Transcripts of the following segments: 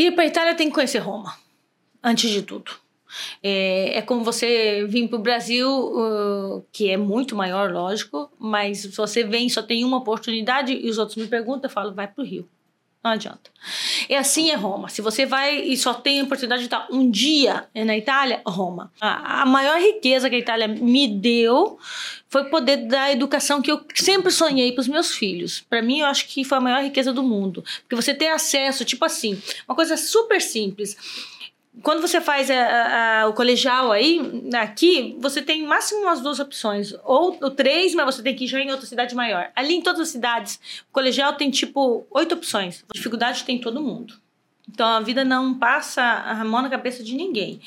Ir para Itália tem que conhecer Roma, antes de tudo. É, é como você vir para o Brasil, uh, que é muito maior, lógico, mas se você vem só tem uma oportunidade e os outros me perguntam, eu falo, vai para o Rio. Não adianta. É assim é Roma. Se você vai e só tem a oportunidade de estar um dia na Itália, Roma. A, a maior riqueza que a Itália me deu foi poder dar a educação que eu sempre sonhei para os meus filhos. Para mim, eu acho que foi a maior riqueza do mundo. Porque você ter acesso, tipo assim, uma coisa super simples quando você faz a, a, o colegial aí, aqui, você tem máximo umas duas opções. Ou, ou três, mas você tem que ir já em outra cidade maior. Ali em todas as cidades, o colegial tem tipo oito opções. Dificuldade tem todo mundo. Então a vida não passa a mão na cabeça de ninguém.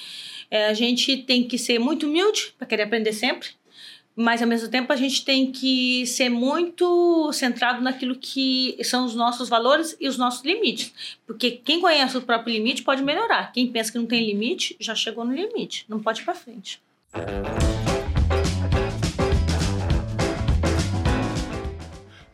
É, a gente tem que ser muito humilde para querer aprender sempre. Mas ao mesmo tempo a gente tem que ser muito centrado naquilo que são os nossos valores e os nossos limites. Porque quem conhece o próprio limite pode melhorar. Quem pensa que não tem limite já chegou no limite, não pode ir para frente.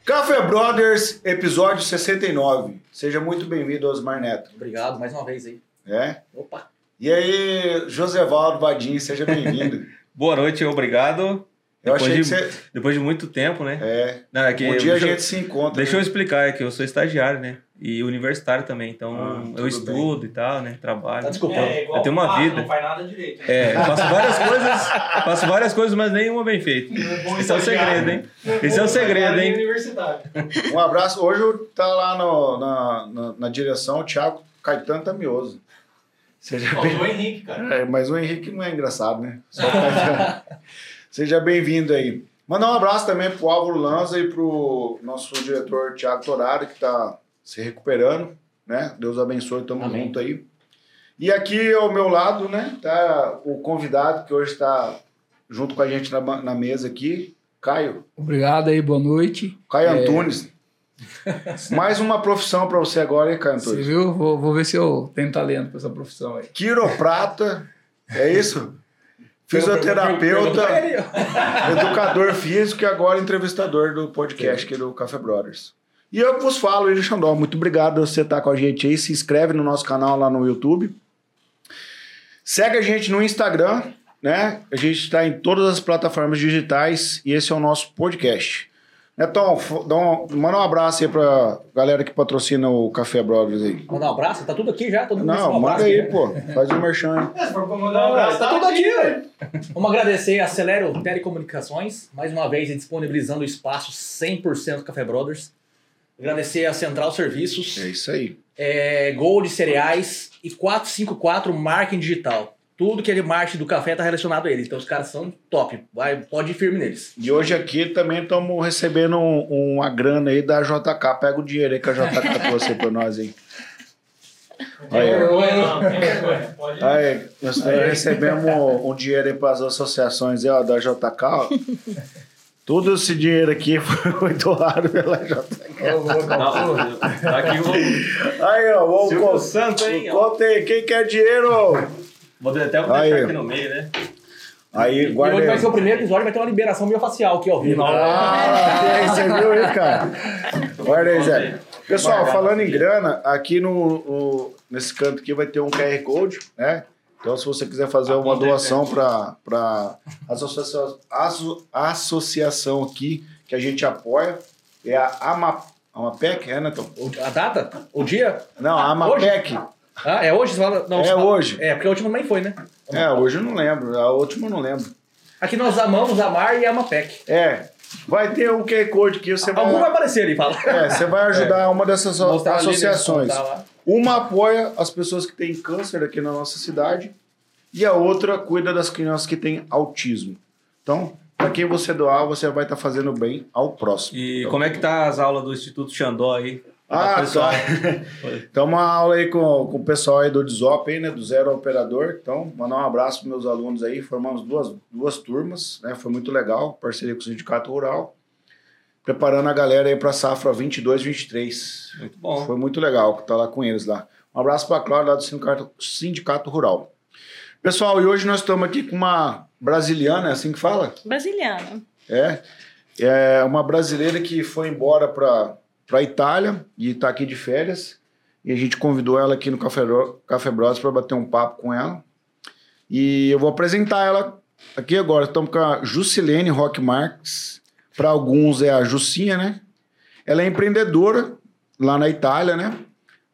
Café Brothers, episódio 69. Seja muito bem-vindo, Osmar Neto. Obrigado mais uma vez aí. É? Opa. E aí, Josevaldo Vadim, seja bem-vindo. Boa noite, obrigado. Eu depois achei de, que você. Depois de muito tempo, né? É. Não, é que um eu- dia a deixa eu- gente se encontra. Deixa eu né? explicar, é que eu sou estagiário, né? E universitário também, então Ah, eu estudo e tal, né? Trabalho. Tá desculpa. Então, É eu tenho uma vida. Não faz nada direito. né? É, eu faço várias coisas, faço várias coisas, mas nenhuma bem feita. Bom Esse é o segredo, hein? Esse é o segredo, hein? Universitário. Um abraço. Hoje tá lá no- na, na, na direção o Thiago Caetano Tamioso. Seja bem... O Henrique, cara. É, mas o Henrique não é engraçado, né? Só o Caetano. Seja bem-vindo aí. Mandar um abraço também pro Álvaro Lanza e pro nosso diretor Thiago Torari, que tá se recuperando, né? Deus abençoe, tamo Amém. junto aí. E aqui ao meu lado, né, tá o convidado que hoje está junto com a gente na, na mesa aqui, Caio. Obrigado aí, boa noite. Caio É. Antunes. Mais uma profissão para você agora, hein, Caio Você Antunes? viu? Vou, vou ver se eu tenho talento para essa profissão aí. Quiroprata, é isso? Fisioterapeuta, educador físico e agora entrevistador do podcast aqui do Café Brothers. E eu que vos falo, William Xandó, muito obrigado por você estar com a gente aí. Se inscreve no nosso canal lá no YouTube. Segue a gente no Instagram, né? A gente está em todas as plataformas digitais e esse é o nosso podcast. Netão, um, manda um abraço aí pra galera que patrocina o Café Brothers aí. Mandar um abraço? Tá tudo aqui já? Todo mundo Não, um manda abraço aí, né? pô. Faz um merchan aí. É, se for pra mandar um abraço, Tá tudo aqui, velho. Vamos agradecer a Celero Telecomunicações, mais uma vez disponibilizando o espaço 100% Café Brothers. Agradecer a Central Serviços, É isso aí. é, Gold Cereais e 454 Marketing Digital. Tudo que é de marketing do café tá relacionado a eles. Então os caras são top. Vai, pode ir firme neles. E hoje aqui também estamos recebendo um- uma grana aí da JK. Pega o dinheiro aí que a JK trouxe pra nós aí. Tem Aí, ó. vergonha, não. Tem vergonha. Pode ir. Aí, nós recebemos um, um dinheiro aí para as associações aí, ó, da JK. Ó. Tudo esse dinheiro aqui foi doado pela JK. Não, tá aqui o Aí, ó, vamos Silvio Santos, hein? aí, quem quer dinheiro? Vou até vou deixar aqui no meio, né? Aí, E guarda hoje vai ser o primeiro episódio, vai ter uma liberação miofascial aqui vivo. Ah, e aí, você viu aí, cara? Guarda aí, Zé. Pessoal, falando em grana, aqui no, no- nesse canto aqui vai ter um QR Code, né? Então, se você quiser fazer uma doação para associação, asso- associação aqui que a gente apoia, é a AMA, AMAPEC, é, Neto? O- A data? O dia? Não, a AMAPEC. Ah, é hoje? Você fala? Não, É fala- hoje. É, porque a última também foi, né? É, hoje eu não lembro, a última eu não lembro. Aqui nós amamos a Mar e a Mapec. É, vai ter um QR Code que você Algum vai vai, aparecer ali, fala. é, você vai ajudar uma dessas Mostrar ali, né, associações. tá lá. Uma apoia as pessoas que têm câncer aqui na nossa cidade e a outra cuida das crianças que têm autismo. Então, para quem você doar, você vai estar fazendo bem ao próximo. E como é que tá as aulas do Instituto Xandó aí? Ah, pessoal. tá. Então, uma aula aí com, com o pessoal aí do Desop, aí, né? Do Zero Operador. Então, mandar um abraço para meus alunos aí. Formamos duas, duas turmas, né? Foi muito legal. Parceria com o Sindicato Rural. Preparando a galera aí para a safra 22, 23. Muito bom. Foi muito legal estar lá com eles lá. Um abraço para a Cláudia lá do Sindicato, Sindicato Rural. Pessoal, e hoje nós estamos aqui com uma brasiliana, é assim que fala? Brasiliana. É. É uma brasileira que foi embora para a Itália e está aqui de férias. E a gente convidou ela aqui no Café, Café Bros para bater um papo com ela. E eu vou apresentar ela aqui agora. Estamos com a Jusilene Roque Marques. Para alguns é a Jucinha, né? Ela é empreendedora lá na Itália, né?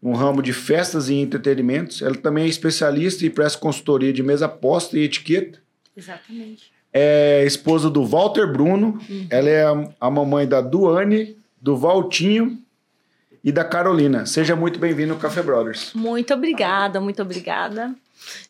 No ramo de festas e entretenimentos. Ela também é especialista e presta consultoria de mesa posta e etiqueta. Exatamente. É esposa do Walter Bruno. Ela é a, a mamãe da Duane, do Valtinho e da Carolina. Seja muito bem-vindo ao Café Brothers. Muito obrigada, muito obrigada.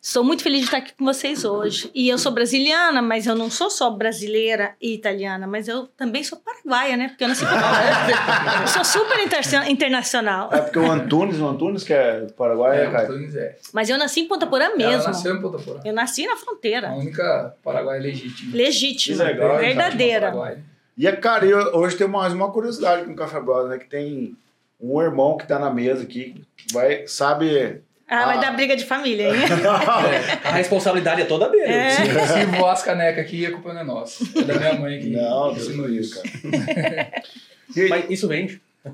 Estou muito feliz de estar aqui com vocês hoje. E eu sou brasiliana, mas eu não sou só brasileira e italiana, mas eu também sou paraguaia, né? Porque eu nasci em Paraguai. Eu sou super inter- internacional. É porque o Antunes, o Antunes que é do Paraguai, É, é, Caio? Antunes é. Mas eu nasci em Ponta Porã Ela mesmo. nasceu em Ponta Porã. Eu nasci na fronteira. A única Paraguai legítima. Legítima, Que legal, verdadeira. E, cara, eu- hoje tem mais uma curiosidade com o Café Brothers, né? Que tem um irmão que tá na mesa aqui, vai, sabe... Ah, vai dar briga de família, hein? A responsabilidade é toda dele. É. Se, se voar as canecas aqui, a culpa não é nossa. É da minha mãe que Não, ensinou Deus isso. cara. E- Mas isso vende.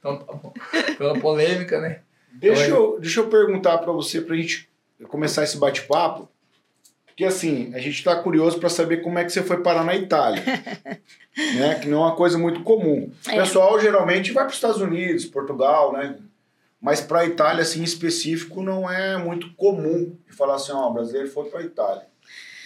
Então tá bom. Pela polêmica, né? Deixa eu, deixa eu perguntar pra você, pra gente começar esse bate-papo. Que assim, a gente tá curioso pra saber como é que você foi parar na Itália. né? Que não é uma coisa muito comum. O É. pessoal geralmente vai para os Estados Unidos, Portugal, né? Mas pra Itália, assim, em específico, não é muito comum de falar assim, ó, o brasileiro foi pra Itália.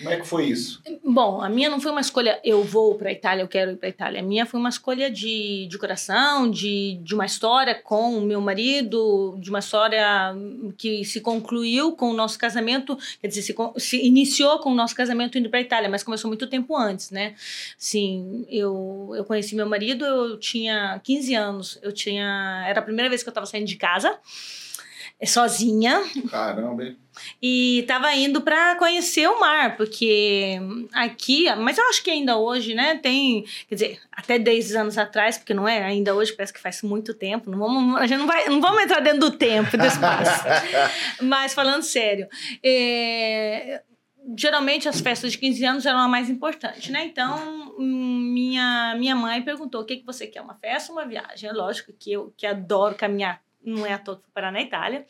Como é que foi isso? Bom, a minha não foi uma escolha, eu vou para Itália, eu quero ir para Itália. A minha foi uma escolha de, de coração, de, de uma história com o meu marido, de uma história que se concluiu com o nosso casamento, quer dizer, se, se iniciou com o nosso casamento indo para Itália, mas começou muito tempo antes, né? Sim, eu, eu conheci meu marido, eu tinha 15 anos, eu tinha, era a primeira vez que eu estava saindo de casa, sozinha, Caramba, hein? e estava indo para conhecer o mar, porque aqui, mas eu acho que ainda hoje, né, tem, quer dizer, até 10 anos atrás, porque não é ainda hoje, parece que faz muito tempo, não vamos, a gente não vai, não vamos entrar dentro do tempo, do espaço. mas falando sério, é, geralmente as festas de 15 anos eram a mais importante, né? Então, minha, minha mãe perguntou: o que, que você quer? Uma festa ou uma viagem? É lógico que eu que adoro caminhar, não é à toa que fui parar na Itália.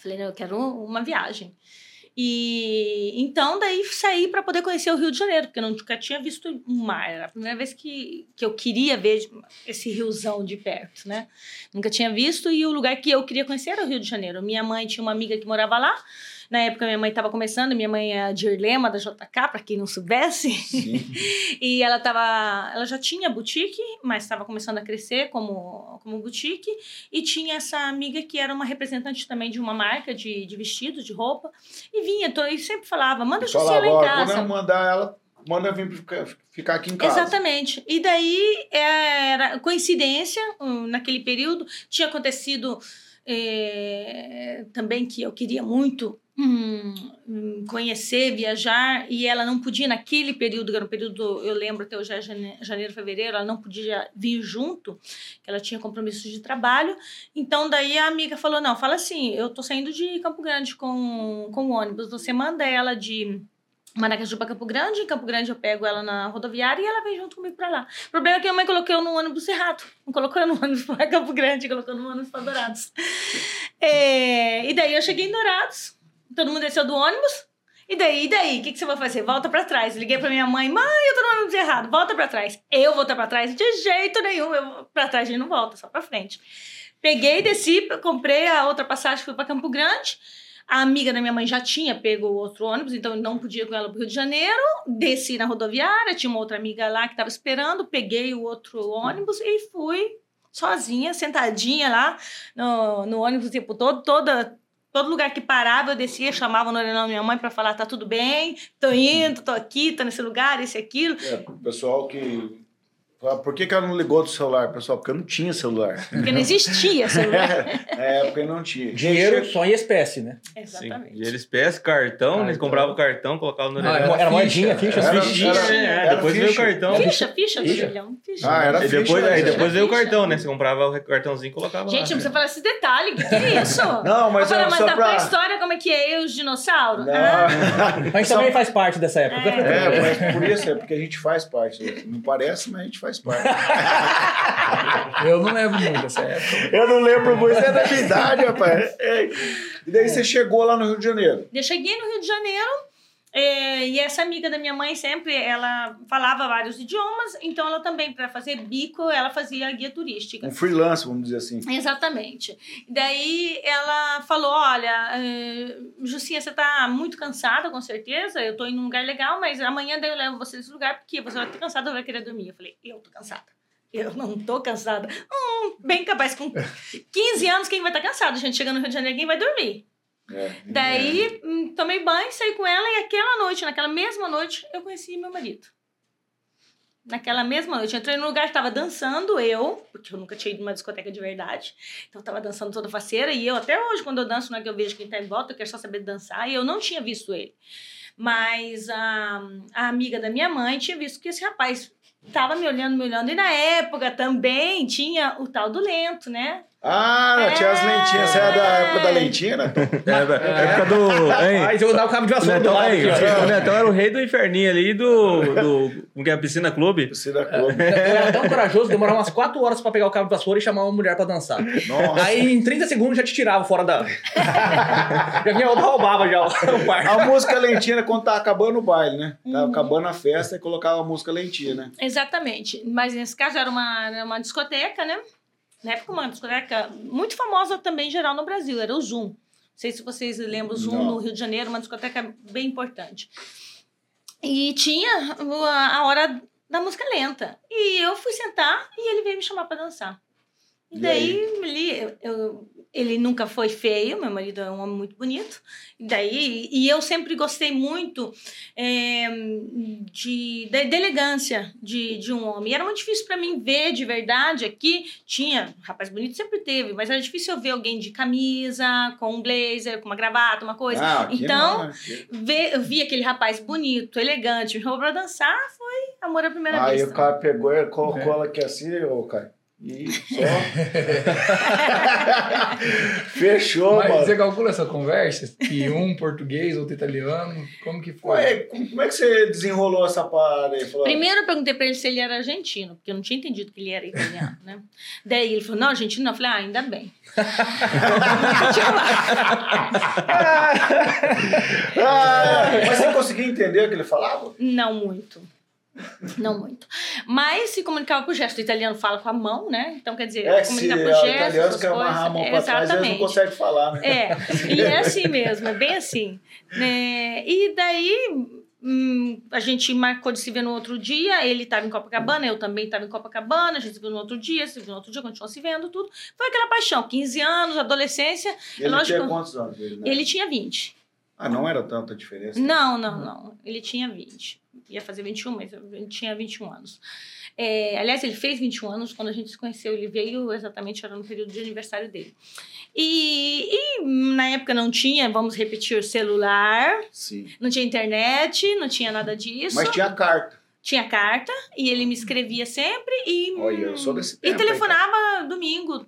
Falei, não, eu quero uma viagem. E então daí saí para poder conhecer o Rio de Janeiro, porque eu nunca tinha visto um mar. Era a primeira vez que, que eu queria ver esse riozão de perto, né? Nunca tinha visto e o lugar que eu queria conhecer era o Rio de Janeiro. Minha mãe tinha uma amiga que morava lá. Na época minha mãe estava começando, minha mãe é a Dirlema da JK, para quem não soubesse. E ela tava, ela já tinha boutique, mas estava começando a crescer como, como boutique. E tinha essa amiga que era uma representante também de uma marca de, de vestidos, de roupa. E vinha, to- e sempre falava, manda a Jussi lá Falava, em ó, quando casa. eu mandar ela, manda vir ficar, aqui em casa. Exatamente. E daí era coincidência, naquele período, tinha acontecido eh, também que eu queria muito hum, conhecer, viajar, e ela não podia, naquele período, que era um período, eu lembro até hoje, é jane- janeiro, fevereiro, ela não podia vir junto, ela tinha compromissos de trabalho. Então, daí a amiga falou: não, fala assim, eu tô saindo de Campo Grande com, com o ônibus, você manda ela de. Maracaju para Campo Grande, em Campo Grande eu pego ela na rodoviária e ela vem junto comigo para lá. O problema é que a mãe colocou no ônibus errado. Não colocou no ônibus para Campo Grande, colocou no ônibus para Dourados. É, e daí eu cheguei em Dourados, todo mundo desceu do ônibus. E daí, e daí? O que, que você vai fazer? Volta para trás. Liguei para minha mãe, mãe, eu tô no ônibus errado, volta para trás. Eu voltar para trás? De jeito nenhum, eu para trás gente não volta, só para frente. Peguei, desci, comprei a outra passagem, fui para Campo Grande. A amiga da minha mãe já tinha pego outro ônibus, então eu não podia ir com ela pro Rio de Janeiro. Desci na rodoviária, tinha uma outra amiga lá que estava esperando, peguei o outro ônibus e fui sozinha, sentadinha lá no, no ônibus o tempo todo, toda todo lugar que parava eu descia, chamava no orelhão minha mãe para falar tá tudo bem, tô indo, tô aqui, tô nesse lugar, esse aquilo. É, pessoal que. Por que, que ela não ligou do celular, pessoal? Porque eu não tinha celular. Porque não existia celular. É, porque não tinha. Dinheiro só em espécie, né? Exatamente. E eles peçam cartão, Cartão. eles compravam o cartão, colocavam no Ah, orelhão. era Era moedinha, ficha. ficha, Era- ficha. era- É, depois veio o ficha. cartão. Ficha, ficha, Ficha. filhão. Ficha. Ah, era E depois, ficha, aí né? depois veio o Ficha. cartão, né? Você comprava o cartãozinho e colocava Gente, lá. não precisa falar esse detalhe. O que, que é isso? Não, mas eu falei, era mas só da pra- pré-história, como é que é? Eu e os dinossauros? Não. Ah, A gente também faz parte dessa época. É. É, mas por isso é porque a gente faz parte. Não parece, mas a gente faz parte. Eu não lembro muito dessa época. Eu não lembro muito, é da minha idade, rapaz. É. E daí você chegou lá no Rio de Janeiro. Eu cheguei no Rio de Janeiro é, e essa amiga da minha mãe sempre, ela falava vários idiomas, então ela também, para fazer bico, ela fazia guia turística. Um freelance, vamos dizer assim. Exatamente. Daí ela falou: Olha, eh, Jucinha, você tá muito cansada, com certeza. Eu tô indo num lugar legal, mas amanhã daí eu levo você nesse lugar porque você vai estar cansada vai querer dormir. Eu falei: Eu tô cansada. Eu não tô cansada. Hum, bem capaz, com 15 anos, quem vai estar cansado? Gente, chega no Rio de Janeiro, quem vai dormir? É. Daí, hum, tomei banho, saí com ela e aquela noite, naquela mesma noite, eu conheci meu marido. Naquela mesma noite, eu entrei num lugar que estava dançando, eu, porque eu nunca tinha ido numa discoteca de verdade, então eu tava dançando toda faceira, e eu até hoje, quando eu danço, não é que eu vejo quem tá em volta, eu quero só saber dançar, e eu não tinha visto ele. Mas a, a amiga da minha mãe tinha visto que esse rapaz tava me olhando, me olhando, e na época também tinha o tal do lento, né? Ah, tinha as lentinhas. Você é da época da lentinha, né? É, é época do. Hein? Aí eu vou dar o cabo de vassoura do Netão, lado aí, aqui, ó. o Netão era o rei do inferninho ali do. do como que é a piscina clube? Da Globo. Eu era tão corajoso, demorava umas 4 horas pra pegar o cabo de vassoura e chamar uma mulher pra dançar. Nossa. Aí em 30 segundos já te tirava fora da. já vinha outra roubava já o quarto. A música lentinha era quando tava acabando o baile, né? Tava acabando a festa e colocava a música lentinha, né? Exatamente. Mas nesse caso era uma, era uma discoteca, né? Na época, uma discoteca muito famosa também, em geral, no Brasil, era o Zoom. Não sei se vocês lembram o Zoom Não. no Rio de Janeiro, uma discoteca bem importante. E tinha a, hora da música lenta. E eu fui sentar e ele veio me chamar para dançar. E E daí, eu- eu- ele nunca foi feio, meu marido é um homem muito bonito. E daí, e eu sempre gostei muito é, de, de, de elegância de, de um homem. E era muito difícil para mim ver de verdade aqui. Tinha, rapaz bonito sempre teve, mas era difícil eu ver alguém de camisa, com um blazer, com uma gravata, uma coisa. Ah, então, ver, eu vi aquele rapaz bonito, elegante, me chamou pra dançar, foi amor à primeira Aí vista. o cara pegou e colocou ela aqui assim, ô, cara. E só. Fechou, Mas mano. você calcula essa conversa? Que um português, outro italiano? Como que foi? Ué, como é que você desenrolou essa parada aí? Falou, Primeiro eu perguntei pra ele se ele era argentino, porque eu não tinha entendido que ele era italiano, né? Daí ele falou, não, argentino não. Eu falei, ah, ainda bem. Ah, mas você conseguia entender o que ele falava? Não muito. Não muito. Mas se comunicava por gesto. O italiano fala com a mão, né? Então, quer dizer, É o por gesto. italiano essas quer amarrar a mão pra trás, eles não conseguem falar, né? É, e é assim mesmo, é bem assim. Né? E daí hum, a gente marcou de se ver no outro dia, ele estava em Copacabana, eu também estava em Copacabana, a gente se viu no outro dia, se viu no outro dia, continuou se vendo, tudo. Foi aquela paixão, 15 anos, adolescência, Ele lógico- tinha quantos anos? Ele, né? ele tinha 20. Ah, não era tanta diferença? Não, não, não, ele tinha 20. Ia fazer 21, mas ele tinha 21 anos. É, aliás, ele fez 21 anos quando a gente se conheceu. Ele veio exatamente, era no período de aniversário dele. E, e na época não tinha, vamos repetir, celular, Sim. não tinha internet, não tinha nada disso. Mas tinha carta. Tinha carta e ele me escrevia sempre e, Olha, eu sou desse e tempo. telefonava domingo,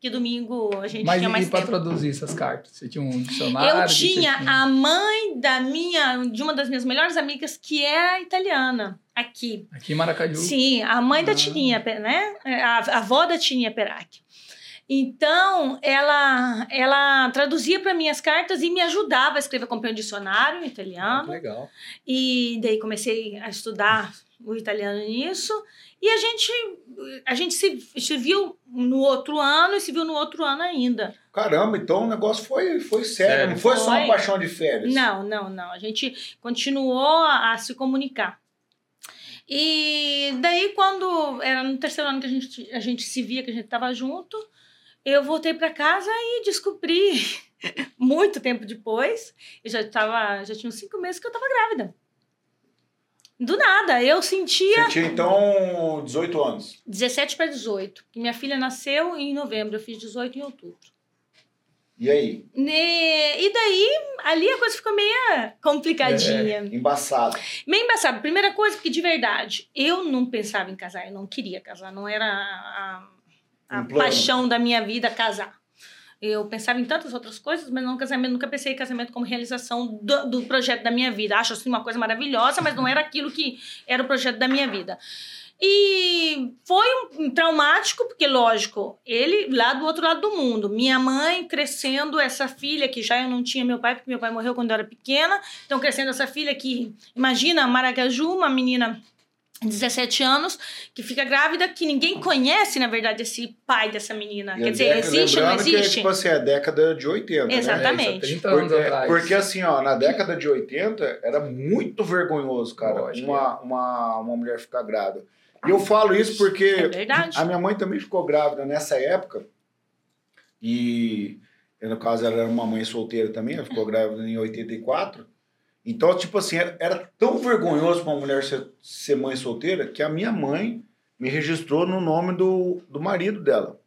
que domingo a gente Mas tinha mais e tempo. traduzir essas cartas? Você tinha um dicionário? Eu você tinha a mãe da minha, de uma das minhas melhores amigas, que é italiana, aqui. Aqui em Maracaju. Sim, a mãe da Ah. Tininha, né? A, a avó da Tininha Perac. Então, ela, ela traduzia para mim as cartas e me ajudava a escrever. Comprei um dicionário em Ah, italiano. legal. E daí comecei a estudar o italiano nisso. E a gente, a gente se, se viu no outro ano e se viu no outro ano ainda. Caramba, então o negócio foi, foi sério. Sério. Não foi, só Foi. uma paixão de férias. Não, não, não. A gente continuou a, a se comunicar. E daí, quando era no terceiro ano que a gente, a gente se via, que a gente estava junto, eu voltei para casa e descobri, muito tempo depois, eu já, tava, já tinha uns cinco meses que eu estava grávida. Do nada, eu sentia Você tinha então 18 anos. 17 para 18. que Minha filha nasceu em novembro, eu fiz 18 em outubro. E aí? E daí, ali a coisa ficou meio complicadinha. Embaçado. Meio embaçado. Primeira coisa, porque de verdade, eu não pensava em casar, eu não queria casar, não era a, a Um paixão da minha vida casar. Eu pensava em tantas outras coisas, mas não casamento, nunca pensei em casamento como realização do, do projeto da minha vida. Acho assim uma coisa maravilhosa, mas não era aquilo que era o projeto da minha vida. E foi um traumático, porque, lógico, ele lá do outro lado do mundo. Minha mãe crescendo, essa filha que já eu não tinha meu pai, porque meu pai morreu quando eu era pequena. Então, crescendo essa filha que, imagina, Maracaju, uma menina 17 anos, que fica grávida, que ninguém conhece, na verdade, esse pai dessa menina. E Quer dizer, década- existe ou não lembrando que é, existe? tipo assim, a década de 80, né? Exatamente. É, isso há 30 anos Porque, atrás. porque assim, ó, na década de 80 era muito vergonhoso, cara, Lógico, uma, uma, uma mulher ficar grávida. E eu falo isso porque É a minha mãe também ficou grávida nessa época. E, no caso, ela era uma mãe solteira também, ela ficou grávida em 84. Então, tipo assim, era, era tão vergonhoso para uma mulher ser, ser mãe solteira que a minha mãe me registrou no nome do, do marido dela.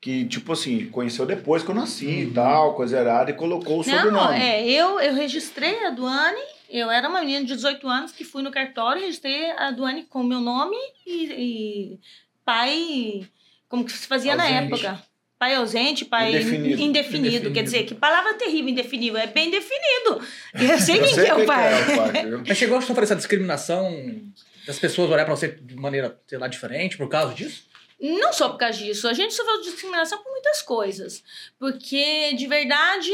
Que, tipo assim, conheceu depois que eu nasci e tal, coisa errada, e colocou o Não, sobrenome. é, eu, eu registrei a Duane, eu era uma menina de 18 anos que fui no cartório, registrei a Duane com o meu nome e, e pai, como que se fazia na época. Pai ausente, pai Indefinido. indefinido. Quer dizer, que palavra terrível, indefinível. É bem definido. Eu sei Eu quem que é quem o pai. é o pai? Mas chegou a sofrer essa discriminação das pessoas olhar pra você de maneira, sei lá, diferente por causa disso? Não só por causa disso, a gente sofreu discriminação por muitas coisas. Porque, de verdade,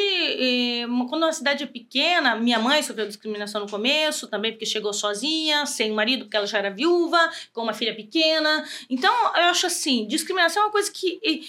quando a cidade é pequena, minha mãe sofreu discriminação no começo, também porque chegou sozinha, sem marido, porque ela já era viúva, com uma filha pequena. Então, eu acho assim, discriminação é uma coisa que.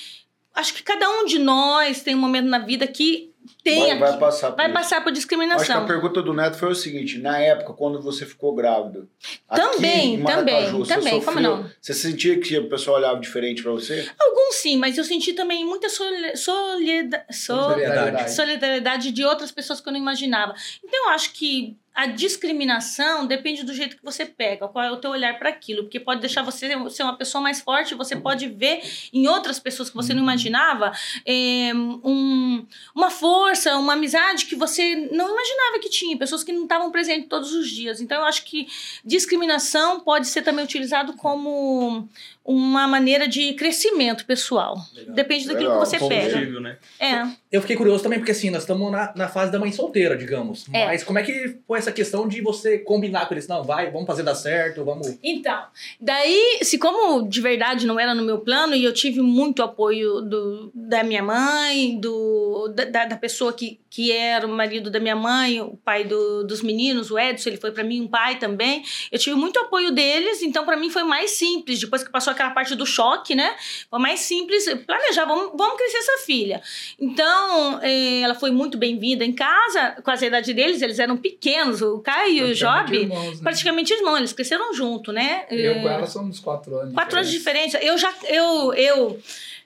Acho que cada um de nós tem um momento na vida que tem Vai, vai aqui- passar por vai isso. passar por Acho que a discriminação. pergunta do Neto foi o seguinte: na época, quando você ficou grávida. Também, aqui também, você também, como sofreu- não? Você sentia que o pessoal olhava diferente pra você? Alguns sim, mas eu senti também muita solida- solida- so- Solidariedade. solidariedade de outras pessoas que eu não imaginava. Então, eu acho que a discriminação depende do jeito que você pega, qual é o teu olhar para aquilo, porque pode deixar você ser uma pessoa mais forte, você pode ver em outras pessoas que você não imaginava eh, um, uma força, uma amizade que você não imaginava que tinha, pessoas que não estavam presentes todos os dias. Então, eu acho que discriminação pode ser também utilizado como uma maneira de crescimento pessoal. Depende daquilo Legal. que você pega. Né? É. Eu fiquei curioso também, porque assim, nós estamos na, na fase da mãe solteira, digamos. É. Mas como é que foi essa questão de você combinar com eles? Não, vai, vamos fazer dar certo, vamos. Então, daí, se como de verdade não era no meu plano, e eu tive muito apoio do, da minha mãe, do, da, da- da pessoa que, que era o marido da minha mãe, o pai do- dos meninos, o Edson, ele foi para mim um pai também. Eu tive muito apoio deles, então para mim foi mais simples. Depois que passou aquela parte do choque, né? Foi mais simples planejar, vamos, vamos crescer essa filha. Então, eh, ela foi muito bem-vinda em casa, com a idade deles, eles eram pequenos, o Caio e o Job irmãos, né? praticamente irmãos, eles cresceram junto, né? Eu com É, ela somos quatro anos. Quatro anos diferença. Eu já eu eu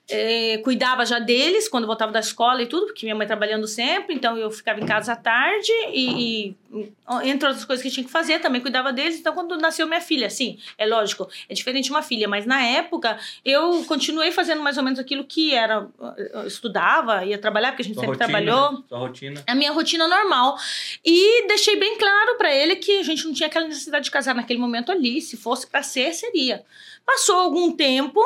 é, cuidava já deles quando voltava da escola e tudo, porque minha mãe trabalhando sempre, então eu ficava em casa à tarde e, e, entre outras coisas que tinha que fazer, também cuidava deles. Então quando nasceu minha filha, sim, é lógico, é diferente de uma filha, mas na época eu continuei fazendo mais ou menos aquilo que era, estudava, ia trabalhar porque a gente Sua sempre rotina, trabalhou né? Sua rotina. a minha rotina normal. E deixei bem claro pra ele que a gente não tinha aquela necessidade de casar naquele momento ali. Se fosse pra ser, seria. Passou algum tempo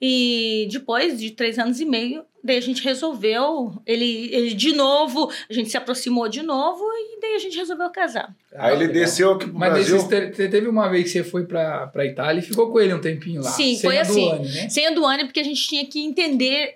e depois de três anos e meio, daí a gente resolveu. Ele, ele de novo, a gente se aproximou de novo e daí a gente resolveu casar. Aí ele legal. desceu aqui pro Mas Brasil. te- teve uma vez que você foi pra, pra Itália e ficou com ele um tempinho lá. Sim, sem foi a assim. Duane, né? Sem a Duane, porque a gente tinha que entender.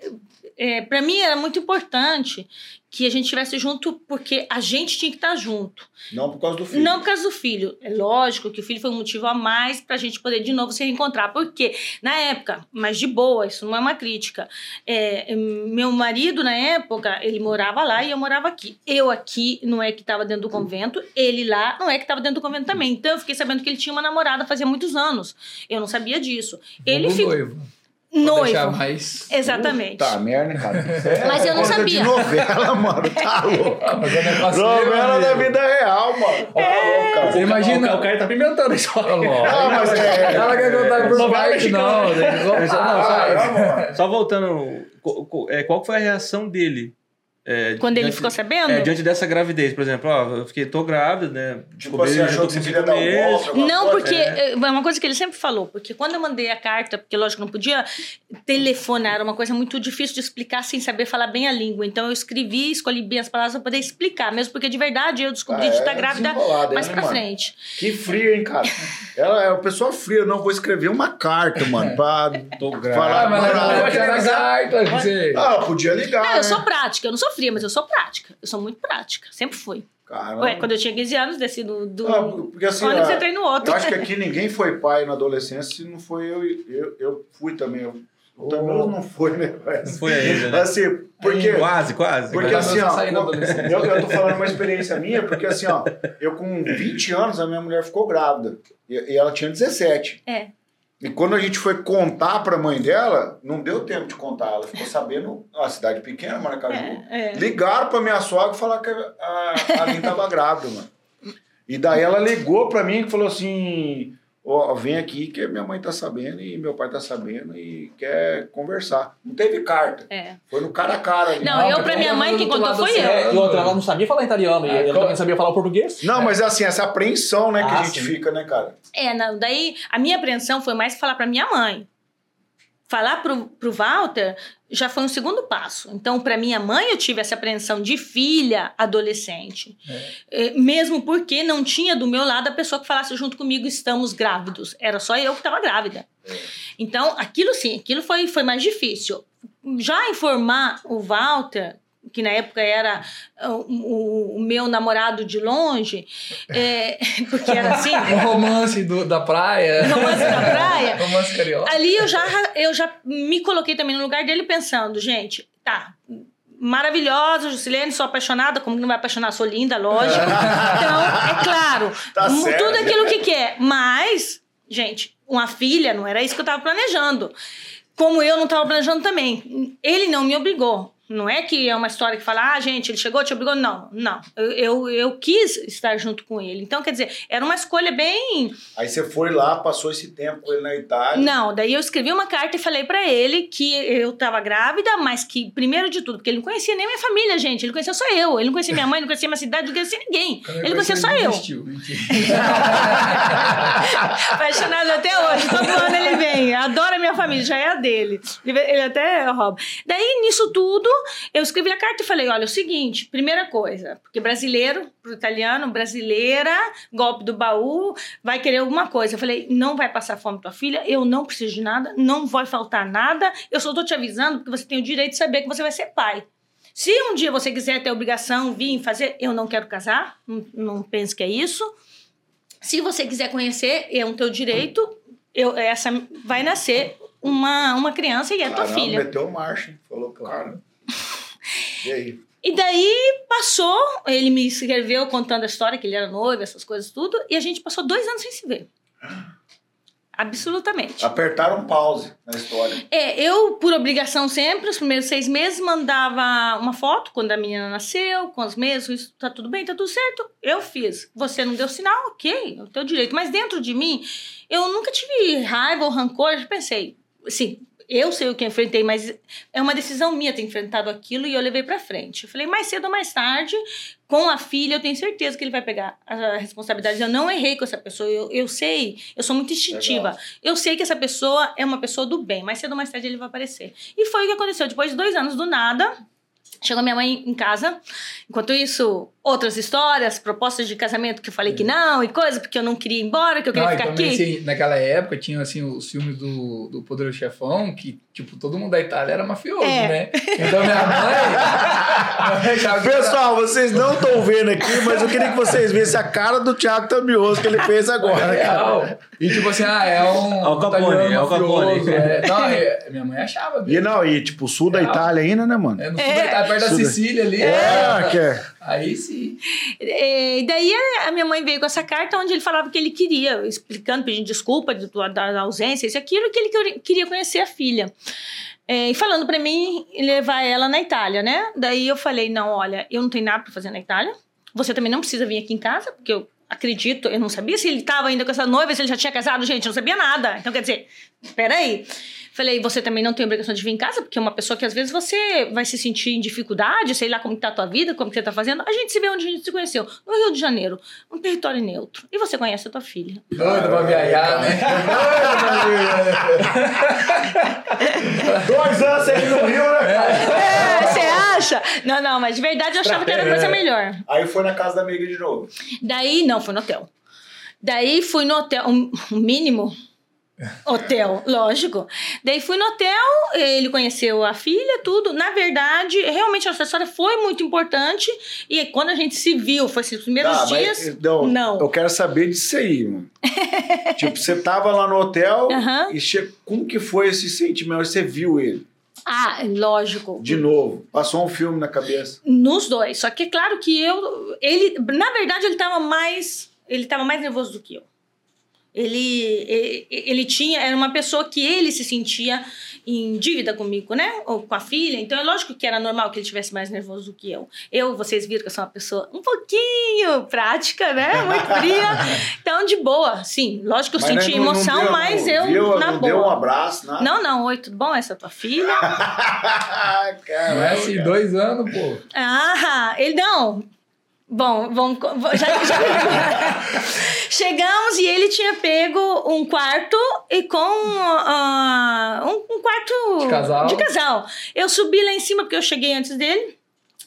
É, para mim era muito importante que a gente estivesse junto, porque a gente tinha que estar junto. Não por causa do filho. Não por causa do filho. É lógico que o filho foi um motivo a mais pra gente poder de novo se reencontrar. Porque, na época, mas de boa, isso não é uma crítica. é, meu marido, na época, ele morava lá e eu morava aqui. Eu aqui não é que estava dentro do convento, ele lá não é que estava dentro do convento também. Então eu fiquei sabendo que ele tinha uma namorada fazia muitos anos. Eu não sabia disso. Ele ficou noivo. Pra deixar noivo. mais... Exatamente. Tá, merda, cara. Mas eu não sabia. de novela, mano. Tá louco. Mas é Novela da vida real, mano. Tá louco, cara. Você imagina... O cara tá pimentando isso. Ó. Não, mas é- Ela quer contar por mexicana. não. Contar. Ah, só- é. Só voltando, é, qual foi a reação dele é, Quando ele diante- ficou sabendo? É, diante dessa gravidez, por exemplo, ó, eu fiquei, tô grávida, né? Tipo Descobri, já achou que você dar um golpe, Não, coisa? porque é uma coisa que ele sempre falou, porque quando eu mandei a carta, porque lógico, não podia telefonar, era uma coisa muito difícil de explicar sem saber falar bem a língua. Então eu escrevi, escolhi bem as palavras para poder explicar, mesmo porque de verdade eu descobri Ah, de é estar grávida mais hein, pra mano? frente. Que fria, hein, cara? Ela é uma pessoa fria. Eu não vou escrever uma carta, mano, pra Tô Ah, falar. mas Mano, não, eu vai queria na avisar. carta. Você... Ah, eu podia ligar. Não, né? eu sou prática, eu não sou fria, mas eu sou prática. Eu sou muito prática, sempre fui. Caramba. Ué, quando eu tinha 15 anos, desci do, do Ah, porque assim, ano que você treina no outro. Eu acho que aqui ninguém foi pai na adolescência se não foi eu. Eu, eu fui também. Eu, o Tamil não foi, né? Mas, Foi ainda, né? assim, porque. Quase, quase. Porque assim, ó, eu, eu tô falando uma experiência minha, porque assim, ó, eu com 20 anos, a minha mulher ficou grávida. E, e ela tinha 17. É. E quando a gente foi contar pra mãe dela, não deu tempo de contar. Ela ficou sabendo, uma cidade pequena, Maracaju. É, é. Ligaram pra minha sogra e falaram que a, a Aline tava grávida, mano. E daí ela ligou pra mim e falou assim: Ó, vem aqui que minha mãe tá sabendo e meu pai tá sabendo e quer conversar. Não teve carta. É. Foi no cara a cara ali. Não, Não, eu pra minha mãe quem contou foi eu. É, e outra, ela não sabia falar italiano, e Ah, ele qual- também sabia falar português. Não, mas assim, essa apreensão, né, que Ah, a gente sim. fica, né, cara? É, não, daí a minha apreensão foi mais falar pra minha mãe. Falar pro, pro Walter já foi um segundo passo. Então, pra minha mãe, eu tive essa apreensão de filha adolescente. Eh, mesmo porque não tinha do meu lado a pessoa que falasse junto comigo, estamos grávidos. Era só eu que estava grávida. Então, aquilo sim, aquilo foi, foi mais difícil. Já informar o Walter, que na época era uh, o, o meu namorado de longe, é, porque era assim, O romance do, da praia. romance da praia, romance carioca. ali eu já, eu já me coloquei também no lugar dele pensando, gente, tá. Maravilhosa, Jusilene, sou apaixonada, como que não vai apaixonar? Sou linda, lógico. Então, é claro, Tá tudo aquilo que quer. Mas, gente, uma filha, não era isso que eu tava planejando. Como eu não tava planejando também. Ele não me obrigou. Não é que é uma história que fala, ah, gente, ele chegou, te obrigou. Não, não. Eu, eu, eu quis estar junto com ele. Então, quer dizer, era uma escolha bem Aí você foi lá, passou esse tempo com ele na Itália. não, daí eu escrevi uma carta e falei pra ele que eu tava grávida, mas que, primeiro de tudo, porque ele não conhecia nem minha família, gente. Ele conhecia só eu. Ele não conhecia minha mãe, não conhecia minha cidade, não conhecia ninguém. Ele conhecia só eu. Mentira. Apaixonado até hoje. Todo ano ele vem. Adora minha família, já é a dele. Ele ele até rouba. Daí, nisso tudo, eu escrevi a carta e falei: olha, é o seguinte, primeira coisa, porque brasileiro, pro italiano, brasileira, golpe do baú, vai querer alguma coisa. Eu falei: não vai passar fome tua filha, eu não preciso de nada, não vai faltar nada. Eu só tô te avisando porque você tem o direito de saber que você vai ser pai. Se um dia você quiser ter obrigação, vir fazer, eu não quero casar, não, não pense que é isso. Se você quiser conhecer, é um teu direito. Eu, essa vai nascer uma, uma criança e é tua Caramba, filha. meteu marcha? Falou, cara. E aí? E daí passou, ele me escreveu contando a história, que ele era noivo, essas coisas tudo, e a gente passou dois anos sem se ver. Absolutamente. Apertaram pause na história. É, eu, por obrigação sempre, os primeiros seis meses, mandava uma foto quando a menina nasceu, com os meses, tá tudo bem, tá tudo certo. Eu fiz. Você não deu sinal, ok, é o teu direito. Mas dentro de mim, eu nunca tive raiva ou rancor, eu pensei, assim, eu sei o que enfrentei, mas é uma decisão minha ter enfrentado aquilo e eu levei pra frente. Eu falei, mais cedo ou mais tarde, com a filha, eu tenho certeza que ele vai pegar a responsabilidade. Eu não errei com essa pessoa, eu, eu sei, eu sou muito instintiva. Legal. Eu sei que essa pessoa é uma pessoa do bem, mais cedo ou mais tarde ele vai aparecer. E foi o que aconteceu. Depois de dois anos do nada, chegou minha mãe em casa. Enquanto isso, outras histórias, propostas de casamento que eu falei que não, e coisa, porque eu não queria ir embora, que eu queria Não, e ficar também, aqui. assim, naquela época tinha assim, os filmes do, do Poderoso Chefão, que tipo, todo mundo da Itália era mafioso, É. né? Então minha mãe. Pessoal, vocês não estão vendo aqui, mas eu queria que vocês vissem a cara do Thiago Tamioso que ele fez agora. Real. E tipo assim, ah, é um. Al Capone, é Al Capone. mafioso, é. Não, é- minha mãe achava E mesmo. não, e tipo, sul da. Itália ainda, né, mano? É, no sul É. da Itália, perto da Sul da- Sicília ali. É, que é. Aí sim. É, E daí a- minha mãe veio com essa carta onde ele falava que ele queria, explicando, pedindo desculpa de- da, ausência, isso aquilo, que ele queria- conhecer a filha. É, e falando pra mim levar ela na Itália, né? Daí eu falei: não, olha, eu não tenho nada pra fazer na Itália. Você também não precisa vir aqui em casa, porque eu acredito, eu não sabia se ele estava ainda com essa noiva, se ele já tinha casado, gente, eu não sabia nada. Então, quer dizer, peraí. Falei, você também não tem obrigação de vir em casa, porque é uma pessoa que às vezes você vai se sentir em dificuldade, sei lá como que tá a tua vida, como que você tá fazendo. A gente se vê onde a gente se conheceu, no Rio de Janeiro, um território neutro. E você conhece a tua filha. Doido pra viajar, né? Dois anos ir no Rio, né? É, você acha? Não, não, mas de verdade eu achava que era coisa melhor. Aí foi na casa da amiga de novo. Daí, não, foi no hotel. Daí fui no hotel, um, um mínimo hotel, lógico. Daí fui no hotel, ele conheceu a filha, tudo. Na verdade, realmente a nossa história foi muito importante. E quando a gente se viu, foi assim, os primeiros Tá, mas, dias. não, não. Eu quero saber disso aí, mano. tipo, você tava lá no hotel Aham. e che... como que foi esse sentimento? Você viu ele Ah, lógico. de novo? Passou um filme na cabeça. Nos dois. Só que é claro que eu. Ele, na verdade, ele tava mais. Ele tava mais nervoso do que eu. Ele, ele, ele tinha, era uma pessoa que ele se sentia em dívida comigo, né? Ou com a filha. Então é lógico que era normal que ele tivesse mais nervoso do que eu. Eu, vocês viram que eu sou uma pessoa um pouquinho prática, né? Muito fria. Então, de boa, sim. Lógico que eu Mas senti não- não emoção, deu- mas eu, viu, na não boa. deu um abraço, nada. Não, não, oi, tudo bom? Essa é tua filha? Caramba, Não é assim, cara. dois anos, pô. Ah, ele não. Bom, vamos. Já, já- Chegamos e ele tinha pego um quarto e com ah, um, um quarto De casal. de casal. Eu subi lá em cima porque eu cheguei antes dele.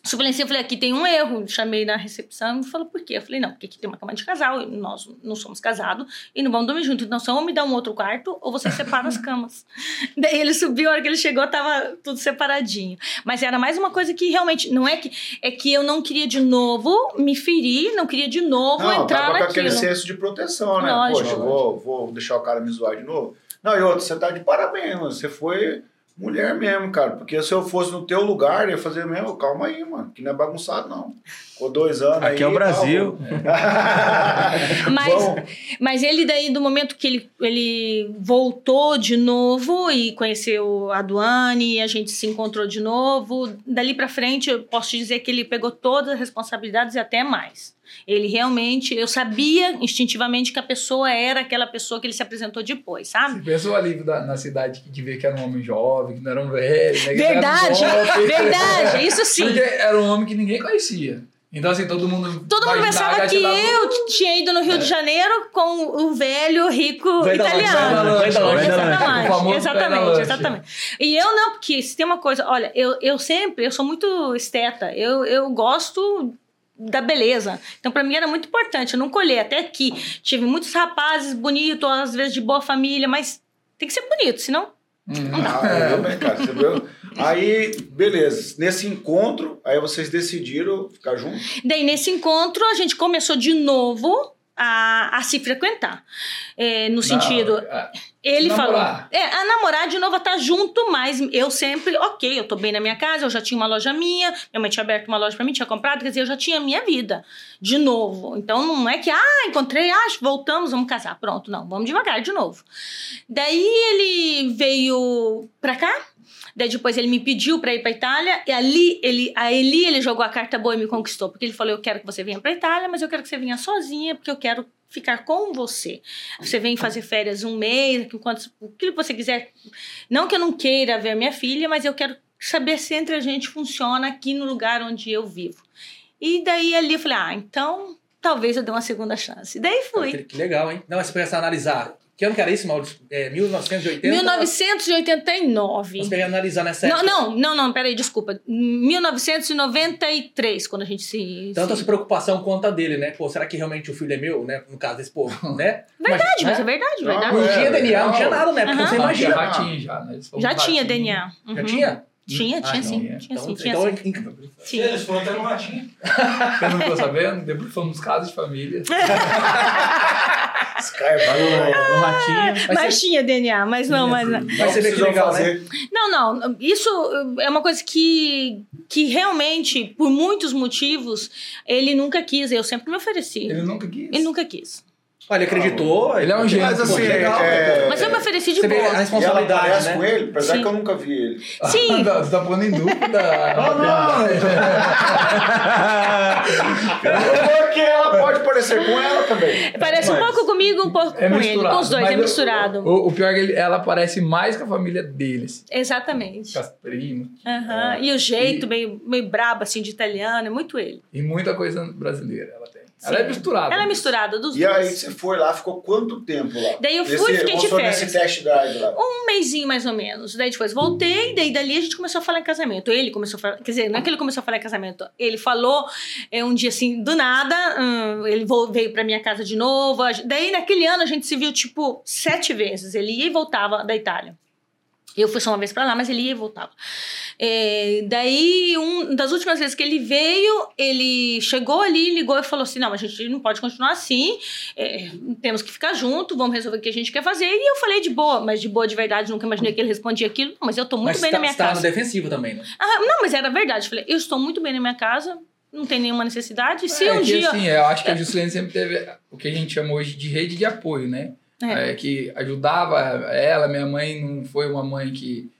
Subi lá em cima e falei, aqui tem um erro. Chamei na recepção e falou, por quê? Eu falei, não, porque aqui tem uma cama de casal, nós não somos casados e não vamos dormir juntos. Então, só ou me dá um outro quarto ou você separa as camas. Daí ele subiu, a hora que ele chegou, tava tudo separadinho. Mas era mais uma coisa que realmente, não é que, é que eu não queria de novo me ferir, não queria de novo Não, entrar com aquele naquilo. senso de proteção, né? Lógico. Poxa, eu vou, vou deixar o cara me zoar de novo. Não, e outro, você tá de parabéns. Você foi mulher mesmo, cara. Porque se eu fosse no teu lugar, eu ia fazer mesmo, calma aí, mano. Que não é bagunçado, não. Ficou dois anos aí. Aqui é o Brasil. tá. Mas, Bom, mas ele daí, do momento que ele, ele voltou de novo e conheceu a Duane, e a gente se encontrou de novo, dali pra frente eu posso te dizer que ele pegou todas as responsabilidades e até mais. Ele realmente, eu sabia instintivamente que a pessoa era aquela pessoa que ele se apresentou depois, sabe? Você pensou o alívio da- na cidade que de ver que era um homem jovem, que não era um velho, né? que era Verdade, jovem. verdade, isso sim. Porque era um homem que ninguém conhecia. Então, assim, todo mundo. Todo mundo pensava que eu tinha ido no Rio de Janeiro com o velho rico Vai italiano. vai lanche. Exatamente, exatamente. E eu não, porque se tem uma coisa, olha, eu, eu sempre, eu sou muito esteta, eu, eu gosto da beleza. Então, pra mim era muito importante. Eu não colhei até aqui. Tive muitos rapazes bonitos, às vezes de boa família, mas tem que ser bonito, senão. Hum. Ah, eu também, cara. Você viu? Aí, beleza. Nesse encontro, aí vocês decidiram ficar juntos. Daí, nesse encontro, a gente começou de novo a, a se frequentar. É, no sentido. Não, ah, Ele Namorar. falou. É, a namorar de novo a tá junto, mas eu sempre, ok, eu tô bem na minha casa, eu já tinha uma loja minha, minha mãe tinha aberto uma loja pra mim, tinha comprado, quer dizer, eu já tinha a minha vida de novo. Então não é que, ah, encontrei, ah, voltamos, vamos casar. Pronto, não, vamos devagar de novo. Daí ele veio pra cá. Daí depois ele me pediu pra ir pra Itália e ali ele, ali ele jogou a carta boa e me conquistou, porque ele falou: "Eu quero que você venha pra Itália, mas eu quero que você venha sozinha, porque eu quero ficar com você. Você vem fazer férias um mês, quanto, o que você quiser. Não que eu não queira ver minha filha, mas eu quero saber se entre a gente funciona aqui no lugar onde eu vivo. E daí ali eu falei: "Ah, então talvez eu dê uma segunda chance". Daí fui. Que, legal, hein? Não, mas se a analisar. Que ano que era isso, Maurício? É, 1980? 1989. Nós pegar analisar nessa Não, época. não, não, não, peraí, desculpa. 1993, quando a gente se. Tanta se... essa preocupação quanto a dele, né? Pô, será que realmente o filho é meu, né? No caso desse povo, né? Verdade, mas é né? verdade, Não, verdade. Não é, tinha DNA, não legal. tinha nada, né? Porque Aham. você não, tinha imagina. ratinho já, né? Eles foram Já tinha. DNA. Já Uhum. tinha? Tinha, Ah, tinha não. sim. é. Tinha Então, sim, tinha então, sim. in- Tinha. Eles foram até no ratinho. Você não ficou sabendo? Depois fomos casos de família. Skype, Um ratinho. Mas Mas tinha DNA, mas não, mas não. Mas você vê que legal, né? Não, não. Isso é uma coisa que, que realmente, por muitos motivos, ele nunca quis. Eu sempre me ofereci. Ele nunca quis. Ele nunca quis. Olha, ele acreditou. Ele é um gênio. Mas assim, que legal. é- Mas eu me ofereci de Você vê a boa. E ela responsabilidade, parece né? com ele, apesar Sim. que eu nunca vi ele. Sim. Você tá pondo em dúvida. Não, não. Eu vou que ela pode parecer com ela também. Parece um Mas- pouco comigo, um pouco É com ele. Com os dois, é misturado. O, o pior é que ele- ela parece mais com a família deles. Exatamente. Com as primas. Aham. E o jeito meio, meio brabo, assim, de italiano, é muito ele. E muita coisa brasileira ela. Ela é misturada. Ela é misturada dos E dois. aí você foi lá, ficou quanto tempo lá? Daí eu fui, Nesse- fiquei de férias. Nesse test drive lá. Um mêsinho mais ou menos. Daí depois voltei, daí dali a gente começou a falar em casamento. Ele começou a falar, quer dizer, não é que ele começou a falar em casamento. Ele falou é, um dia assim, do nada, hum, ele veio pra minha casa de novo. Daí naquele ano a gente se viu tipo sete vezes. Ele ia e voltava da Itália. Eu fui só uma vez pra lá, mas ele ia e voltava. É, daí, um das últimas vezes que ele veio, ele chegou ali, ligou e falou assim: Não, a gente não pode continuar assim, é, temos que ficar junto, vamos resolver o que a gente quer fazer. E eu falei de boa, mas de boa de verdade, nunca imaginei que ele respondia aquilo. Não, mas eu tô muito Mas bem tá, na minha você tá casa. no defensivo também, né? Ah, não, mas era verdade. Eu falei: Eu estou muito bem na minha casa, não tem nenhuma necessidade. Se é um que, dia. assim, eu acho que a Juscelene sempre teve o que a gente chama hoje de rede de apoio, né? É. É, que ajudava ela. Minha mãe não foi uma mãe que.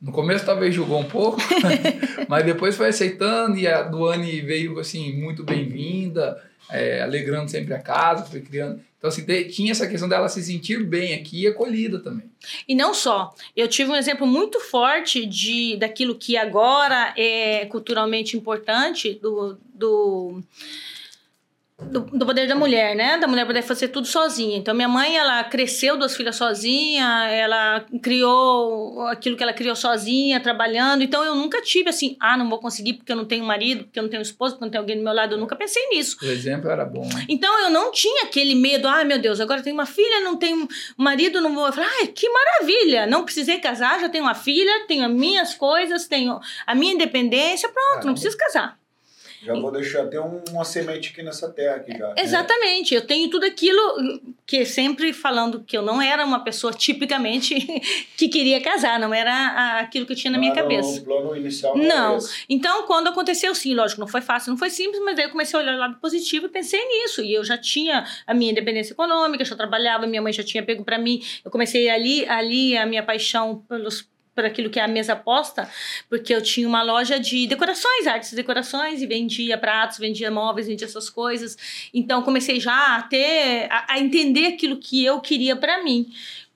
No começo talvez julgou um pouco, mas depois foi aceitando e a Duane veio assim, muito bem-vinda, é, alegrando sempre a casa, foi criando. Então, assim, tinha essa questão dela se sentir bem aqui e acolhida também. E não só. Eu tive um exemplo muito forte de daquilo que agora é culturalmente importante do, do, do, do poder da mulher, né? Da mulher poder fazer tudo sozinha. Então, minha mãe, ela cresceu duas filhas sozinha, ela criou aquilo que ela criou sozinha, trabalhando. Então, eu nunca tive assim, ah, não vou conseguir porque eu não tenho marido, porque eu não tenho esposo, porque eu não tenho alguém do meu lado. Eu nunca pensei nisso. O exemplo era bom, né? Então eu não tinha aquele medo, ai meu Deus, agora eu tenho uma filha, não tenho marido, não vou. Eu falei, ai, que maravilha! Não precisei casar, já tenho uma filha, tenho as minhas coisas, tenho a minha independência, pronto, não preciso casar. Já vou deixar até um- uma semente aqui nessa terra aqui já. Exatamente, eu tenho tudo aquilo que sempre falando que eu não era uma pessoa tipicamente que queria casar, não era aquilo que eu tinha na minha Não era cabeça. O plano inicial não. Então, quando aconteceu, sim, lógico, não foi fácil, não foi simples, mas daí eu comecei a olhar o lado positivo e pensei nisso. E eu já tinha a minha independência econômica, já trabalhava, minha mãe já tinha pego para mim. Eu comecei ali, ali a minha paixão pelos aquilo que é a mesa posta, porque eu tinha uma loja de decorações, artes e decorações, e vendia pratos, vendia móveis, vendia essas coisas. Então comecei já a ter, a, a entender aquilo que eu queria para mim.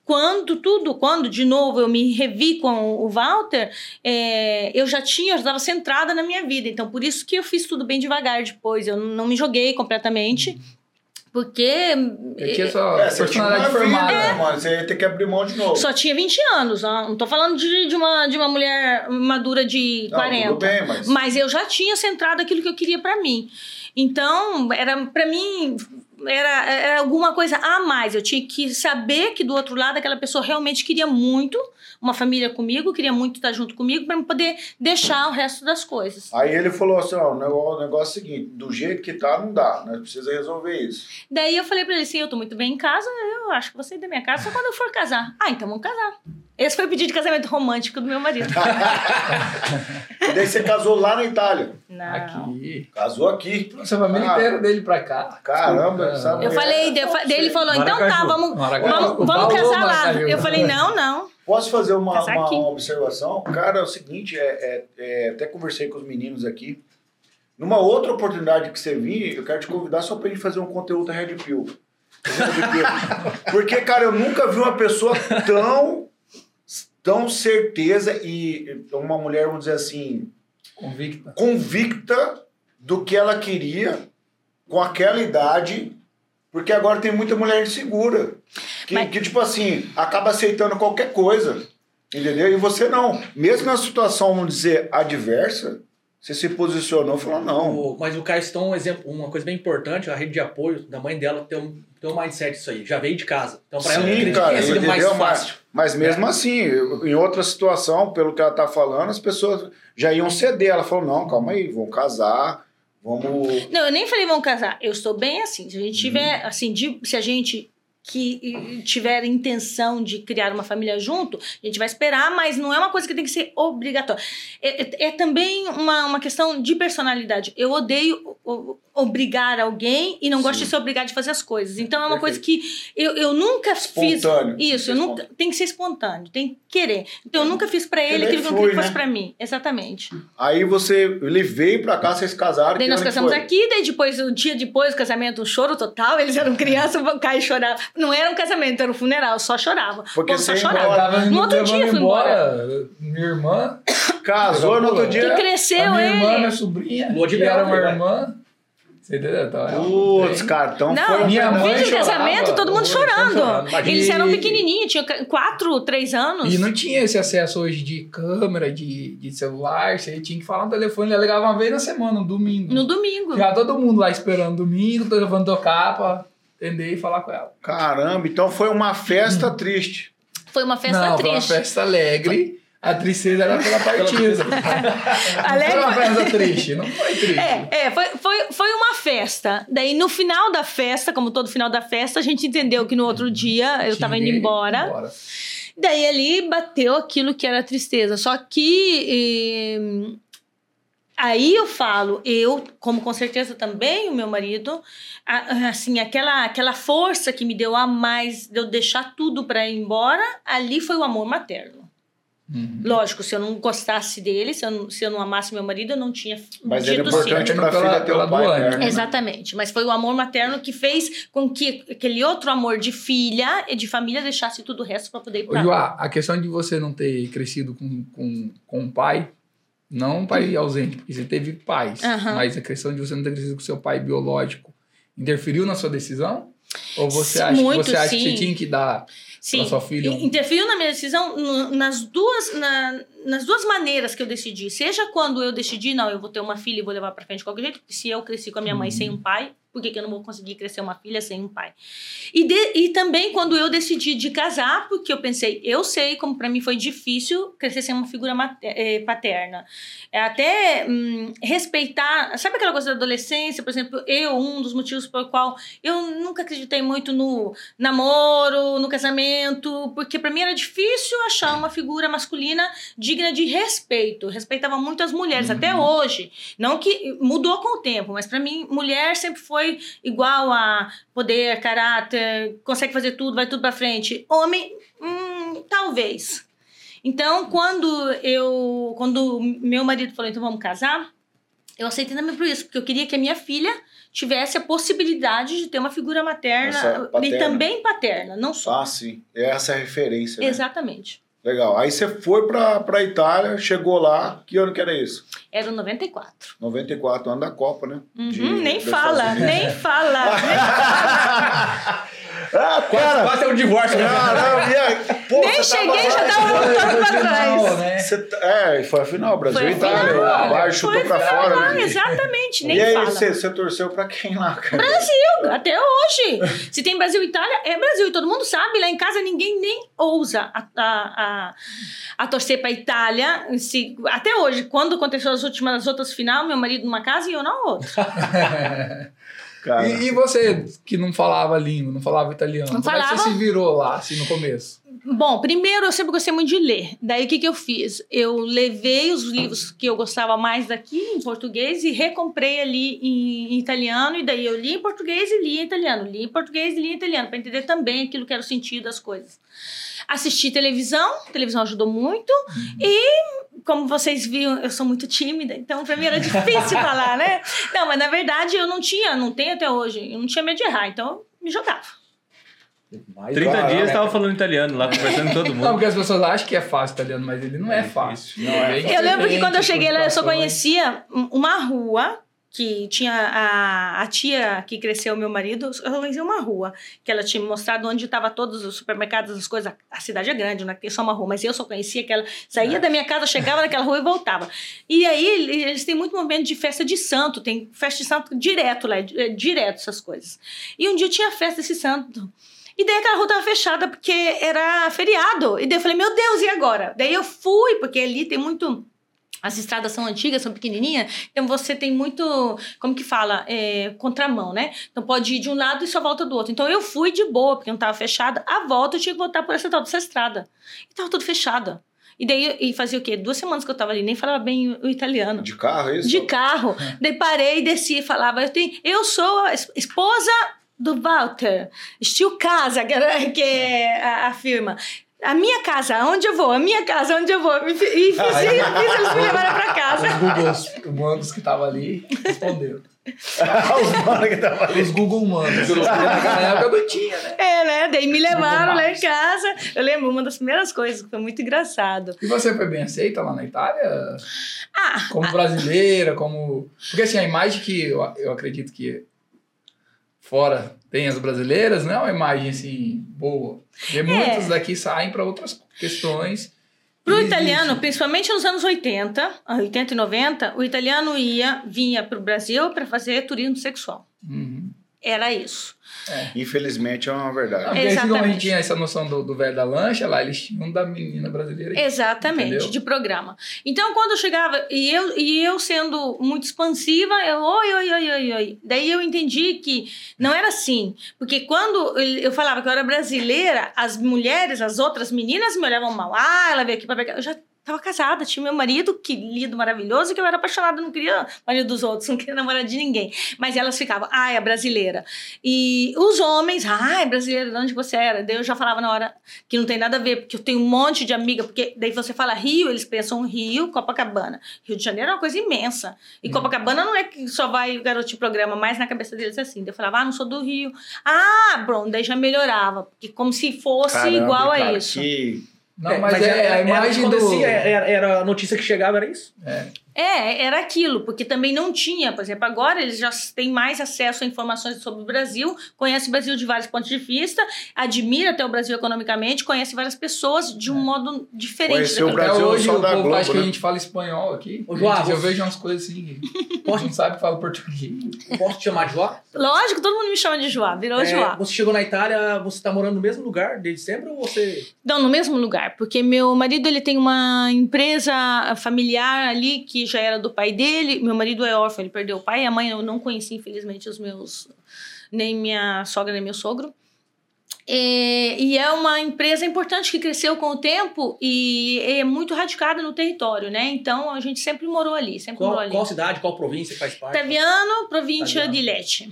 Quando tudo, quando de novo eu me revi com o Walter, é, eu já tinha, eu estava centrada na minha vida. Então, por isso que eu fiz tudo bem devagar depois. Eu não me joguei completamente, porque Eu tinha sua É, você tinha uma personalidade vida, formada. né, mano? Você ia ter que abrir mão de novo. só tinha 20 anos. ó. Não tô falando de, de, uma, de uma mulher madura de Não, 40. tudo bem, mas... Mas eu já tinha centrado aquilo que eu queria pra mim. Então, era para mim era, era alguma coisa a mais. Eu tinha que saber que do outro lado aquela pessoa realmente queria muito uma família comigo, queria muito estar junto comigo para poder deixar o resto das coisas. Aí ele falou assim, ó, o negócio, é o seguinte, do jeito que tá, não dá, nós precisamos resolver isso. Daí eu falei pra ele assim, eu tô muito bem em casa, eu acho que vou sair da minha casa só quando eu for casar. Ah, então vamos casar. Esse foi o pedido de casamento romântico do meu marido. E daí você casou lá na Itália. Não. Aqui. Casou aqui. Trouxe a família Ah. inteira dele pra cá. Caramba? Eu falei, daí ele falou, então tá, vamos, vamos, vamos casar lá. Eu falei, não, não. Posso fazer uma, Casar uma aqui. observação? Cara, é o seguinte, é, é- é, até conversei com os meninos aqui. Numa outra oportunidade que você vir, eu quero te convidar só pra gente fazer um conteúdo Red Pill. Red Pill. Porque, cara, eu nunca vi uma pessoa tão, tão certeza e uma mulher, vamos dizer assim, Convicta. convicta do que ela queria com aquela idade, porque agora tem muita mulher insegura. Que, Mas- que, tipo assim, acaba aceitando qualquer coisa. Entendeu? E você não. Mesmo na situação, vamos dizer, adversa, você se posicionou e falou, não. O- mas o Caio citou um exemplo, uma coisa bem importante, a rede de apoio da mãe dela tem um, tem um mindset isso aí, já veio de casa. Então pra ela que cara, sido mais entendeu? Mas, fácil. mas mesmo assim, em outra situação, pelo que ela tá falando, as pessoas já iam ceder. Ela falou, não, calma aí, vamos casar, vamos... Não, eu nem falei vamos casar. Eu estou bem assim. Se a gente tiver, Uhum. assim, de- se a gente que tiver intenção de criar uma família junto, a gente vai esperar, mas não é uma coisa que tem que ser obrigatória. É, é- é também uma, uma questão de personalidade. Eu odeio o- obrigar alguém e não gosto Sim. de ser obrigado de fazer as coisas. Então é uma coisa que eu, eu nunca fiz. Espontâneo. Isso, eu nunca, tem que ser espontâneo, tem que querer. Então eu nunca fiz pra ele aquilo que eu não queria que fosse né? pra mim. Exatamente. Aí você, ele veio pra cá, vocês casaram. Daí nós casamos foi? aqui, daí depois, o dia depois do casamento, um choro total. Eles eram crianças, o Caio chorava. Não era um casamento, era um funeral, só chorava. Porque povo só chorava. embora. No outro dia levando fui embora. Minha irmã, Casou no outro Que dia. cresceu a minha ele. irmã, minha sobrinha, Lua de que era uma vai. irmã. Você entendeu? Então, é Putz, então Não, foi minha mãe Vídeo de casamento, todo mundo chorando. chorando. Eles eram pequenininhos, tinham 4, 3 anos. E não tinha esse acesso hoje de câmera, de, de celular. Você tinha que falar no telefone. Ela ligava uma vez na semana, no domingo. No domingo. Ficava todo mundo lá esperando domingo, o telefone tocar pra atender e falar com ela. Caramba, então foi uma festa triste. Foi uma festa não, foi uma triste. festa alegre. A tristeza era pela partida. Alegre Não foi uma festa triste, não foi triste. É, é foi, foi, foi uma festa. Daí, no final da festa, como todo final da festa, a gente entendeu que no outro dia eu tava indo ir embora. Daí ali bateu aquilo que era tristeza. Só que aí eu falo, eu, como com certeza também o meu marido, a- assim, aquela, aquela força que me deu a mais de eu deixar tudo para ir embora, ali foi o amor materno. Uhum. Lógico, se eu não gostasse dele, se eu não, se eu não amasse meu marido, eu não tinha Mas era sim. importante pra Pela- filha ter o pai né? Exatamente, mas foi o amor materno que fez com que aquele outro amor de filha e de família deixasse tudo o resto para poder ir. Joá, a questão de você não ter crescido com, com, com um pai, não um pai ausente, porque você teve pais, Aham. mas a questão de você não ter crescido com seu pai biológico interferiu na sua decisão? Ou você Sim, acha, muito, que você acha que você tinha que dar Sim, pra sua filha um... in- interferiu na minha decisão nas duas, na- nas duas maneiras que eu decidi. Seja quando eu decidi, não, eu vou ter uma filha e vou levar pra frente de qualquer jeito, se eu cresci com a minha mãe sem um pai, por que, que eu não vou conseguir crescer uma filha sem um pai? E, de- e também quando eu decidi de casar, porque eu pensei, eu sei como pra mim foi difícil crescer sem uma figura eh, paterna. É até hum, respeitar, sabe aquela coisa da adolescência, por exemplo, eu, um dos motivos pelo qual eu nunca acreditei muito no namoro, no casamento, porque pra mim era difícil achar uma figura masculina digna de respeito. Respeitava muito as mulheres, até hoje. Não que mudou com o tempo, mas pra mim, mulher sempre foi igual a poder, caráter, consegue fazer tudo, vai tudo pra frente. Homem, hum, talvez. Então, quando eu, quando meu marido falou, então vamos casar, eu aceitei também por isso, porque eu queria que a minha filha tivesse a possibilidade de ter uma figura materna Essa e também paterna, não só. Ah, sim. Essa é a referência. né? Exatamente. Legal. Aí você foi pra, pra Itália, chegou lá. Que ano que era isso? Era o 94. 94, ano da Copa, né? Uhum, De- nem fala, Estados Unidos. nem fala. Ah, Quase, cara! quase é um divórcio. né? Caramba, e aí? Pô, Nem você cheguei, já tava... voltando pra trás. né? Você tá- É, foi a final, Brasil Foi e Itália. O Bayern chutou Foi pra fora, né? Exatamente, nem e aí, você, você torceu pra quem lá, cara? Brasil, até hoje. Se tem Brasil e Itália, é Brasil. E todo mundo sabe, lá em casa ninguém nem ousa a, a, a, a torcer pra Itália. Se, até hoje, quando aconteceu as últimas as outras final, meu marido numa casa e eu na outra. Cara, E, e você que não falava língua, não falava italiano, Não como é que falava. você se virou lá, assim, no começo? Bom, primeiro eu sempre gostei muito de ler. Daí o que, que eu fiz? Eu levei os livros que eu gostava mais daqui em português e recomprei ali em, em italiano. E daí eu li em português e li em italiano. Li em português e li em italiano, para entender também aquilo que era o sentido das coisas. Assisti televisão, televisão ajudou muito. E como vocês viram, eu sou muito tímida, então pra mim era difícil falar, né? Não, mas na verdade eu não tinha, não tenho até hoje, eu não tinha medo de errar, então eu me jogava. Mas, 30 Caraca. dias tava falando italiano lá, conversando com todo Não, mundo. porque as pessoas acham que é fácil italiano, mas ele não é, É fácil. Não é Eu lembro que quando eu cheguei lá, eu só conhecia um- uma rua que tinha a, a tia que cresceu meu marido, eu conhecia uma rua que ela tinha me mostrado onde estava todos os supermercados, as coisas. A cidade é grande, não é é só uma rua, mas eu só conhecia aquela. Saía da minha casa, chegava naquela rua e voltava. E aí eles têm muito movimento de festa de santo, tem festa de santo direto lá, é é direto essas coisas. E um dia tinha festa desse santo. E daí aquela rua tava fechada porque era feriado. E daí eu falei, meu Deus, e agora? Daí eu fui, porque ali tem muito. As estradas são antigas, são pequenininhas, então você tem muito, como que fala, é, contramão, né? Então pode ir de um lado e só volta do outro. Então eu fui de boa, porque não estava fechada. A volta eu tinha que voltar por essa tal dessa estrada. E tava tudo fechado. E daí e fazia o quê? Duas semanas que eu tava ali, nem falava bem o italiano. De carro, é isso? De carro. Daí parei, desci e falava: eu, tenho, eu sou a es- esposa do Walter. Estilo Casa, que é a, a firma. A minha casa, onde eu vou? A minha casa, onde eu vou? E e fiz, e fiz eles me levaram pra casa. Os Googles, humanos que estavam ali responderam. Os mano que tava ali. Os Google humanos. Na época não tinha, né? É, né? Daí me levaram lá em casa. Eu lembro uma das primeiras coisas que foi muito engraçado. E você foi bem aceita lá na Itália? Ah, Como brasileira, como. Porque assim, a imagem que eu, eu acredito que fora tem as brasileiras, não é uma imagem assim boa. Porque muitos daqui saem para outras questões. Pro E italiano, existe. principalmente nos anos 80, ah, 80 e 90, o italiano ia, vinha pro Brasil para fazer turismo sexual. Uhum. Era isso. Infelizmente é uma Não, verdade. porque assim, como a Exatamente. gente tinha essa noção do, do velho da lancha, lá eles tinham da menina brasileira. Exatamente, Entendeu? de programa. Então, quando eu chegava, e eu, e eu sendo muito expansiva, eu, oi, oi, oi, oi, oi. Daí eu entendi que não era assim. Porque quando eu falava que eu era brasileira, as mulheres, as outras meninas me olhavam mal. Ah, ela veio aqui pra pegar. Eu já estava casada, tinha meu marido, que lindo, maravilhoso, que eu era apaixonada, não queria marido dos outros, não queria namorar de ninguém. Mas elas ficavam, ah, é brasileira. E os homens, ah, é brasileira, de onde você era? Daí eu já falava na hora que não tem nada a ver, porque eu tenho um monte de amiga, porque daí você fala Rio, eles pensam Rio, Copacabana. Rio de Janeiro é uma coisa imensa. E Copacabana não é que só vai o garoto de programa, mas na cabeça deles é assim. Daí eu falava, ah, não sou do Rio. Ah, bom, daí já melhorava, porque como se fosse Caramba, igual a cara, isso. Que... Não, mas, é, a era o que imagem do. acontecia, era, era a notícia que chegava, era isso? É, era aquilo, porque também não tinha, por exemplo, agora eles já têm mais acesso a informações sobre o Brasil, conhece o Brasil de vários pontos de vista, admira até o Brasil economicamente, conhece várias pessoas de um modo diferente. Conheceu o Brasil hoje só o da povo Globo, acha que né? a gente fala espanhol aqui. Ô, Gente, eu você- vejo umas coisas assim. Posso- Não sabe que fala português. Posso te chamar de Joá? Lógico, todo mundo me chama de Joá, virou É, Joá. Você chegou na Itália, você tá morando no mesmo lugar desde sempre ou você. Não, no mesmo lugar, porque meu marido ele tem uma empresa familiar ali que já era do pai dele. Meu marido é órfão, ele perdeu o pai e a mãe. Eu não conheci, infelizmente, os meus nem minha sogra nem meu sogro. É, e é uma empresa importante que cresceu com o tempo e é muito radicada no território, né? Então a gente sempre morou ali, sempre morou Qual, ali. qual cidade, qual província faz parte? Taviano, província Taviano. de. Lecce.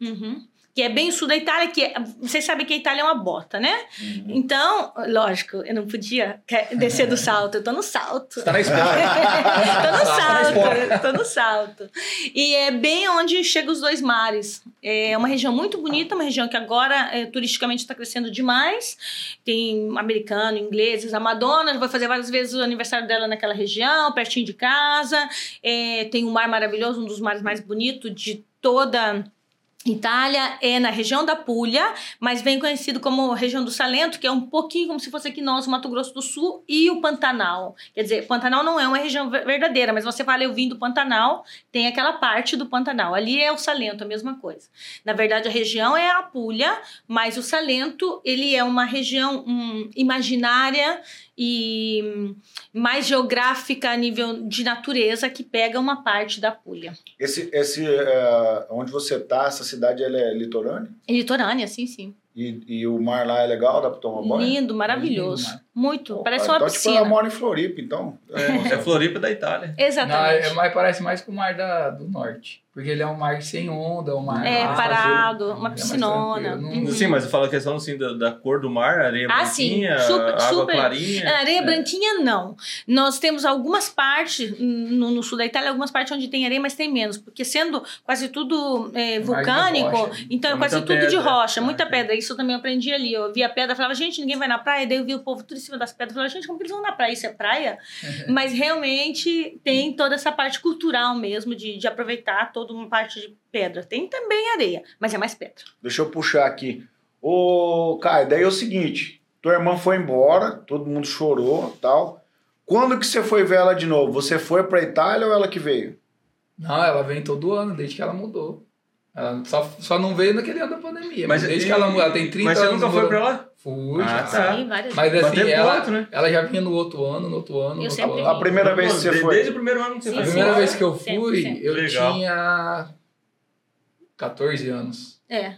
Uhum. Que é bem sul da Itália, que é- vocês sabem que a Itália é uma bota, né? Então, lógico, eu não podia descer do salto, eu tô no salto. Você tá na Espanha. tô no Tá salto, tô no salto. E é bem onde chegam os dois mares. É uma região muito bonita, uma região que agora é, turisticamente está crescendo demais. Tem americano, ingleses, a Madonna vai fazer várias vezes o aniversário dela naquela região, pertinho de casa. É, tem um mar maravilhoso, um dos mares mais bonitos de toda Itália é na região da Puglia, mas bem conhecido como região do Salento, que é um pouquinho como se fosse aqui nós, Mato Grosso do Sul, e o Pantanal. Quer dizer, Pantanal não é uma região ver- verdadeira, mas você fala eu vim do Pantanal, tem aquela parte do Pantanal. Ali é o Salento, a mesma coisa. Na verdade, a região é a Puglia, mas o Salento, ele é uma região hum, imaginária e mais geográfica a nível de natureza que pega uma parte da Puglia. Esse, esse, é, onde você tá, essa cidade ela é litorânea? É litorânea, sim, sim. E, e o mar lá é legal, dá pra tomar banho? Lindo, maravilhoso. Lindo, Muito. Pô, Parece cara, uma então, piscina. Tipo, ela mora em Floripa, então. É, é Floripa da Itália. Não, Exatamente. é, mas parece mais com o mar da, do norte. Porque ele é um mar sem onda, um mar. É, parado, tranquilo. uma É piscinona. tranquilo, não- Uhum. Sim, mas eu falo a questão assim, da, da cor do mar, areia Ah, sim. branquinha, Super- água super. clarinha. A areia É. branquinha, não. Nós temos algumas partes, no, no sul da Itália, algumas partes onde tem areia, mas tem menos. Porque sendo quase tudo é, vulcânico, rocha. então é, É quase tudo de pedra. rocha, muita Ah, pedra. Isso eu também aprendi ali. Eu via pedra, falava, gente, ninguém vai na praia. Daí eu vi o povo tudo cima das pedras. Falava, gente, como que eles vão na praia? Isso é praia? mas realmente tem toda essa parte cultural mesmo, de, de aproveitar toda uma parte de pedra. Tem também areia, mas é mais pedra. Deixa eu puxar aqui. Ô, Caio, daí é o seguinte: tua irmã foi embora, todo mundo chorou tal. Quando que você foi ver ela de novo? Você foi pra Itália ou ela que veio? Não, ela vem todo ano, desde que ela mudou. Ela só, só não veio naquele ano da pandemia. Mas, Mas desde e- que ela mudou, ela tem 30 Mas você anos. nunca foi morando- pra lá? Fui, Ah, tá. Sim, várias Mas assim, ela, ponto, né? ela já vinha no outro ano, no outro ano, no Eu outro sempre ano. A primeira vez que você foi. Desde o primeiro ano que você Sim, A foi. sim. primeira vez que eu fui, sempre. eu Legal. tinha 14 anos. É.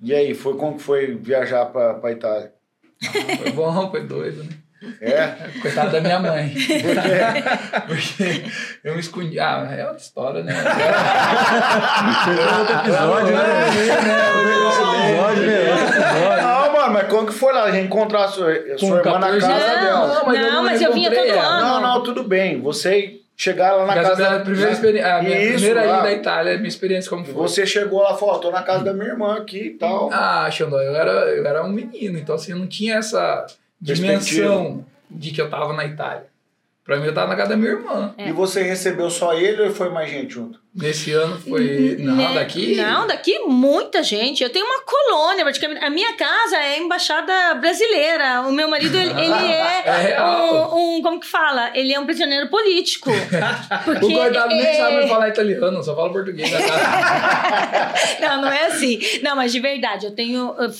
E aí, foi como que foi viajar pra, pra Itália? Foi bom, foi doido, né? É? Coitada da minha mãe. Porque eu me escondi. Ah, é outra história, né? Outro episódio, né? Episódio, né? Outro episódio. Não, mas como que foi lá? A gente encontrar a sua, a sua irmã na 14 casa anos. dela. Não, mas eu não, não mas eu vinha todo ela. ano. Não, não, tudo bem. Você chegar lá na Mas casa a minha primeira, experi- a minha Isso, primeira ida à Itália, a minha experiência como foi. Você chegou lá e falou, tô na casa da minha irmã aqui e tal. Ah, Xandó, eu era, eu era um menino, então assim, eu não tinha essa dimensão de que eu tava na Itália. Pra mim, eu tava na casa da minha irmã. E você recebeu só ele ou foi mais gente junto? Nesse ano foi. Não, Né? daqui. Não, daqui muita gente. Eu tenho uma colônia, praticamente. A minha casa é embaixada brasileira. O meu marido, ele, ele é, É real. um, um- Como que fala? Ele é um prisioneiro político. Porque O nem é- sabe falar italiano, só fala português na casa. Não, não é assim. Não, mas de verdade, eu tenho. Eu,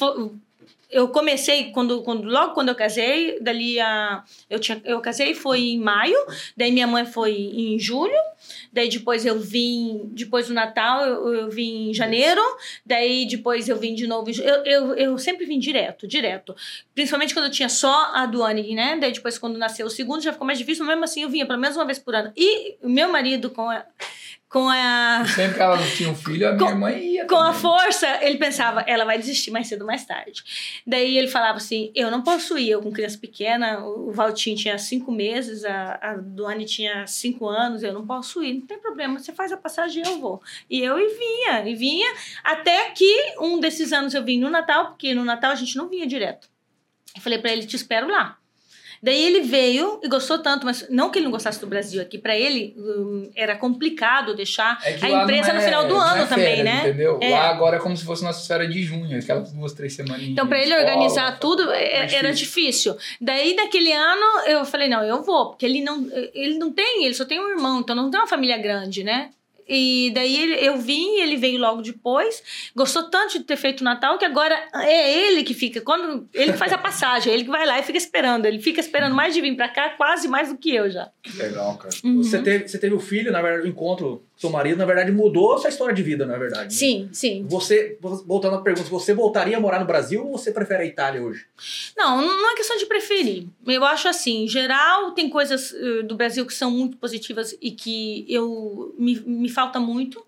eu comecei quando, quando logo quando eu casei, dali a eu tinha eu casei foi em maio, daí minha mãe foi em julho, daí depois eu vim depois do Natal eu, eu vim em janeiro, daí depois eu vim de novo, eu, eu, eu sempre vim direto, direto. Principalmente quando eu tinha só a Duane, né? Daí depois quando nasceu o segundo já ficou mais difícil, mas mesmo assim eu vinha pelo menos uma vez por ano. E meu marido com a com a Sempre que ela não tinha um filho, a minha Com- irmã ia. com a força, ele pensava, ela vai desistir mais cedo ou mais tarde. Daí ele falava assim: eu não posso ir, eu com criança pequena, o Valtinho tinha cinco meses, a, a Duane tinha cinco anos, eu não posso ir, não tem problema, você faz a passagem eu vou. E eu e vinha, e vinha, até que um desses anos eu vim no Natal, porque no Natal a gente não vinha direto. Eu falei pra ele: te espero lá. Daí ele veio e gostou tanto, mas não que ele não gostasse do Brasil, é que pra ele hum, era complicado deixar É a empresa não no é- final do não ano é também, férias, né? Entendeu? É. Lá agora é como se fosse nossa esfera de junho, aquelas duas, três semaninhas. Então, para ele escola, organizar tudo, é- era difícil. Daí, naquele ano, eu falei, não, eu vou. Porque ele não, ele não tem, ele só tem um irmão, então não tem uma família grande, né? E daí eu vim, ele veio logo depois. Gostou tanto de ter feito o Natal que agora é ele que fica. Quando ele que faz a passagem, é ele que vai lá e fica esperando. Ele fica esperando mais de vir pra cá, quase mais do que eu já. Que legal, cara. Uhum. Você, teve, você teve o filho, na verdade, o encontro seu marido, na verdade, mudou a sua história de vida, na verdade. né? Sim, sim. Você, voltando à pergunta, você voltaria a morar no Brasil ou você prefere a Itália hoje? Não, não é questão de preferir. Eu acho assim, em geral, tem coisas eh, do Brasil que são muito positivas e que eu me, me falta muito.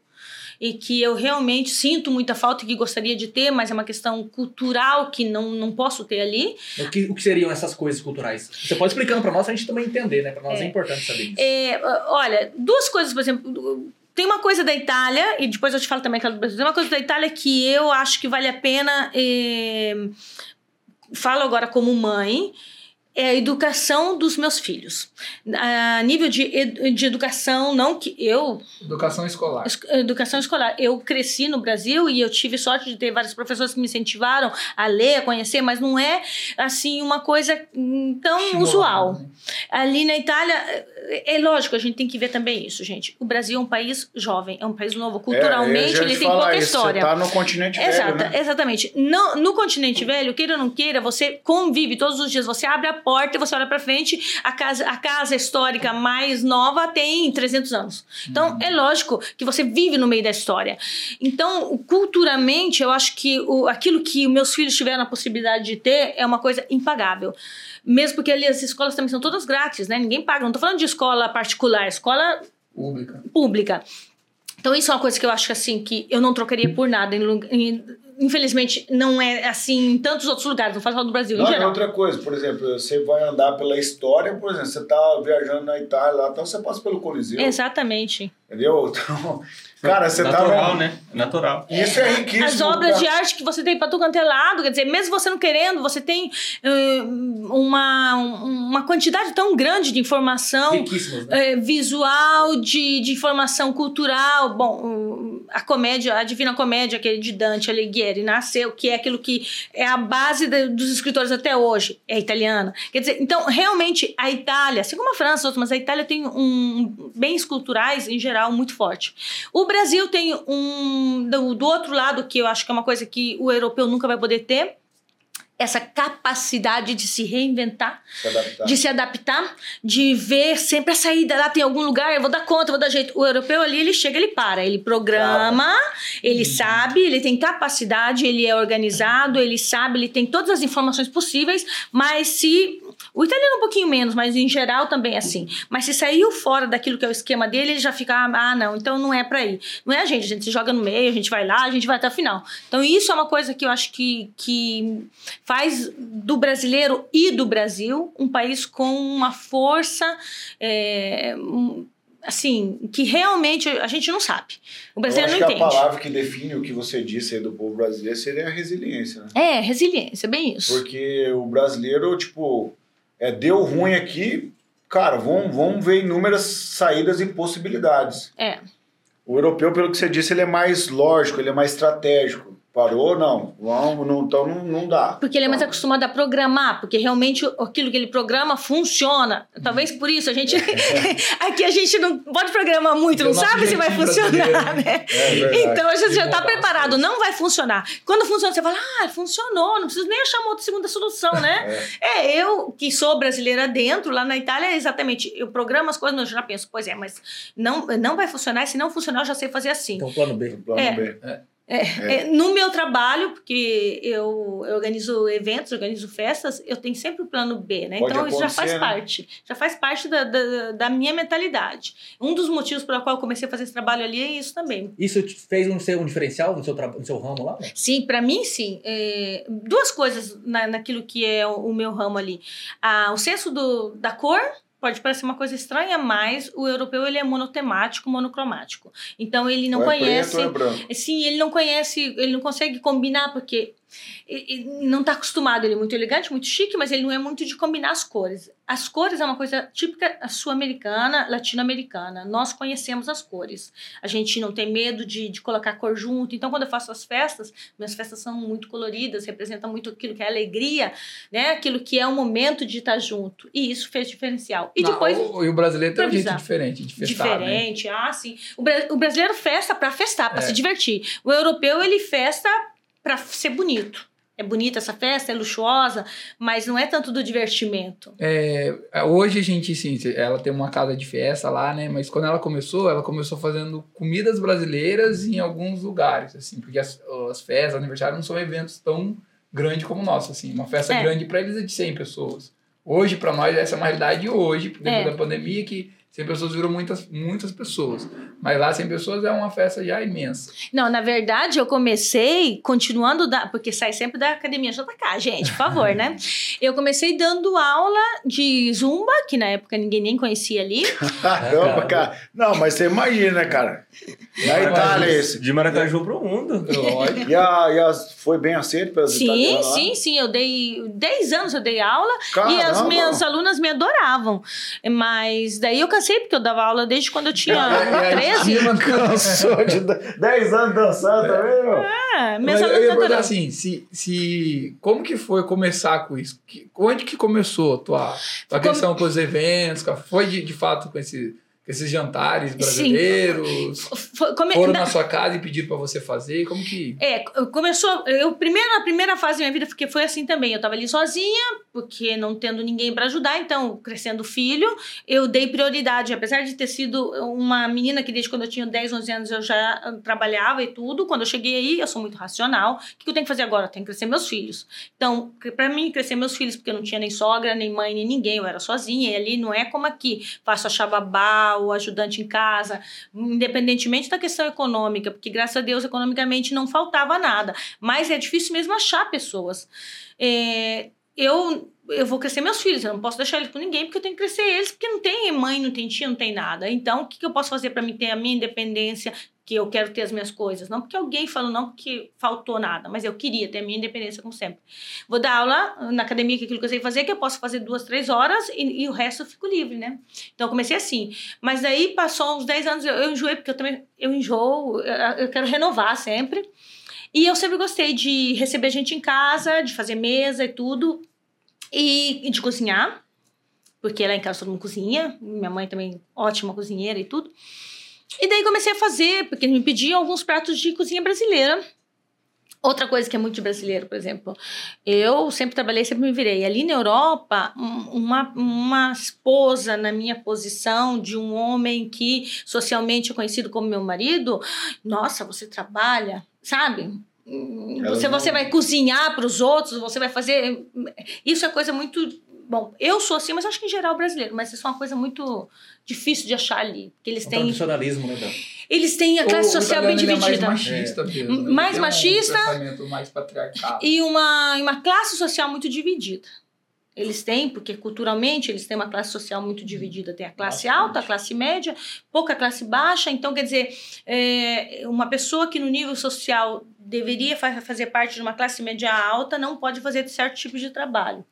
E que eu realmente sinto muita falta e que gostaria de ter, mas é uma questão cultural que não, não posso ter ali. O que, o que seriam essas coisas culturais? Você pode explicando pra nós, pra gente também entender, né? Pra nós é, É. importante saber isso. É, olha, duas coisas, por exemplo. Tem uma coisa da Itália, e depois eu te falo também aquela do Brasil. Tem uma coisa da Itália que eu acho que vale a pena. eh, falo agora como mãe. É a educação dos meus filhos. A nível de, ed- de educação, não que eu Educação escolar. Es- Educação escolar. Eu cresci no Brasil e eu tive sorte de ter várias professoras que me incentivaram a ler, a conhecer, mas não é assim uma coisa hum, tão Estimulado, usual. né? Ali na Itália, é é lógico, a gente tem que ver também isso, gente. O Brasil é um país jovem, é um país novo. Culturalmente, É, eu ia ele te tem pouca isso, história. Você tá no continente Exata, velho, né? Exatamente. No, no continente velho, queira ou não queira, você convive todos os dias. Você abre a porta e você olha pra frente, a casa, a casa histórica mais nova tem 300 anos. Então, é lógico que você vive no meio da história. Então, culturalmente, eu acho que o, aquilo que meus filhos tiveram a possibilidade de ter é uma coisa impagável. Mesmo porque ali as escolas também são todas grátis, né? Ninguém paga. Não tô falando de escola particular, escola Pública. pública. Então, isso é uma coisa que eu acho que assim, que eu não trocaria por nada. Em, em- infelizmente, não é assim em tantos outros lugares, não falo só do Brasil, Não, é outra coisa, por exemplo, você vai andar pela história, por exemplo, você tá viajando na Itália lá, então você passa pelo Coliseu, Exatamente. entendeu? Então, cara, você Natural, tá... né? Natural. Isso é riquíssimo. As obras cara. de arte que você tem para tudo quanto é lado, quer dizer, mesmo você não querendo, você tem eh, uma, uma quantidade tão grande de informação né? eh, visual, de, de informação cultural. Bom, o- a comédia, a Divina Comédia, que é de Dante Alighieri, nasceu, que é aquilo que é a base de- dos escritores até hoje, é italiana. Quer dizer, então, realmente, a Itália, assim como a França, mas a Itália tem um bens culturais, em geral, muito forte. O Brasil tem um. Do, do outro lado, que eu acho que é uma coisa que o europeu nunca vai poder ter. Essa capacidade de se reinventar, Se de se adaptar, de ver sempre a saída lá tem algum lugar, eu vou dar conta, eu vou dar jeito. O europeu ali, ele chega, ele para, ele programa, ele sabe, ele tem capacidade, ele é organizado, ele sabe, ele tem todas as informações possíveis, mas se O italiano um pouquinho menos, mas em geral também é assim. Mas se saiu fora daquilo que é o esquema dele, ele já fica, ah, não, então não é pra ir. Não é a gente, a gente se joga no meio, a gente vai lá, a gente vai até o final. Então isso é uma coisa que eu acho que, que faz do brasileiro e do Brasil um país com uma força, é, assim, que realmente a gente não sabe. O brasileiro acho não que entende. a palavra que define o que você disse aí do povo brasileiro seria a resiliência, né? É, resiliência, bem isso. Porque o brasileiro, tipo, é, deu ruim aqui, cara, vamos, vamos ver inúmeras saídas e possibilidades. É. O europeu, pelo que você disse, ele é mais lógico, ele é mais estratégico. Parou? Não. Vamos, não então não, não dá. Porque ele é mais Então, acostumado a programar, porque realmente aquilo que ele programa funciona. Talvez por isso a gente. aqui a gente não pode programar muito, não É sabe se vai funcionar, brasileiro, né? É. Então a gente já está preparado, não vai funcionar. Quando funciona, você fala, ah, funcionou, não preciso nem achar uma outra segunda solução, né? É, eu que sou brasileira dentro, lá na Itália, é exatamente, eu programo as coisas, eu já penso, pois é, mas não, não vai funcionar, e se não funcionar, eu já sei fazer assim. Então, plano B. Plano É. B. É, no meu trabalho, porque eu, eu organizo eventos, organizo festas, eu tenho sempre o plano B, né? Pode então isso já faz né? parte. Já faz parte da, da, da minha mentalidade. Um dos motivos pelo qual eu comecei a fazer esse trabalho ali é isso também. Isso fez um, ser um diferencial no seu, no seu ramo lá? né? Sim, para mim, sim. É, duas coisas na, naquilo que é o, o meu ramo ali. Ah, o senso do, da cor pode parecer uma coisa estranha, mas o europeu ele é monotemático, monocromático. Então ele não ou conhece... É preto, ou é branco. Sim, ele não conhece, ele não consegue combinar, porque e- e não está acostumado. Ele é muito elegante, muito chique, mas ele não é muito de combinar as cores. As cores é uma coisa típica sul-americana, latino-americana. Nós conhecemos as cores. A gente não tem medo de, de colocar cor junto. Então, quando eu faço as festas, minhas festas são muito coloridas, representam muito aquilo que é alegria, né? Aquilo que é o momento de estar junto. E isso fez diferencial. E Não, depois. o, e o brasileiro tem um jeito diferente de festar, né? Diferente, ah, sim. O, o brasileiro festa para festar, para É. se divertir. O europeu, ele festa para ser bonito. É bonita essa festa, é luxuosa, mas não é tanto do divertimento. É, hoje a gente, sim, ela tem uma casa de festa lá, né? Mas quando ela começou, ela começou fazendo comidas brasileiras em alguns lugares, assim, porque as, as festas, aniversário não são eventos tão grandes como o nosso, assim. Uma festa É. grande para eles é de 100 pessoas. Hoje, para nós, essa é uma realidade hoje, depois É. da pandemia, que 100 pessoas viram muitas, muitas pessoas. Mas lá 100 pessoas é uma festa já imensa. Não, na verdade, eu comecei continuando, da, porque sai sempre da academia JK, gente, por favor, né? Eu comecei dando aula de zumba, que na época ninguém nem conhecia ali. Caramba, cara. Não, mas você imagina, cara? Na Itália esse. De Maracaju pro mundo. Lógico. E, a, e as- foi bem aceito pelas Sim, sim, sim. Eu dei 10 anos eu dei aula Caramba. e as minhas alunas me adoravam. Mas daí eu cansei, porque eu dava aula desde quando eu tinha E a 13. estima- Cansou de 10 anos dançando também, meu. É, Mas minhas eu ia perguntar assim, se, se, como que foi começar com isso? Que- onde que começou a tua, tua questão com os eventos? Foi de, de fato com, esse, esses jantares brasileiros? Foi- come- Foram na- sua casa e pediram pra você fazer? Como que... É, começou. Eu primeiro, na primeira fase da minha vida, porque foi assim também. Eu tava ali sozinha, porque não tendo ninguém para ajudar, então, crescendo filho, eu dei prioridade. Apesar de ter sido uma menina que desde quando eu tinha 10, 11 anos eu já trabalhava e tudo, quando eu cheguei aí, eu sou muito racional. O que eu tenho que fazer agora? Eu tenho que crescer meus filhos. Então, para mim, crescer meus filhos, porque eu não tinha nem sogra, nem mãe, nem ninguém, eu era sozinha, e ali não é como aqui. Faço a chababá, o ajudante em casa, independentemente da questão econômica, porque graças a Deus economicamente não faltava nada, mas é difícil mesmo achar pessoas. É, eu eu vou crescer meus filhos, eu não posso deixar eles com ninguém porque eu tenho que crescer eles, porque não tem mãe, não tem tia, não tem nada. Então, o que, que eu posso fazer para mim ter a minha independência, que eu quero ter as minhas coisas? Não porque alguém falou, não porque faltou nada, mas eu queria ter a minha independência como sempre. Vou dar aula na academia, que é aquilo que eu sei fazer, que eu posso fazer duas, três horas e, e o resto eu fico livre, né? Então, eu comecei assim. Mas daí passou uns 10 anos, eu, eu enjoei, porque eu também eu enjoo, eu, eu quero renovar sempre. E eu sempre gostei de receber gente em casa, de fazer mesa e tudo, e, e de cozinhar, porque lá em casa todo mundo cozinha, minha mãe também ótima cozinheira e tudo. E daí comecei a fazer, porque me pediam alguns pratos de cozinha brasileira. Outra coisa que é muito de brasileiro, por exemplo, eu sempre trabalhei, sempre me virei. Ali na Europa, um- uma, uma esposa na minha posição de um homem que socialmente é conhecido como meu marido, nossa, você trabalha, sabe? Hum, Você, você vai cozinhar para os outros, você vai fazer. Isso é coisa muito Bom, eu sou assim, mas acho que em geral brasileiro, mas isso é uma coisa muito difícil de achar ali. Porque eles Um têm, tradicionalismo, né, Dan? eles têm a classe O- o social bem italiano, ele dividida. É mais machista mesmo. ele Mais machista. Um pensamento mais patriarcal. E uma, uma classe social muito dividida. Eles têm, porque culturalmente eles têm uma classe social muito dividida. Tem a classe Bastante. alta, a classe média, pouca classe baixa. Então, quer dizer, é, uma pessoa que no nível social deveria fa- fazer parte de uma classe média alta não pode fazer certo tipo de trabalho.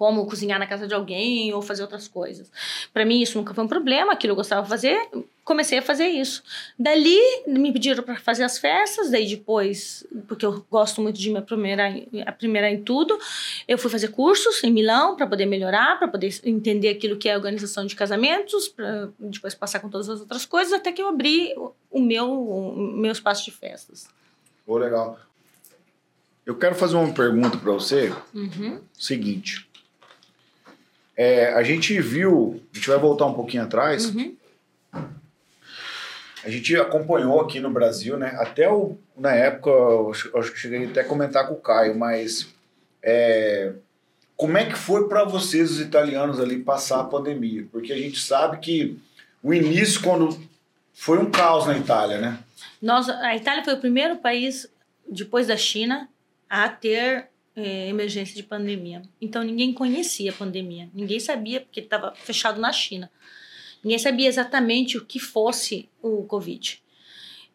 Como cozinhar na casa de alguém ou fazer outras coisas. Para mim, isso nunca foi um problema, aquilo eu gostava de fazer, comecei a fazer isso. Dali, me pediram para fazer as festas, daí depois, porque eu gosto muito de me aprimorar, em- aprimorar em tudo, eu fui fazer cursos em Milão para poder melhorar, para poder entender aquilo que é a organização de casamentos, para depois passar com todas as outras coisas, até que eu abri o- meu, o meu espaço de festas. Pô, legal. Eu quero fazer uma pergunta para você. Uhum. Seguinte. É, a gente viu, a gente vai voltar um pouquinho atrás. Uhum. A gente acompanhou aqui no Brasil, né? Até o, na época, acho que cheguei até a comentar com o Caio, mas é, como é que foi para vocês, os italianos, ali passar a pandemia? Porque a gente sabe que o início, quando foi um caos na Itália, né? Nós, a Itália foi o primeiro país, depois da China, a ter eh, emergência de pandemia. Então ninguém conhecia a pandemia. Ninguém sabia, porque estava fechado na China. Ninguém sabia exatamente o que fosse o Covid.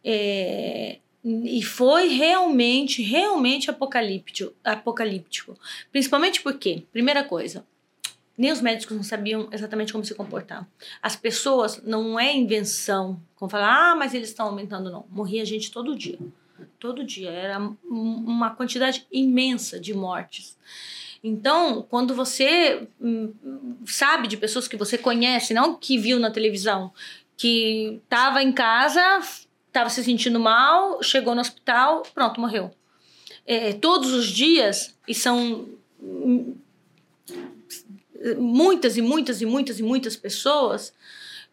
É, e foi realmente, realmente apocalíptico, apocalíptico. Principalmente porque, primeira coisa, nem os médicos não sabiam exatamente como se comportar. As pessoas, não é invenção, como falar, ah, mas eles estão aumentando, não. Morria gente todo dia. Todo dia. Era um- uma quantidade imensa de mortes. Então, quando você hum, sabe de pessoas que você conhece, não que viu na televisão, que estava em casa, estava se sentindo mal, chegou no hospital, pronto, morreu. É, todos os dias, e são hum, muitas e muitas e muitas e muitas pessoas,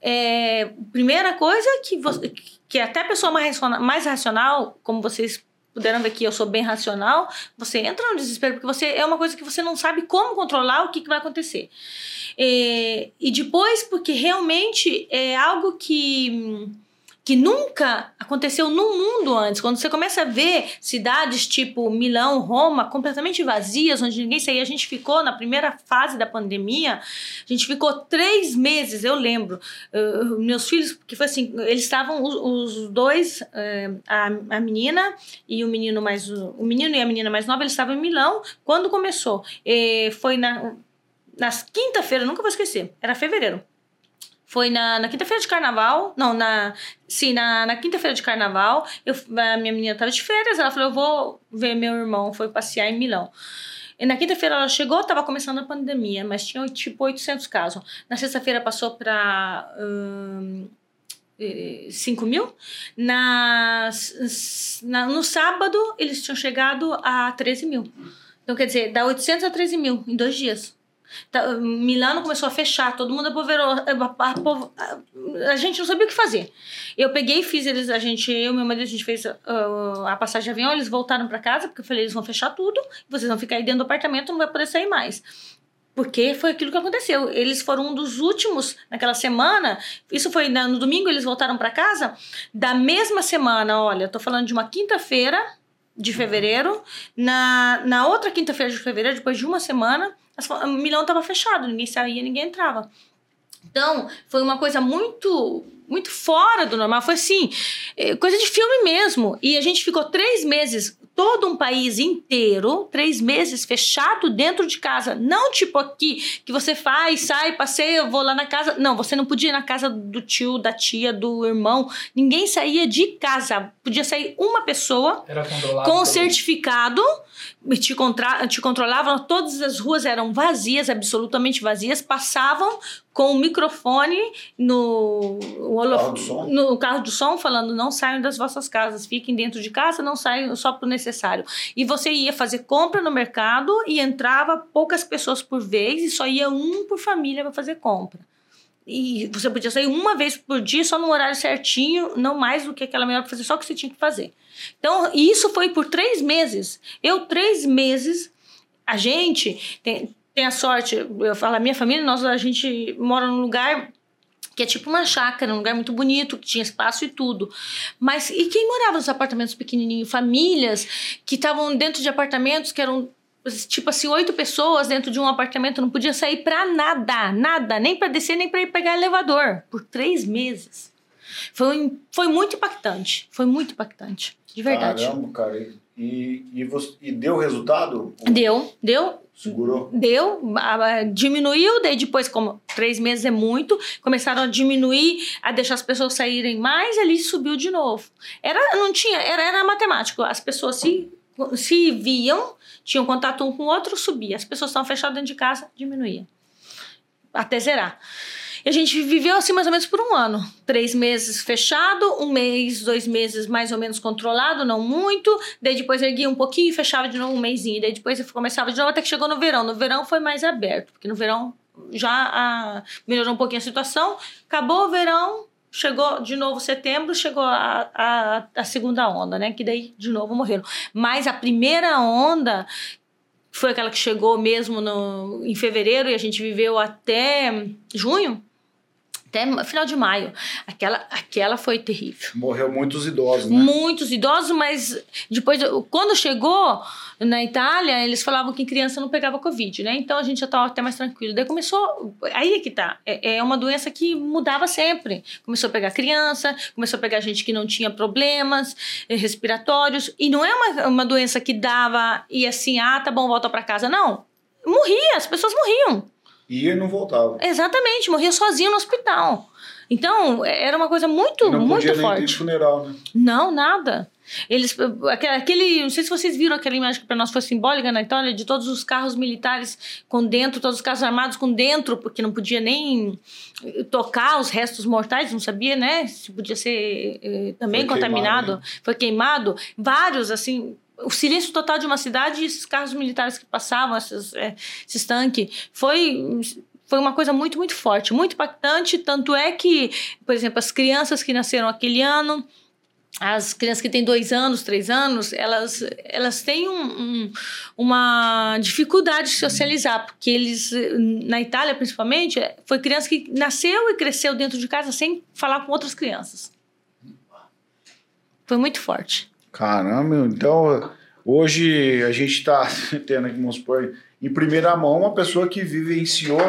é, primeira coisa que, você, que até pessoa mais racional, mais racional, como vocês puderam ver aqui, eu sou bem racional, você entra no desespero, porque você é uma coisa que você não sabe como controlar o que, que vai acontecer. É, e depois, porque realmente é algo que, que nunca aconteceu no mundo antes. Quando você começa a ver cidades tipo Milão, Roma, completamente vazias, onde ninguém saía, a gente ficou na primeira fase da pandemia, a gente ficou três meses, eu lembro. Uh, meus filhos, que foi assim, eles estavam os, os dois, uh, a, a menina e o menino mais o menino e a menina mais nova, eles estavam em Milão quando começou. E foi na nas quinta-feira, nunca vou esquecer, era fevereiro. Foi na, na quinta-feira de carnaval, não, na, sim, na, na quinta-feira de carnaval, eu, a minha menina estava de férias, ela falou, eu vou ver meu irmão, foi passear em Milão. E na quinta-feira ela chegou, estava começando a pandemia, mas tinha tipo 800 casos. Na sexta-feira passou para... Hum, 5 mil. Nas, na, no sábado, eles tinham chegado a 13 mil. Então, quer dizer, dá 800 a 13 mil em dois dias. Tá, Milano começou a fechar, todo mundo apoverou. A, gente não sabia o que fazer. Eu peguei e fiz eles, a gente, eu e meu marido, a gente fez uh, a passagem de avião, eles voltaram para casa, porque eu falei, eles vão fechar tudo, vocês vão ficar aí dentro do apartamento, não vai poder sair mais. Porque foi aquilo que aconteceu. Eles foram um dos últimos naquela semana. Isso foi no domingo, eles voltaram para casa. Da mesma semana, olha, tô falando de uma quinta-feira de fevereiro. Na, na outra quinta-feira de fevereiro, depois de uma semana, o milhão estava fechado, ninguém saía, ninguém entrava. Então, foi uma coisa muito muito fora do normal. Foi assim, coisa de filme mesmo. E a gente ficou três meses, todo um país inteiro, três meses fechado dentro de casa. Não tipo aqui, que você faz, sai, passeia, eu vou lá na casa. Não, você não podia ir na casa do tio, da tia, do irmão. Ninguém saía de casa. Podia sair uma pessoa com certificado. Te, contra, te controlavam, todas as ruas eram vazias, absolutamente vazias, passavam com o microfone no, carro, som. no carro de som, falando: não saiam das vossas casas, fiquem dentro de casa, não saiam só para o necessário. E você ia fazer compra no mercado e entrava poucas pessoas por vez e só ia um por família para fazer compra. E você podia sair uma vez por dia, só no horário certinho, não mais do que aquela para fazer só o que você tinha que fazer. Então, isso foi por três meses. Eu, três meses, a gente tem, tem a sorte, eu falo, a minha família, nós, a gente mora num lugar que é tipo uma chácara, um lugar muito bonito, que tinha espaço e tudo. Mas e quem morava nos apartamentos pequenininhos? Famílias que estavam dentro de apartamentos que eram tipo assim, oito pessoas dentro de um apartamento, não podia sair pra nada, nada, nem pra descer, nem pra ir pegar elevador, por três meses. Foi, foi muito impactante, foi muito impactante, de verdade. Caramba, cara. E, e, você, e deu resultado? Deu, deu, Segurou? deu, diminuiu, daí depois, como três meses é muito, começaram a diminuir, a deixar as pessoas saírem mais, ali subiu de novo. Era, não tinha, era, era matemático, as pessoas se, se viam, tinham contato um com o outro, subia. As pessoas estavam fechadas dentro de casa, diminuía. Até zerar. E a gente viveu assim mais ou menos por um ano. Três meses fechado, um mês, dois meses mais ou menos controlado, não muito. Daí depois erguia um pouquinho e fechava de novo um mêsinho. Daí depois começava de novo até que chegou no verão. No verão foi mais aberto, porque no verão já ah, melhorou um pouquinho a situação. Acabou o verão, chegou de novo setembro, chegou a, a, a segunda onda, né? Que daí de novo morreram. Mas a primeira onda foi aquela que chegou mesmo no, em fevereiro e a gente viveu até junho, até final de maio. Aquela, aquela foi terrível. Morreu muitos idosos, né? Muitos idosos, mas depois, quando chegou na Itália, eles falavam que criança não pegava Covid, né? Então a gente já estava até mais tranquilo. Daí começou. Aí é que tá. É, é uma doença que mudava sempre. Começou a pegar criança, começou a pegar gente que não tinha problemas eh, respiratórios. E não é uma, uma doença que dava e assim, ah, tá bom, volta para casa. Não. Morria, as pessoas morriam. Ia e não voltava. Exatamente, morria sozinho no hospital. Então, era uma coisa muito, não muito podia nem forte. ter funeral, né? Não, nada. Eles, aque- aquele, não sei se vocês viram aquela imagem que para nós foi simbólica na Itália, de todos os carros militares com dentro, todos os carros armados com dentro, porque não podia nem tocar os restos mortais, não sabia, né? Se podia ser eh, também Foi contaminado, queimado, foi queimado. Vários, assim, o silêncio total de uma cidade e esses carros militares que passavam, esses, eh, esses tanques, foi foi uma coisa muito, muito forte, muito impactante. Tanto é que, por exemplo, as crianças que nasceram aquele ano, as crianças que têm dois anos, três anos, elas, elas têm um, um- uma dificuldade de socializar, porque eles, na Itália principalmente, foi criança que nasceu e cresceu dentro de casa sem falar com outras crianças. Foi muito forte. Caramba, então hoje a gente está tendo aqui, vamos supor, em primeira mão uma pessoa que vivenciou,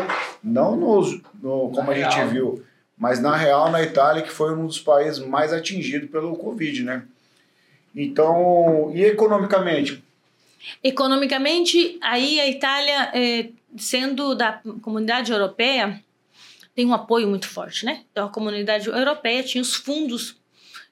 não nos, no, como Na a gente real. viu, mas na real na Itália, que foi um dos países mais atingidos pelo Covid, né? Então, e economicamente? Economicamente, aí a Itália, eh, sendo da comunidade europeia, tem um apoio muito forte, né? Então, a comunidade europeia tinha os fundos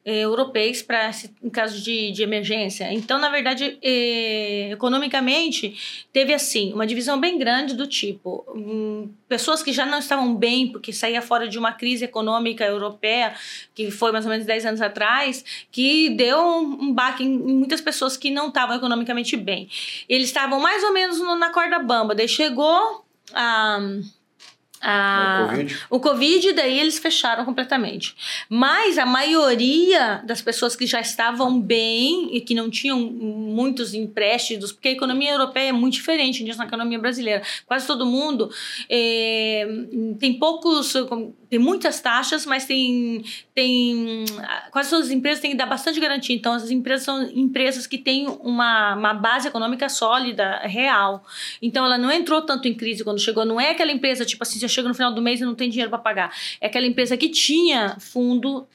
europeus para em caso de, de emergência. Então, na verdade, eh, economicamente, teve assim uma divisão bem grande do tipo hum, pessoas que já não estavam bem porque saía fora de uma crise econômica europeia que foi mais ou menos 10 anos atrás, que deu um, um baque em, em muitas pessoas que não estavam economicamente bem. Eles estavam mais ou menos no- na corda bamba. Daí chegou a. a O Covid? o Covid, daí eles fecharam completamente. Mas a maioria das pessoas que já estavam bem e que não tinham muitos empréstimos, porque a economia europeia é muito diferente disso na economia brasileira. Quase todo mundo eh, tem poucos, tem muitas taxas, mas tem, tem quase todas as empresas têm que dar bastante garantia. Então, as empresas são empresas que têm uma, uma base econômica sólida, real. Então, ela não entrou tanto em crise quando chegou. Não é aquela empresa, tipo assim, você chega no final do mês e não tem dinheiro para pagar. É aquela empresa que tinha fundo.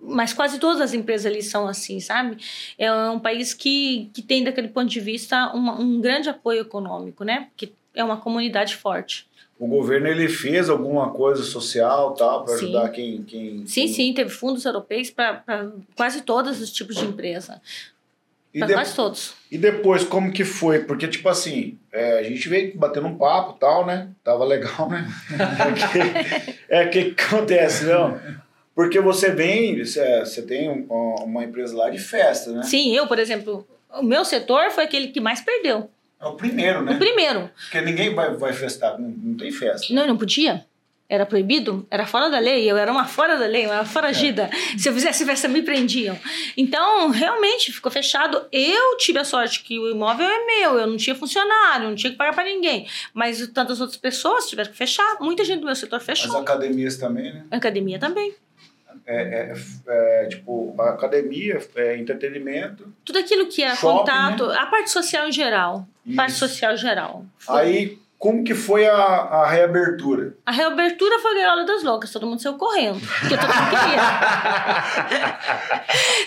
Mas quase todas as empresas ali são assim, sabe? É um país que, que tem, daquele ponto de vista, uma, um grande apoio econômico, né? Que é uma comunidade forte. O governo ele fez alguma coisa social tal para ajudar quem, quem Sim, quem- sim, teve fundos europeus para quase todos os tipos de empresa. E, Para de- quase todos. e depois como que foi? Porque tipo assim, é, a gente veio batendo um papo tal, né? Tava legal, né? É o que que acontece, não? Porque você vem, você, você tem um- uma empresa lá de festa, né? Sim, eu, por exemplo, o meu setor foi aquele que mais perdeu. É o primeiro, O né? primeiro. Porque ninguém vai, vai festar, não, não tem festa. Não, não podia. Era proibido? Era fora da lei. Eu era uma fora da lei, uma foragida. Se eu fizesse festa, me prendiam. Então, realmente, ficou fechado. Eu tive a sorte que o imóvel é meu. Eu não tinha funcionário, não tinha que pagar para ninguém. Mas tantas outras pessoas tiveram que fechar. Muita gente do meu setor As fechou. academias também, né? A academia também. É, é, é, tipo, a academia, é, entretenimento. Tudo aquilo que é Shopping, contato, a parte social em geral. Parte Isso. social em geral. Foi. Aí, como que foi a, a reabertura? A reabertura foi a gaiola das loucas, todo mundo saiu correndo. Porque todo mundo queria.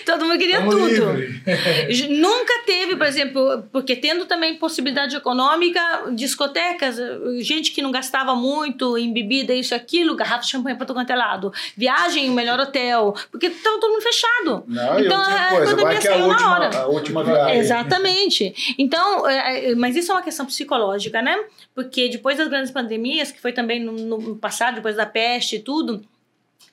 todo mundo queria tudo. livre. Nunca teve, por exemplo, porque tendo também possibilidade econômica, discotecas, gente que não gastava muito em bebida, isso e aquilo, garrafa de champanhe para todo quanto é lado. Viagem, melhor hotel, porque estava todo mundo fechado. Não, Então, outra a coisa, vai pandemia que é a saiu na última, hora. a última viagem. Exatamente. Então, é, é, mas isso é uma questão psicológica, né? Porque depois das grandes pandemias, que foi também no, no passado, depois da peste e tudo,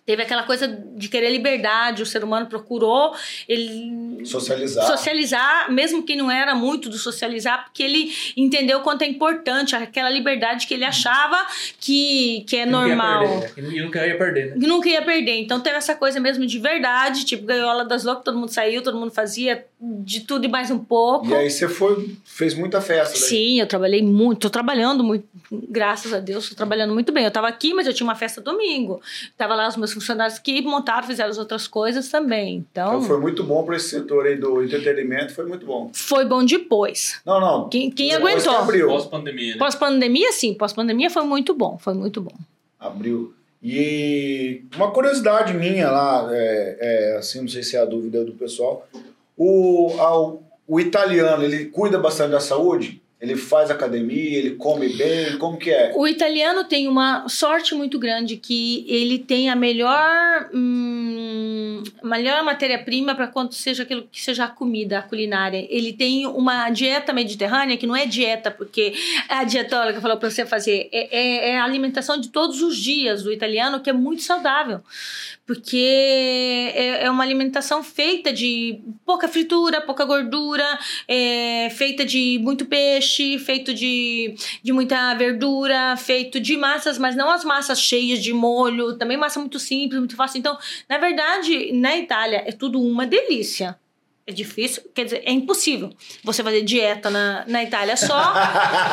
teve aquela coisa de querer liberdade, o ser humano procurou ele Socializar. socializar, mesmo quem não era muito do socializar, porque ele entendeu quanto é importante aquela liberdade que ele achava que, que é Que normal. né? Que nunca ia perder, né? Que nunca ia perder. Então teve essa coisa mesmo de verdade, tipo, gaiola das loucas, todo mundo saiu, todo mundo fazia de tudo e mais um pouco. E aí você foi, fez muita festa. né? Sim, eu trabalhei muito, tô trabalhando muito, graças a Deus, tô trabalhando muito bem. Eu tava aqui, mas eu tinha uma festa domingo. Tava lá os meus funcionários que montaram, fizeram as outras coisas também. Então, Então foi muito bom para esse setor aí do entretenimento, foi muito bom. foi bom depois. Não, não. Quem, quem aguentou? abriu. Pós-pandemia, né? Pós-pandemia, sim. Pós-pandemia foi muito bom, foi muito bom. Abriu. E uma curiosidade minha lá, é, é, assim, não sei se é a dúvida do pessoal. O, ao- o italiano, ele cuida bastante da saúde? Ele faz academia, ele come bem, como que é? O italiano tem uma sorte muito grande que ele tem a melhor, hum, melhor matéria-prima para quando seja aquilo que seja a comida, a culinária. Ele tem uma dieta mediterrânea que não é dieta porque a dietóloga falou para você fazer, é, é, é a alimentação de todos os dias do italiano que é muito saudável, porque é, é uma alimentação feita de pouca fritura, pouca gordura, é, feita de muito peixe, feito de de muita verdura, feito de massas, mas não as massas cheias de molho, também massa muito simples, muito fácil. Então, na verdade, na Itália é tudo uma delícia. É difícil, quer dizer, é impossível você fazer dieta na, na Itália só.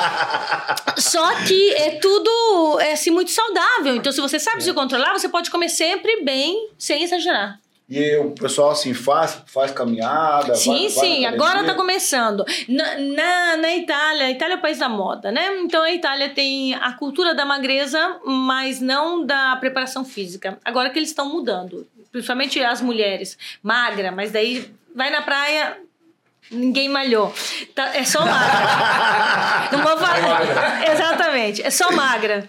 só que é tudo é assim muito saudável. Então, se você sabe se controlar, você pode comer sempre bem, sem exagerar. E o pessoal assim faz, faz caminhada. Sim, vai- vai sim, na agora academia. tá começando. Na, na, na Itália, a Itália é o país da moda, né? Então a Itália tem a cultura da magreza, mas não da preparação física. Agora que eles estão mudando, principalmente as mulheres, magra, mas daí vai na praia. Ninguém malhou. Tá- é só magra. Não vou falar. Exatamente. É só magra.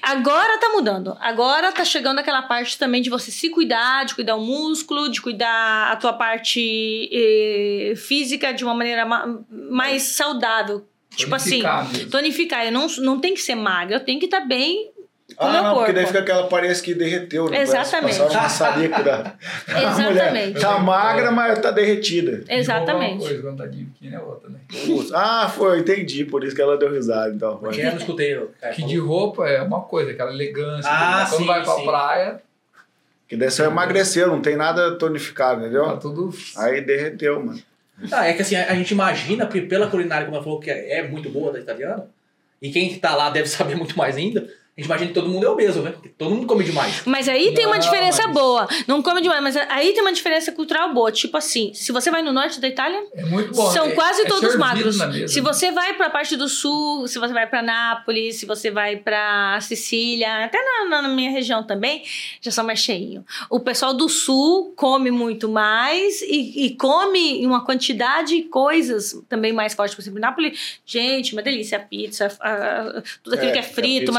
Agora tá mudando. Agora tá chegando aquela parte também de você se cuidar, de cuidar o músculo, de cuidar a tua parte eh, física de uma maneira ma- mais saudável. Tipo assim, Tonificar mesmo. tonificar. Eu não, não tem que ser magra, eu tenho que estar bem com o Ah, meu não, corpo. porque daí fica aquela parece que derreteu, né? Exatamente. Parece uma salica da... Exatamente. tá magra, mas tá derretida. Uma Exatamente. coisa, quando tá de biquíni é outra, né? Ah, foi, entendi, por isso que ela deu risada, então. Porque eu não escutei. Que de roupa é uma coisa, aquela elegância. Ah, quando sim, vai pra sim. praia, Que daí só emagreceu, não tem nada tonificado, tá entendeu? tudo. Aí derreteu, mano. Ah, é que assim, a gente imagina, porque pela culinária, como ela falou, que é é muito boa da italiana, e quem tá lá deve saber muito mais ainda, a gente imagina que todo mundo é obeso, né? Porque todo mundo come demais. Mas aí tem uma Não, diferença mas- boa. Não come demais, mas aí tem uma diferença cultural boa. Tipo assim, se você vai no norte da Itália, É muito bom. São é- quase é todos magros. mesa. Se você vai pra parte do sul, se você vai pra Nápoles, se você vai pra Sicília, até na, na minha região também, já são mais cheinhos. O pessoal do sul come muito mais e, e come uma quantidade de coisas também mais fortes. Por exemplo, Nápoles, gente, uma delícia. A pizza, a- tudo aquilo É, que é a frito, pizza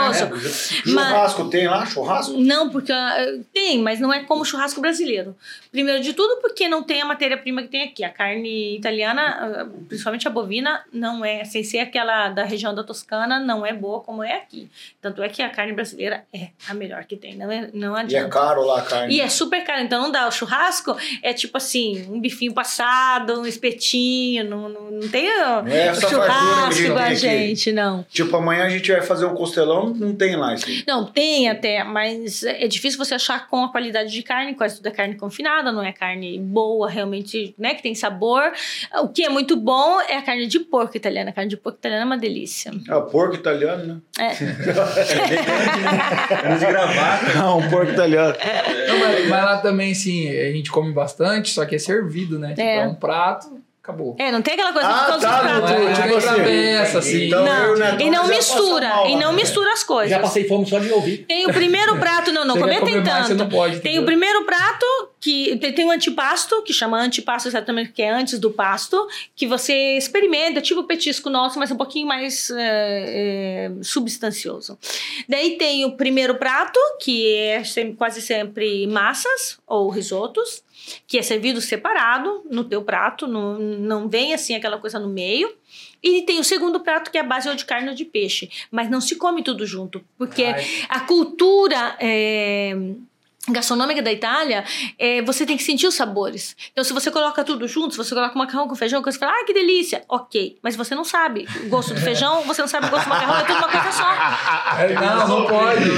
né? Mas- Churrasco tem lá? Churrasco? Não, porque ah, tem, mas não é como churrasco brasileiro. Primeiro de tudo, porque não tem a matéria-prima que tem aqui. A carne italiana, ah, principalmente a bovina, não é, sem ser aquela da região da Toscana, não é boa como é aqui. Tanto é que a carne brasileira é a melhor que tem, não, é, não E é adianta. caro lá a carne. E é super caro, então não dá. O churrasco é tipo assim, um bifinho passado, um espetinho, não, não, não tem Não é essa fartura que a churrasco gente a aqui. gente, não. Tipo, amanhã a gente vai fazer um costelão, Então não tem lá isso. Não, tem até, mas é difícil você achar com a qualidade de carne, quase tudo é carne confinada, não é carne boa, realmente, né, que tem sabor. O que é muito bom é a carne de porco italiana. A carne de porco italiana é uma delícia. É o porco italiano, né? Era de gravata. Não, um porco italiano. Não, mas, mas lá também, sim, a gente come bastante, só que é servido, né? Tipo, É. é um prato, acabou. É, não tem aquela coisa de Ah, todos tá, os não, pratos. Não é, tipo é assim, travessa, assim. então eu e o Não, Netão e não já mistura, mal e não né? mistura as coisas. Já passei fome só de ouvir. Tem o primeiro prato, não, não comentem comer mais, você tanto. não pode, Tem entendeu? o primeiro prato, que tem, tem o antipasto, que chama antipasto exatamente, que é antes do pasto, que você experimenta, tipo o petisco nosso, mas um pouquinho mais é, é, substancioso. Daí tem o primeiro prato, que é sempre- quase sempre massas ou risotos, que é servido separado no teu prato, não, não vem assim aquela coisa no meio. E tem o segundo prato, que é a base ou de carne ou de peixe. Mas não se come tudo junto, porque Ai. a cultura é, gastronômica da Itália, é, você tem que sentir os sabores. Então, se você coloca tudo junto, se você coloca macarrão com feijão, você fala, ah, que delícia, ok. Mas você não sabe o gosto do feijão, você não sabe o gosto do macarrão, é tudo uma coisa só. É, não, não pode.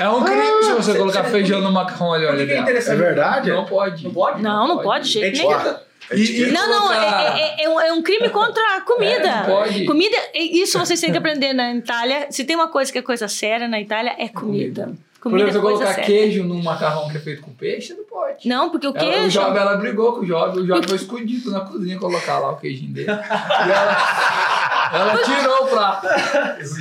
É um crime se você colocar feijão no macarrão ali, olha é. É verdade? Não pode. Não pode? Não, não pode, de jeito nenhum. E- e Não, não, é, é- é um, é um crime contra a comida. É, não pode. Comida, isso vocês têm que aprender na Itália. Se tem uma coisa que é coisa séria na Itália, é comida. Por exemplo, é colocar séria. queijo num macarrão que é feito com peixe, não pode. Não, porque o Ela, o queijo. Job, ela brigou com o Job, o Job foi escondido na cozinha colocar lá o queijinho dele. E ela, ela tirou o prato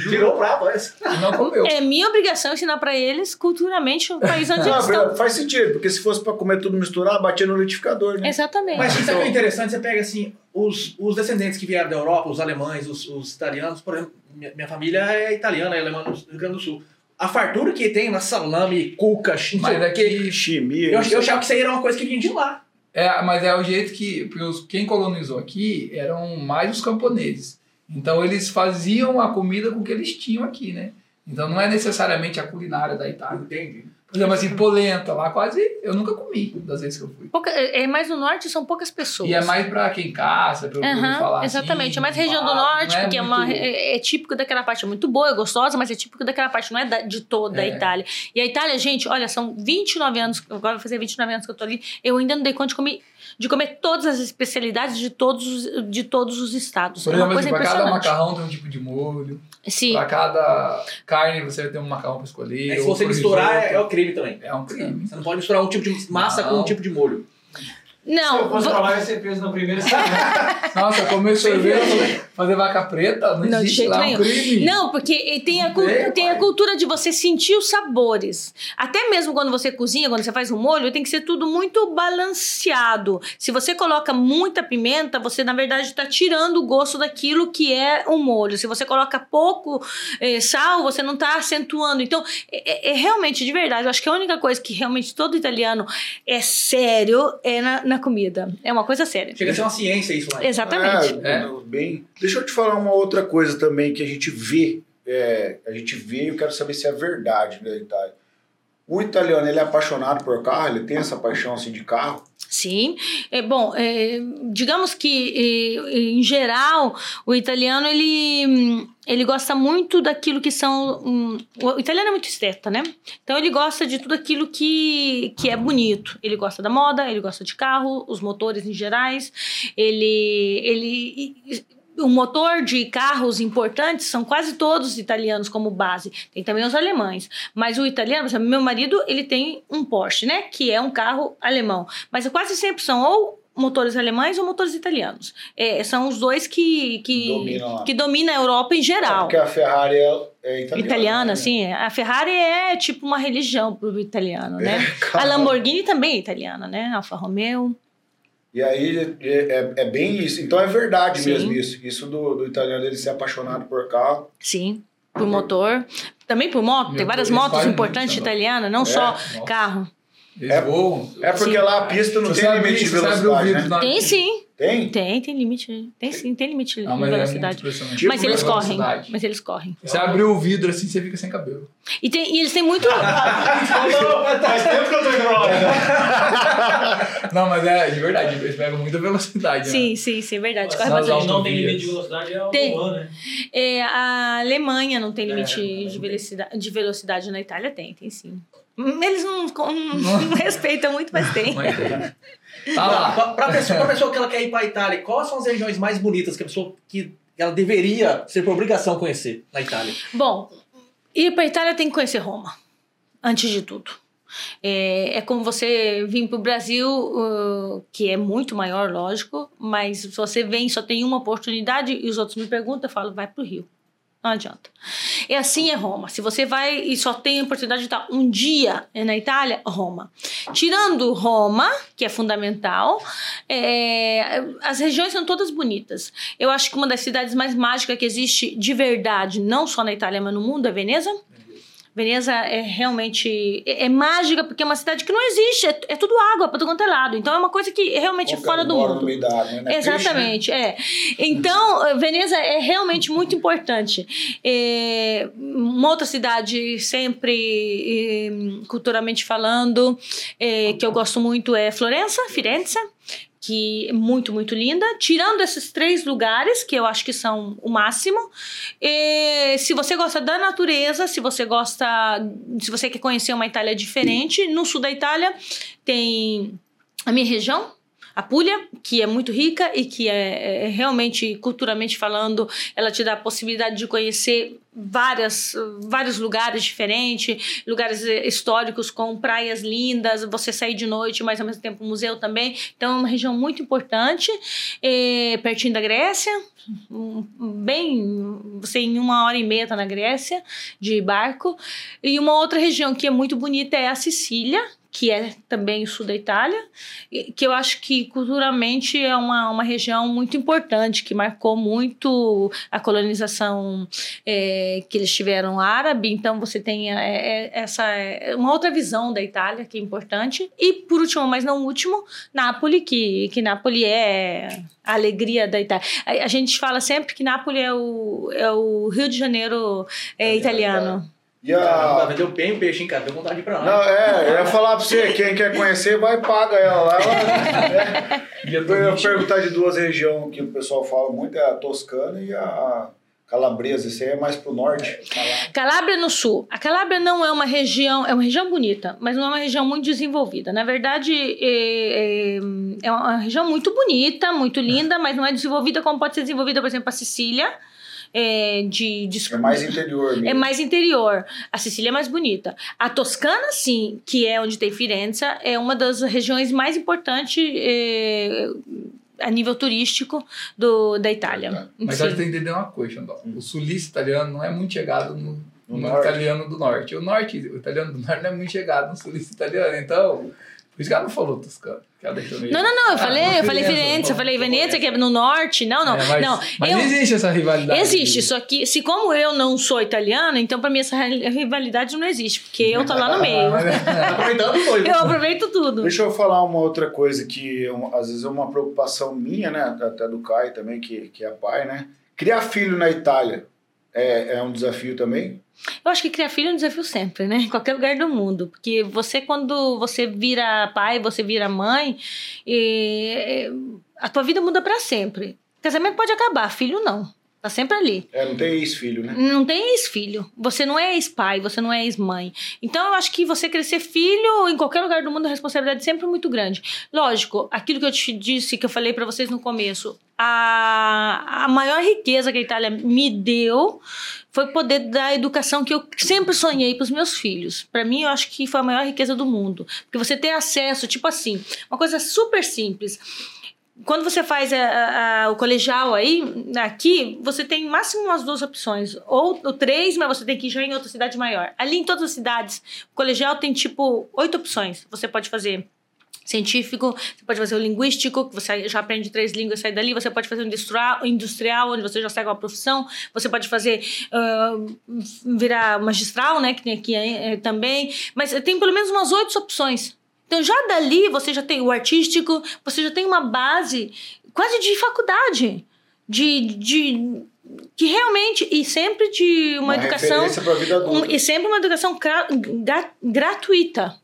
Tirou o prato, e não comeu. É minha obrigação ensinar pra eles culturalmente o país onde Não, eles estão. faz sentido, porque se fosse pra comer tudo misturado, batia no liquidificador, né? Exatamente. Mas isso aqui é interessante, você pega assim, os, os descendentes que vieram da Europa, os alemães, os, os italianos, por exemplo, minha, minha família é italiana, é alemã do Rio Grande do Sul. A fartura que tem na salame, cuca, que Chimia. Eu, eu achava que isso aí era uma coisa que vinha de lá. É, mas é o jeito que. Os, quem colonizou aqui eram mais os camponeses. Então eles faziam a comida com o que eles tinham aqui, né? Então não é necessariamente a culinária da Itália. Entendi. Exemplo, assim, polenta lá quase eu nunca comi das vezes que eu fui. Pouca- é mais no norte, são poucas pessoas. E é mais pra quem caça, ouvir Aham, falar exatamente, assim, é mais região do norte, não porque é, uma, muito- é, é típico daquela parte, é muito boa, é gostosa, mas é típico daquela parte, não é da- de toda a É. Itália. E a Itália, gente, olha, são 29 anos, agora vai fazer 29 anos que eu tô ali, eu ainda não dei conta de comer, de comer todas as especialidades de todos, os- de todos os estados. Por é uma exemplo, coisa assim, pra cada macarrão tem um tipo de molho. Sim. Pra cada carne você vai ter um macarrão pra escolher. É, se você misturar, é, risoto. é o crime também. É um crime. Você não pode misturar um tipo de massa Não. com um tipo de molho. Se eu Não, fosse pra lá, eu ia ser preso na primeira semana. Nossa, comer sorvete, fazer vaca preta, não, Não, existe lá, é nenhum. um crime. Não, porque tem a, tem, tem a cultura de você sentir os sabores. Até mesmo quando você cozinha, quando você faz um molho, tem que ser tudo muito balanceado. Se você coloca muita pimenta, você na verdade está tirando o gosto daquilo que é o molho. Se você coloca pouco eh, sal, você não está acentuando. Então, é, é realmente de verdade. Eu acho que a única coisa que realmente todo italiano é sério é na, na comida. É uma coisa séria. Chega a ser uma ciência isso lá. Exatamente. É, bem. Deixa eu te falar uma outra coisa também que a gente vê. é, a gente vê e eu quero saber se é verdade na Itália. O italiano, ele é apaixonado por carro? Ele tem essa paixão assim de carro? Sim, é bom. é, digamos que é, em geral o italiano ele ele gosta muito daquilo que são hum, o italiano é muito esteta, né? Então ele gosta de tudo aquilo que que é bonito. Ele gosta da moda, ele gosta de carro, os motores em gerais. Ele ele o motor de carros importantes são quase todos italianos como base. Tem também os alemães. Mas o italiano, exemplo, meu marido, ele tem um Porsche, né? Que é um carro alemão. Mas quase sempre são ou motores alemães ou motores italianos. É, são os dois que, que, Dominam lá. que dominam a Europa em geral. Porque a Ferrari é, é italiana. Italiana, né? sim. A Ferrari é tipo uma religião pro italiano, né? É, A cara. Lamborghini também é italiana, né? Alfa Romeo. E aí é, é, é bem isso. Então é verdade Sim. mesmo isso. Isso do, do italiano ele ser apaixonado por carro. Sim. Por motor. Também por moto. Tem várias motos importantes né? italianas, não É, só nossa. carro. Eles É- voam. É porque lá a pista não Você tem sabe- limite de velocidade, né? na- Tem sim. Tem? Tem, tem limite. Tem sim, tem limite Não, de mas é velocidade. impressionante. Tipo mas eles correm. Mas eles correm. Você abriu o vidro assim, você fica sem cabelo. E, tem, e eles têm muito. Faz tempo que eu tô indo pra lá. Não, mas é de verdade, eles pegam muita velocidade. sim, Né? sim, sim, é verdade. Corre bastante. não tem limite de velocidade, é o Tem. humano, né? É, a Alemanha não tem limite É, de, velocidade, de velocidade, na Itália tem, tem sim. Hum, Eles não, não- não respeitam muito, mas tem. Mas tem. Tá lá. Pra, pra pessoa, pra pessoa que ela quer ir pra Itália, quais são as regiões mais bonitas que a pessoa que ela deveria ser por obrigação conhecer na Itália? Bom, ir para Itália tem que conhecer Roma, antes de tudo. É, é como você vir para o Brasil, uh, que é muito maior, lógico, mas se você vem só tem uma oportunidade e os outros me perguntam, eu falo, vai para o Rio. Não adianta. E assim é Roma. Se você vai e só tem a oportunidade de estar um dia na Itália, Roma. Tirando Roma, que é fundamental, é, as regiões são todas bonitas. Eu acho que uma das cidades mais mágicas que existe de verdade, não só na Itália, mas no mundo, é Veneza. Veneza é realmente é, é mágica porque é uma cidade que não existe, é, é tudo água para todo quanto é lado. Então é uma coisa que é realmente Qualquer fora do mundo. no meio da água, né? Exatamente, é. Então, eh, Veneza é realmente muito importante. É, uma outra cidade, sempre eh, culturalmente falando, que eu gosto muito é Florença, Firenze, que é muito, muito linda. Tirando esses três lugares, que eu acho que são o máximo. Eh, se você gosta da natureza, se você gosta. Se você quer conhecer uma Itália diferente, no sul da Itália tem a minha região, a Puglia, que é muito rica e que é, é realmente, culturalmente falando, ela te dá a possibilidade de conhecer várias, vários lugares diferentes, lugares eh, históricos com praias lindas, você sair de noite, mas ao mesmo tempo museu também. Então é uma região muito importante, eh, pertinho da Grécia, bem, você em uma hora e meia tá na Grécia de barco. E uma outra região que é muito bonita é a Sicília, que é também o sul da Itália, que eu acho que culturalmente é uma, uma região muito importante, que marcou muito a colonização eh, que eles tiveram árabe, então você tem eh, eh, essa eh, uma outra visão da Itália que é importante. E por último, mas não último, Nápoles, que, que Nápoles é a alegria da Itália. A, a gente fala sempre que Nápoles é o, é o Rio de Janeiro eh, italiano. E Caramba, a... vendeu bem o peixe, hein, cara? Deu vontade de ir pra lá. Não, é, eu ia falar pra você, quem quer conhecer, vai e paga ela lá. Ela, é. Eu ia perguntar de duas regiões que o pessoal fala muito, é a Toscana e a Calabresa. Isso aí é mais pro norte. Calábria no sul. A Calábria não é uma região, é uma região bonita, mas não é uma região muito desenvolvida. Na verdade, é, é- é uma região muito bonita, muito linda, mas não é desenvolvida como pode ser desenvolvida, por exemplo, a Sicília. É, de, de- É mais interior mesmo. é mais interior. A Sicília é mais bonita. A Toscana, sim, que é onde tem Firenze, é uma das regiões mais importantes é, a nível turístico do, da Itália. Mas Sim. só que tem que entender uma coisa, Xandó. O sulista italiano não é muito chegado no, No no italiano do norte. O norte, o italiano do norte não é muito chegado no sulista italiano. Então, por isso que ela não falou toscano. que ela Não, não, não. Eu Ah, falei, não, eu falei Firenze, eu falei Veneza, que é no norte. Não, não. É, mas não, mas eu- existe essa rivalidade. Existe, só que se como eu não sou italiana, então pra mim essa ri- rivalidade não existe, porque eu tô lá no meio. Aproveitando dois. Eu aproveito tudo. Deixa eu falar uma outra coisa que uma- às vezes é uma preocupação minha, né? Até do Caio também, que, que é pai, né? Criar filho na Itália é, é um desafio também. Eu acho que criar filho é um desafio sempre, né? Em qualquer lugar do mundo. Porque você, quando você vira pai, você vira mãe, e, a tua vida muda pra sempre. Casamento pode acabar, filho não. Tá sempre ali. É, não tem ex-filho, né? Não tem ex-filho. Você não é ex-pai, você não é ex-mãe. Então, eu acho que você crescer filho em qualquer lugar do mundo, a responsabilidade é sempre muito grande. Lógico, aquilo que eu te disse, que eu falei pra vocês no começo, a, a maior riqueza que a Itália me deu foi poder dar a educação que eu sempre sonhei para os meus filhos. Para mim, eu acho que foi a maior riqueza do mundo. Porque você ter acesso, tipo assim, uma coisa super simples quando você faz a- a- o colegial aí, aqui, você tem máximo umas duas opções. Ou, ou três, mas você tem que ir já em outra cidade maior. Ali em todas as cidades, o colegial tem tipo oito opções. Você pode fazer científico, você pode fazer o linguístico, que você já aprende três línguas e sai dali. Você pode fazer o industrial, industrial onde você já segue uma profissão. Você pode fazer ah, virar magistral, né, que tem aqui eh, também. Mas tem pelo menos umas oito opções. Então já dali você já tem o artístico, você já tem uma base quase de faculdade, de, de que realmente e sempre de uma, educação referência pra vida adulta. um- e sempre uma educação gra- gratuita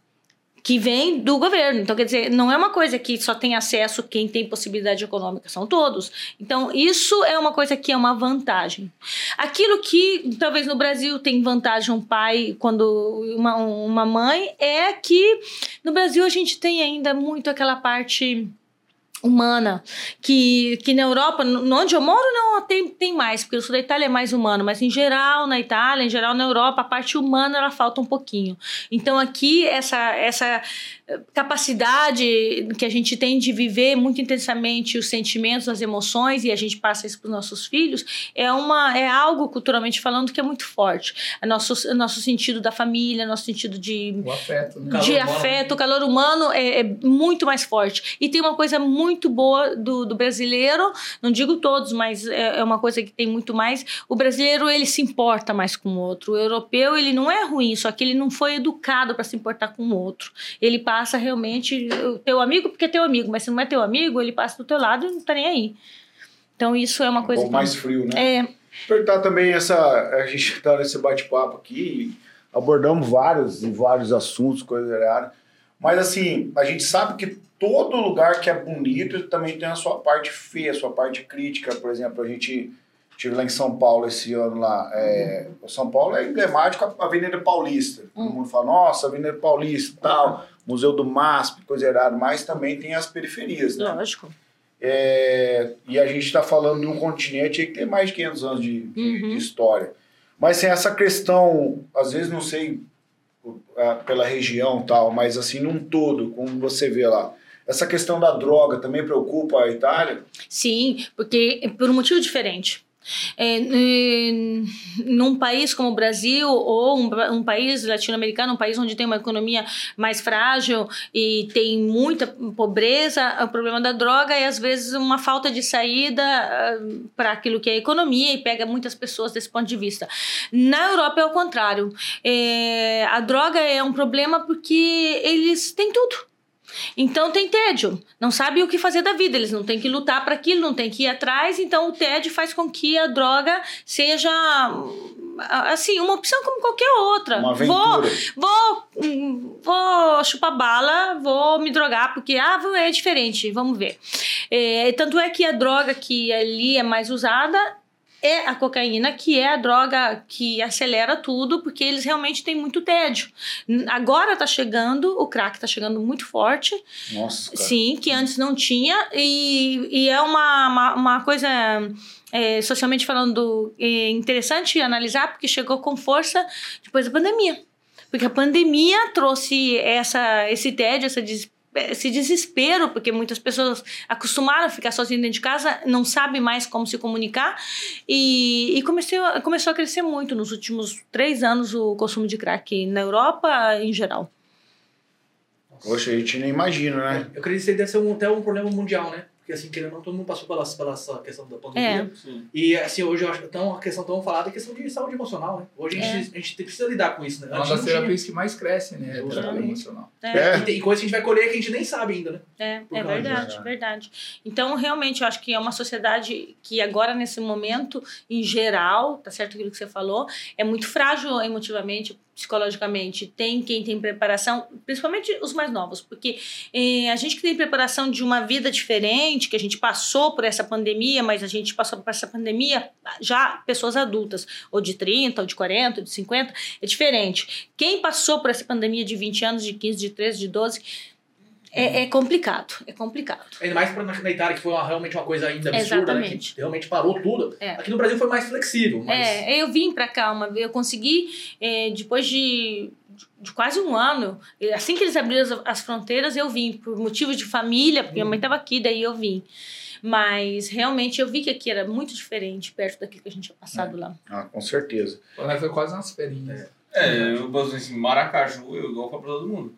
que vem do governo. Então, quer dizer, não é uma coisa que só tem acesso quem tem possibilidade econômica, são todos. Então, isso é uma coisa que é uma vantagem. Aquilo que talvez no Brasil tem vantagem um pai quando uma, uma mãe é que no Brasil a gente tem ainda muito aquela parte humana que, que na Europa, onde eu moro não tem, tem mais, porque o sul da Itália é mais humano, mas em geral na Itália, em geral na Europa, a parte humana ela falta um pouquinho. Então aqui essa essa eh, capacidade que a gente tem de viver muito intensamente os sentimentos, as emoções e a gente passa isso para os nossos filhos é uma é algo culturalmente falando que é muito forte. É nosso o nosso sentido da família, nosso sentido de O afeto, né? Calor de humano. afeto, o calor humano é, é muito mais forte. E tem uma coisa muito boa do, do brasileiro, não digo todos, mas é, é uma coisa que tem muito mais. O brasileiro, ele se importa mais com o outro. O europeu, ele não é ruim, só que ele não foi educado para se importar com o outro. Ele passa realmente, teu amigo porque é teu amigo, mas se não é teu amigo, ele passa do teu lado e não tá nem aí. Então isso é uma coisa Um pouco mais frio, né? É, Perguntar também essa. A gente está nesse bate-papo aqui, abordamos vários e vários assuntos, coisas variadas. Mas assim, a gente sabe que todo lugar que é bonito também tem a sua parte feia, a sua parte crítica. Por exemplo, a gente estive lá em São Paulo esse ano lá. É, São Paulo é emblemático a Avenida Paulista. Todo mundo fala, nossa, Avenida Paulista tal, Museu do MASP, coisa errada, mas também tem as periferias, né? lógico. É, e a gente está falando de um continente que tem mais de 500 anos de, de- Uhum. de história. Mas sem essa questão, às vezes não sei pela região tal, mas assim, num todo, como você vê lá, essa questão da droga também preocupa a Itália? Sim, porque é por um motivo diferente. É, num país como o Brasil ou um, um país latino-americano, um país onde tem uma economia mais frágil e tem muita pobreza, o problema da droga é às vezes uma falta de saída para aquilo que é economia e pega muitas pessoas desse ponto de vista. Na Europa é o contrário. É, a droga é um problema porque eles têm tudo. Então tem tédio, não sabe o que fazer da vida, eles não têm que lutar para aquilo, não tem que ir atrás, então o tédio faz com que a droga seja assim, uma opção como qualquer outra. Vou, vou, hum, vou chupar bala, vou me drogar, porque ah, é diferente, vamos ver. É, tanto é que a droga que ali é mais usada é a cocaína, que é a droga que acelera tudo, porque eles realmente têm muito tédio. Agora tá chegando, o crack tá chegando muito forte, Nossa, cara. sim, que antes não tinha, e, e é uma, uma, uma coisa, é, socialmente falando, é, interessante analisar, porque chegou com força depois da pandemia. Porque a pandemia trouxe essa, esse tédio, essa des- esse desespero, porque muitas pessoas acostumaram a ficar sozinhas dentro de casa, não sabem mais como se comunicar, e, e comecei, a- começou a crescer muito nos últimos três anos o consumo de crack na Europa em geral. Poxa, a gente nem imagina, né? Eu acredito que deve ser um, até um problema mundial, né? Porque assim, querendo ou não, todo mundo passou pela, pela essa questão da pandemia. Sim. E assim, hoje eu acho que tão, a questão tão falada é a questão de saúde emocional, né? Hoje a gente, a gente precisa lidar com isso, né? É uma das terapias que mais cresce, né? A terapia Exatamente. emocional. É. E tem coisas que a gente vai colher que a gente nem sabe ainda, né? É, Por é verdade, disso. verdade. Então, realmente, eu acho que é uma sociedade que agora, nesse momento, em geral, tá certo aquilo que você falou, é muito frágil emotivamente, psicologicamente. Tem quem tem preparação, principalmente os mais novos, porque eh, a gente que tem preparação de uma vida diferente, que a gente passou por essa pandemia, mas a gente passou por essa pandemia já pessoas adultas, ou de 30, ou de 40, ou de 50, é diferente. Quem passou por essa pandemia de 20 anos, de 15, de 13, de 12, é, é complicado, é complicado. Ainda mais pra, na, Itália, que foi uma- realmente uma coisa ainda absurda, né? Que realmente parou tudo. É. Aqui no Brasil foi mais flexível, mas... É, eu vim pra cá uma vez, eu consegui, é, depois de, de quase um ano, eh, assim que eles abriram as, as fronteiras, eu vim, por motivos de família, porque minha mãe estava aqui, daí eu vim. Mas realmente eu vi que aqui era muito diferente, perto daquilo que a gente tinha passado lá. Ah, com certeza. Foi quase umas ferinhas. É, eu posso dizer assim, Maracaju, eu igual pra todo mundo.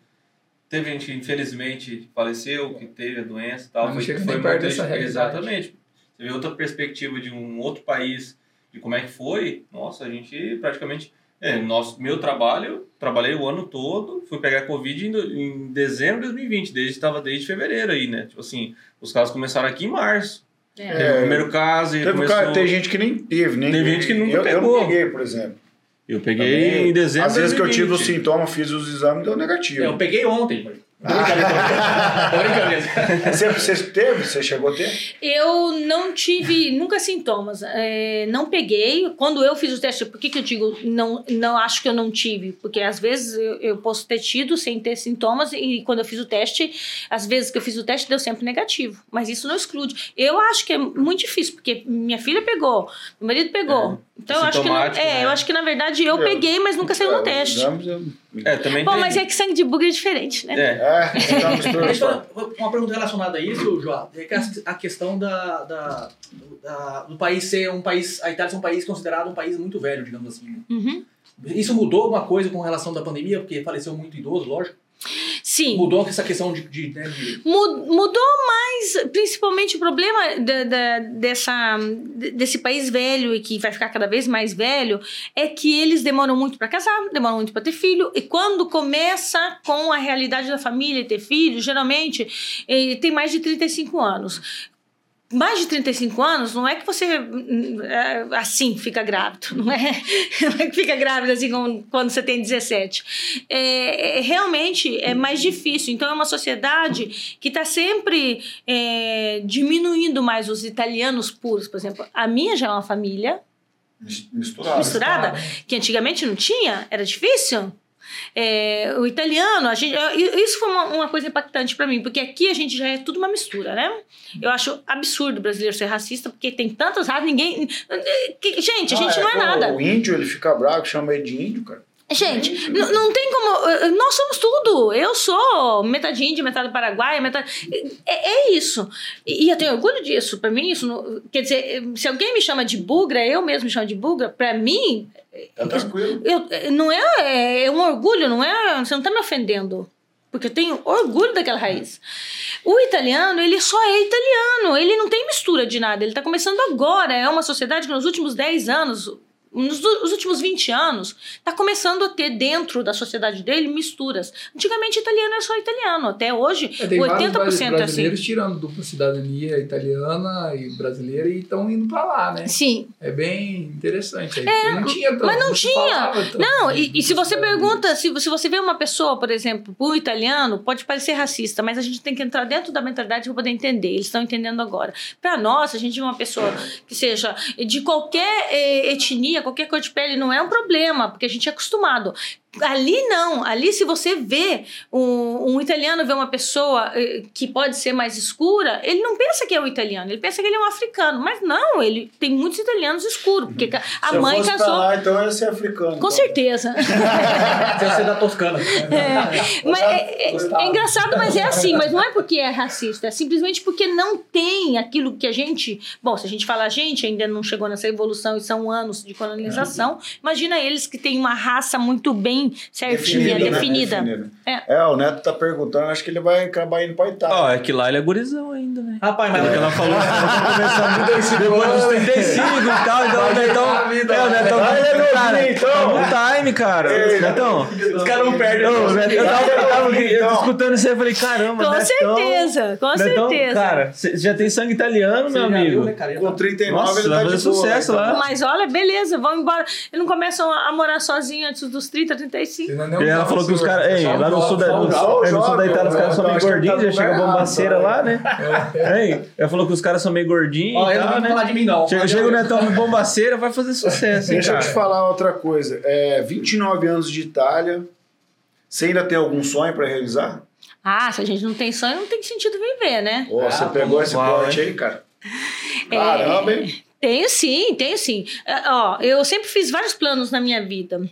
Teve gente que infelizmente faleceu, que teve a doença e tal. Mas não chega nem perto dessa realidade. Exatamente. Você vê outra perspectiva de um outro país, de como é que foi, nossa, a gente praticamente É, nosso, meu trabalho, trabalhei o ano todo, fui pegar Covid em, em dezembro de 2020, desde estava desde fevereiro aí, né? Tipo assim, os casos começaram aqui em março. É. Teve o primeiro caso e Teve começou... cara, tem gente que nem teve, nem Tem gente que nunca eu, eu pegou. não peguei, por exemplo. Eu peguei Também, em dezembro Às vezes que eu tive o 2020. sintoma, fiz os exames, deu negativo. Eu peguei ontem. Brincadeira. Você, você teve? Você chegou a ter? Eu não tive nunca sintomas. É, não peguei. Quando eu fiz o teste, por que, que eu digo não, não acho que eu não tive? Porque às vezes eu, eu posso ter tido sem ter sintomas, e quando eu fiz o teste, às vezes que eu fiz o teste deu sempre negativo. Mas isso não exclude. Eu acho que é muito difícil, porque minha filha pegou, meu marido pegou. então eu acho que não, é, né? eu acho que na verdade eu Eu- peguei, mas nunca saiu no É, teste. exames, eu- É, também Bom, tem. mas é que sangue de bugre é diferente, né? É, É, mistura Mas só. uma pergunta relacionada a isso, João, é que a, a questão da, da, da- do país ser um país. A Itália ser um país considerado um país muito velho, digamos assim. né? Uhum. Isso mudou alguma coisa com relação da pandemia, porque faleceu muito idoso, lógico. Sim. Mudou essa questão de. de, né, de- Mu- Mudou mais, principalmente o problema da- da- dessa, desse país velho e que vai ficar cada vez mais velho é que eles demoram muito para casar, demoram muito para ter filho e quando começa com a realidade da família e ter filho, geralmente eh, tem mais de 35 anos. Mais de 35 anos, não é que você é, assim fica grávido, não é? Não é que fica grávida assim quando você tem 17. É, é, realmente é mais difícil. Então é uma sociedade que está sempre é, diminuindo mais os italianos puros. Por exemplo, a minha já é uma família Misturado. misturada, que antigamente não tinha, era difícil. É, o italiano, a gente, isso foi uma, uma coisa impactante para mim, porque aqui a gente já é tudo uma mistura, né? Eu acho absurdo o brasileiro ser racista, porque tem tantas raças, ninguém. que- gente, a gente não é pô, nada. O índio, ele fica bravo, chama ele de índio, cara. Gente, não tem como. Nós somos tudo. Eu sou metade índia, metade paraguaia, metade. É, é isso. E, e eu tenho orgulho disso. Pra mim, isso. não- quer dizer, se alguém me chama de bugra, eu mesmo me chamo de bugra, pra mim, Tá tranquilo. eu, não é, é um orgulho, não é. Você não tá me ofendendo. Porque eu tenho orgulho daquela raiz. O italiano, ele só é italiano. Ele não tem mistura de nada. Ele tá começando agora. É uma sociedade que nos últimos 10 anos. Nos últimos 20 anos, tá começando a ter dentro da sociedade dele misturas. Antigamente, italiano era só italiano. Até hoje, É, tem vários 80% é assim. brasileiros tirando dupla cidadania italiana e brasileira e estão indo pra lá, né? Sim, É bem interessante. É, não tinha tanto, mas não tinha. Não, e, e se você pergunta, se, se você vê uma pessoa, por exemplo, o italiano, pode parecer racista, mas a gente tem que entrar dentro da mentalidade para poder entender. Eles estão entendendo agora. Para nós, a gente é uma pessoa que seja de qualquer eh, etnia, qualquer cor de pele, não é um problema, porque a gente é acostumado. Ali não, ali se você vê um, um italiano vê uma pessoa eh, que pode ser mais escura, ele não pensa que é o italiano, ele pensa que ele é um africano, mas não, ele tem muitos italianos escuros, porque a Se eu mãe fosse pra casou lá, então eu ia ser africano. com então. certeza. Deve ser da Toscana. É, mas é, é- é engraçado, mas é assim. Mas não é porque é racista, é simplesmente porque não tem aquilo que a gente. Bom, se a gente fala a gente, ainda não chegou nessa evolução e são anos de colonização. Imagina eles que têm uma raça muito bem certinha, né? definida. Definida. É. É, o Neto tá perguntando, acho que ele vai acabar indo pra Itália. Ó, é que lá ele é gurizão ainda, né? Rapaz, mas. Pelo que ela falou, começando depois dos 35 e tal, então o Netão. É, o Netão. Ah, ele é novinho, cara, então. tá no time, cara. Ei, Netão. Os caras não perdem. Eu, não. tava, eu tava Então. escutando isso aí, eu falei, caramba, Com Netão- certeza, com Netão, certeza. Cara, você já tem sangue italiano, meu amigo. né? Com 39 Nossa, ele tá de sucesso então. lá. Mas olha, beleza, vão embora. Eles não começam a morar sozinhos antes dos 30, 35. Ainda não E ela tá, falou que os caras. Lá no sul da, jovem, no, só um é, no sul da Itália os caras são meio tá gordinhos, já chega a no lugar bombaceira lá, né? Ei, ela falou que os caras são meio gordinhos. Ó, e ele não tal, né? falar de mim, não. Chega, chega o Netão bombaceira, vai fazer sucesso, hein, Deixa eu te falar outra coisa. É, 29 anos de Itália. Você ainda tem algum sonho pra realizar? Ah, se a gente não tem sonho, não tem sentido viver, né? Ô, você Ah, pegou esse corte aí, cara? Caramba, hein? Tenho sim, tenho sim. É, ó, eu sempre fiz vários planos na minha vida.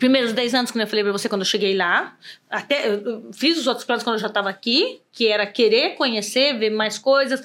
Primeiros 10 anos, como eu falei pra você, quando eu cheguei lá. Até, fiz os outros planos quando eu já estava aqui. Que era querer conhecer, ver mais coisas.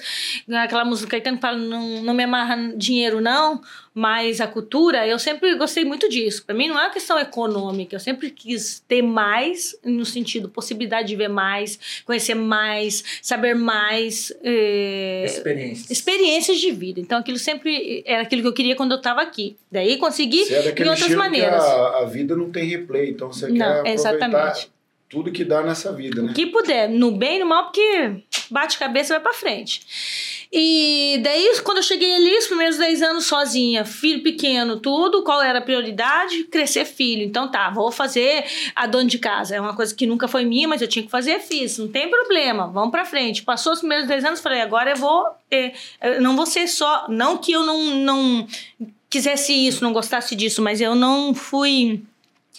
Aquela música Caetano fala, não, não me amarra dinheiro não, mas a cultura, eu sempre gostei muito disso. Para mim não é uma questão econômica, eu sempre quis ter mais, no sentido, possibilidade de ver mais, conhecer mais, saber mais. eh, Experiências. experiências de vida. Então aquilo sempre era aquilo que eu queria quando eu estava aqui. Daí consegui é daquele outras maneiras. que a, a vida não tem replay, então você Não, quer aproveitar exatamente. Tudo que dá nessa vida, né? O que puder, no bem e no mal, porque bate cabeça e vai pra frente. E daí, quando eu cheguei ali, os primeiros 10 anos sozinha, filho pequeno, tudo, qual era a prioridade? Crescer filho. Então tá, vou fazer a dona de casa. É uma coisa que nunca foi minha, mas eu tinha que fazer, fiz. Não tem problema, vamos pra frente. Passou os primeiros 10 anos, falei, agora eu vou ter. eu não vou ser só. Não que eu não, não quisesse isso, não gostasse disso, mas eu não fui.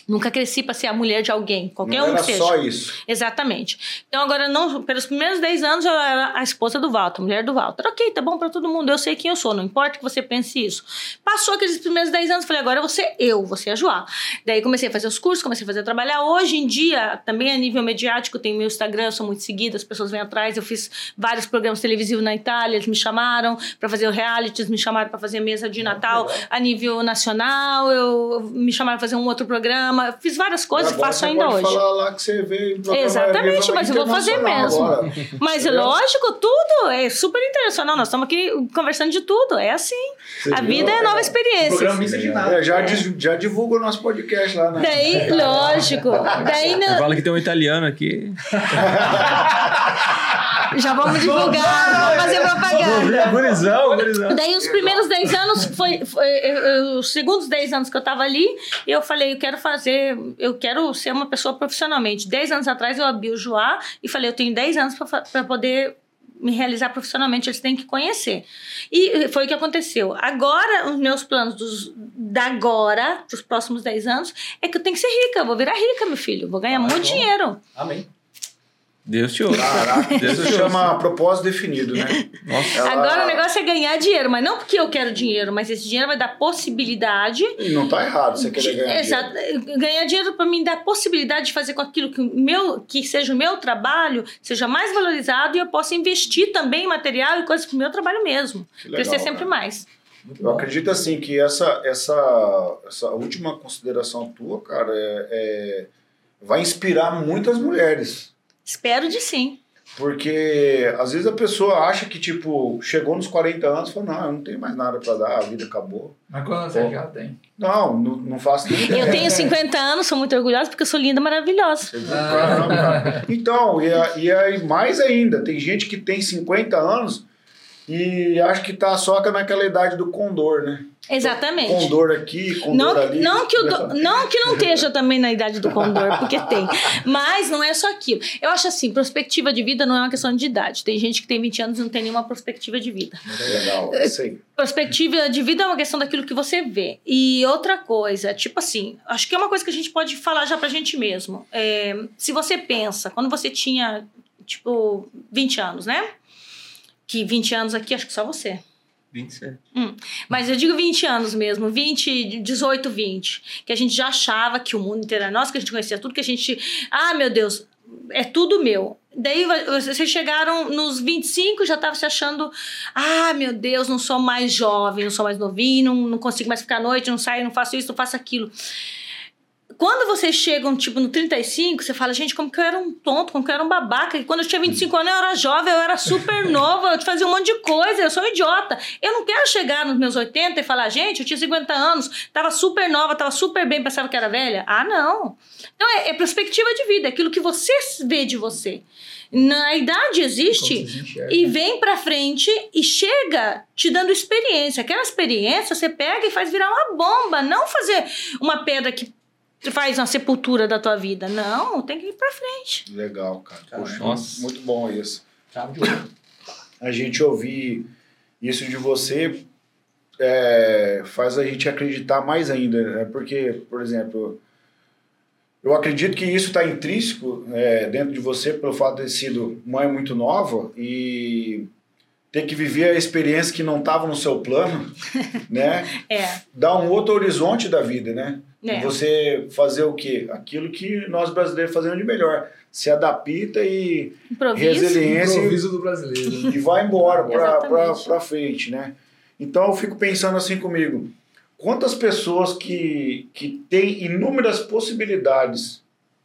Nunca cresci pra ser a mulher de alguém, qualquer não um era que seja. só isso. Exatamente. Então, agora, não, pelos primeiros 10 anos, eu era a esposa do Walter, a mulher do Walter. Ok, tá bom pra todo mundo, eu sei quem eu sou, não importa que você pense isso. Passou aqueles primeiros 10 anos, falei, agora ser eu, ser a Joá. Daí comecei a fazer os cursos, comecei a fazer trabalhar. Hoje em dia, também a nível mediático, tem meu Instagram, eu sou muito seguida, as pessoas vêm atrás. Eu fiz vários programas televisivos na Itália, eles me chamaram pra fazer o reality, eles me chamaram pra fazer mesa de Natal a nível nacional, eu me chamaram pra fazer um outro programa. Fiz várias coisas, E faço ainda hoje. falar lá que você veio Exatamente, mas eu vou fazer mesmo. agora. Mas Entendeu? lógico, tudo é super internacional. Nós estamos aqui conversando de tudo. É assim. Você a viu? vida é nova Programa experiência. mista de nada. É, já, diz- já divulga o nosso podcast lá, né? Daí, lógico. Daí Fala que tem um italiano aqui. já vamos divulgar, vamos fazer propaganda. Gurizão, gurizão. Daí os primeiros 10 anos, foi, foi- os segundos 10 anos que eu tava ali, eu falei, eu quero fazer, eu quero ser uma pessoa profissionalmente. 10 anos atrás eu abri o Joá e falei, eu tenho 10 anos para poder me realizar profissionalmente, eles têm que conhecer. E foi o que aconteceu. Agora, os meus planos dos, da agora, dos próximos 10 anos, é que eu tenho que ser rica, eu vou virar rica, meu filho, vou ganhar Ah, muito bom. dinheiro. Amém. Deus te ouça. Caraca, Deus isso te chama propósito definido, né? Nossa. Ela- Agora o negócio é ganhar dinheiro, mas não porque eu quero dinheiro, mas esse dinheiro vai dar possibilidade E não tá errado você querer ganhar Exato. dinheiro. Ganhar dinheiro para mim dá a possibilidade de fazer com aquilo que, o meu, que seja o meu trabalho seja mais valorizado e eu possa investir também em material e coisas para o meu trabalho mesmo. Legal, Crescer sempre cara. mais. Muito Eu bom. acredito assim que essa, essa, essa última consideração tua, cara, é, é- vai inspirar muitas mulheres. Espero de sim. Porque às vezes a pessoa acha que, tipo, chegou nos 40 anos e fala, não, eu não tenho mais nada pra dar, a vida acabou. Mas quando você já tem? Não, não, não faço nem ideia. Eu tenho 50 anos, sou muito orgulhosa porque eu sou linda, maravilhosa. Caramba, cara. Então, e, a- e aí mais ainda, tem gente que tem 50 anos e acha que tá só naquela idade do condor, né? Exatamente. Condor aqui, condor Não, ali. não, que o do- não que não esteja também na idade do condor, porque tem. Mas não é só aquilo. Eu acho assim, perspectiva de vida não é uma questão de idade. Tem gente que tem 20 anos e não tem nenhuma perspectiva de vida. Legal, é aí. Perspectiva de vida é uma questão daquilo que você vê. E outra coisa, tipo assim, acho que é uma coisa que a gente pode falar já pra gente mesmo. É, se você pensa, quando você tinha, tipo, 20 anos, né? Que 20 anos aqui, acho que só você. 27. Mas eu digo 20 anos mesmo, 20, 18, 20. Que a gente já achava que o mundo inteiro era nosso, que a gente conhecia tudo, que a gente. Ah, meu Deus, é tudo meu. Daí vocês chegaram nos 25, já estavam se achando. Ah, meu Deus, não sou mais jovem, não sou mais novinho, não, não consigo mais ficar à noite, não saio, não faço isso, não faço aquilo. Quando vocês chegam, tipo, no 35, você fala, gente, como que eu era um tonto, como que eu era um babaca. E quando eu tinha 25 anos, eu era jovem, eu era super nova, eu fazia um monte de coisa, eu sou um idiota. Eu não quero chegar nos meus 80 e falar, gente, eu tinha 50 anos, tava super nova, tava super bem, pensava que era velha. Ah, não. Então, é, é perspectiva de vida, é aquilo que você vê de você. Na idade existe e vem pra frente e chega te dando experiência. Aquela experiência você pega e faz virar uma bomba, não fazer uma pedra que faz uma sepultura da tua vida. Não, tem que ir pra frente. Legal, cara. Poxa, Nossa. muito bom isso. A gente ouvir isso de você é, faz a gente acreditar mais ainda. Né? Porque, por exemplo, eu acredito que isso está intrínseco é, dentro de você pelo fato de ter sido mãe muito nova e ter que viver a experiência que não estava no seu plano, né? É, Dá um outro horizonte da vida, né? E é. você fazer o quê? Aquilo que nós brasileiros fazemos de melhor. Se adapta e, Improviso. resiliência Improviso do brasileiro. e vai embora pra frente, né? Então eu fico pensando assim comigo, quantas pessoas que, que têm inúmeras possibilidades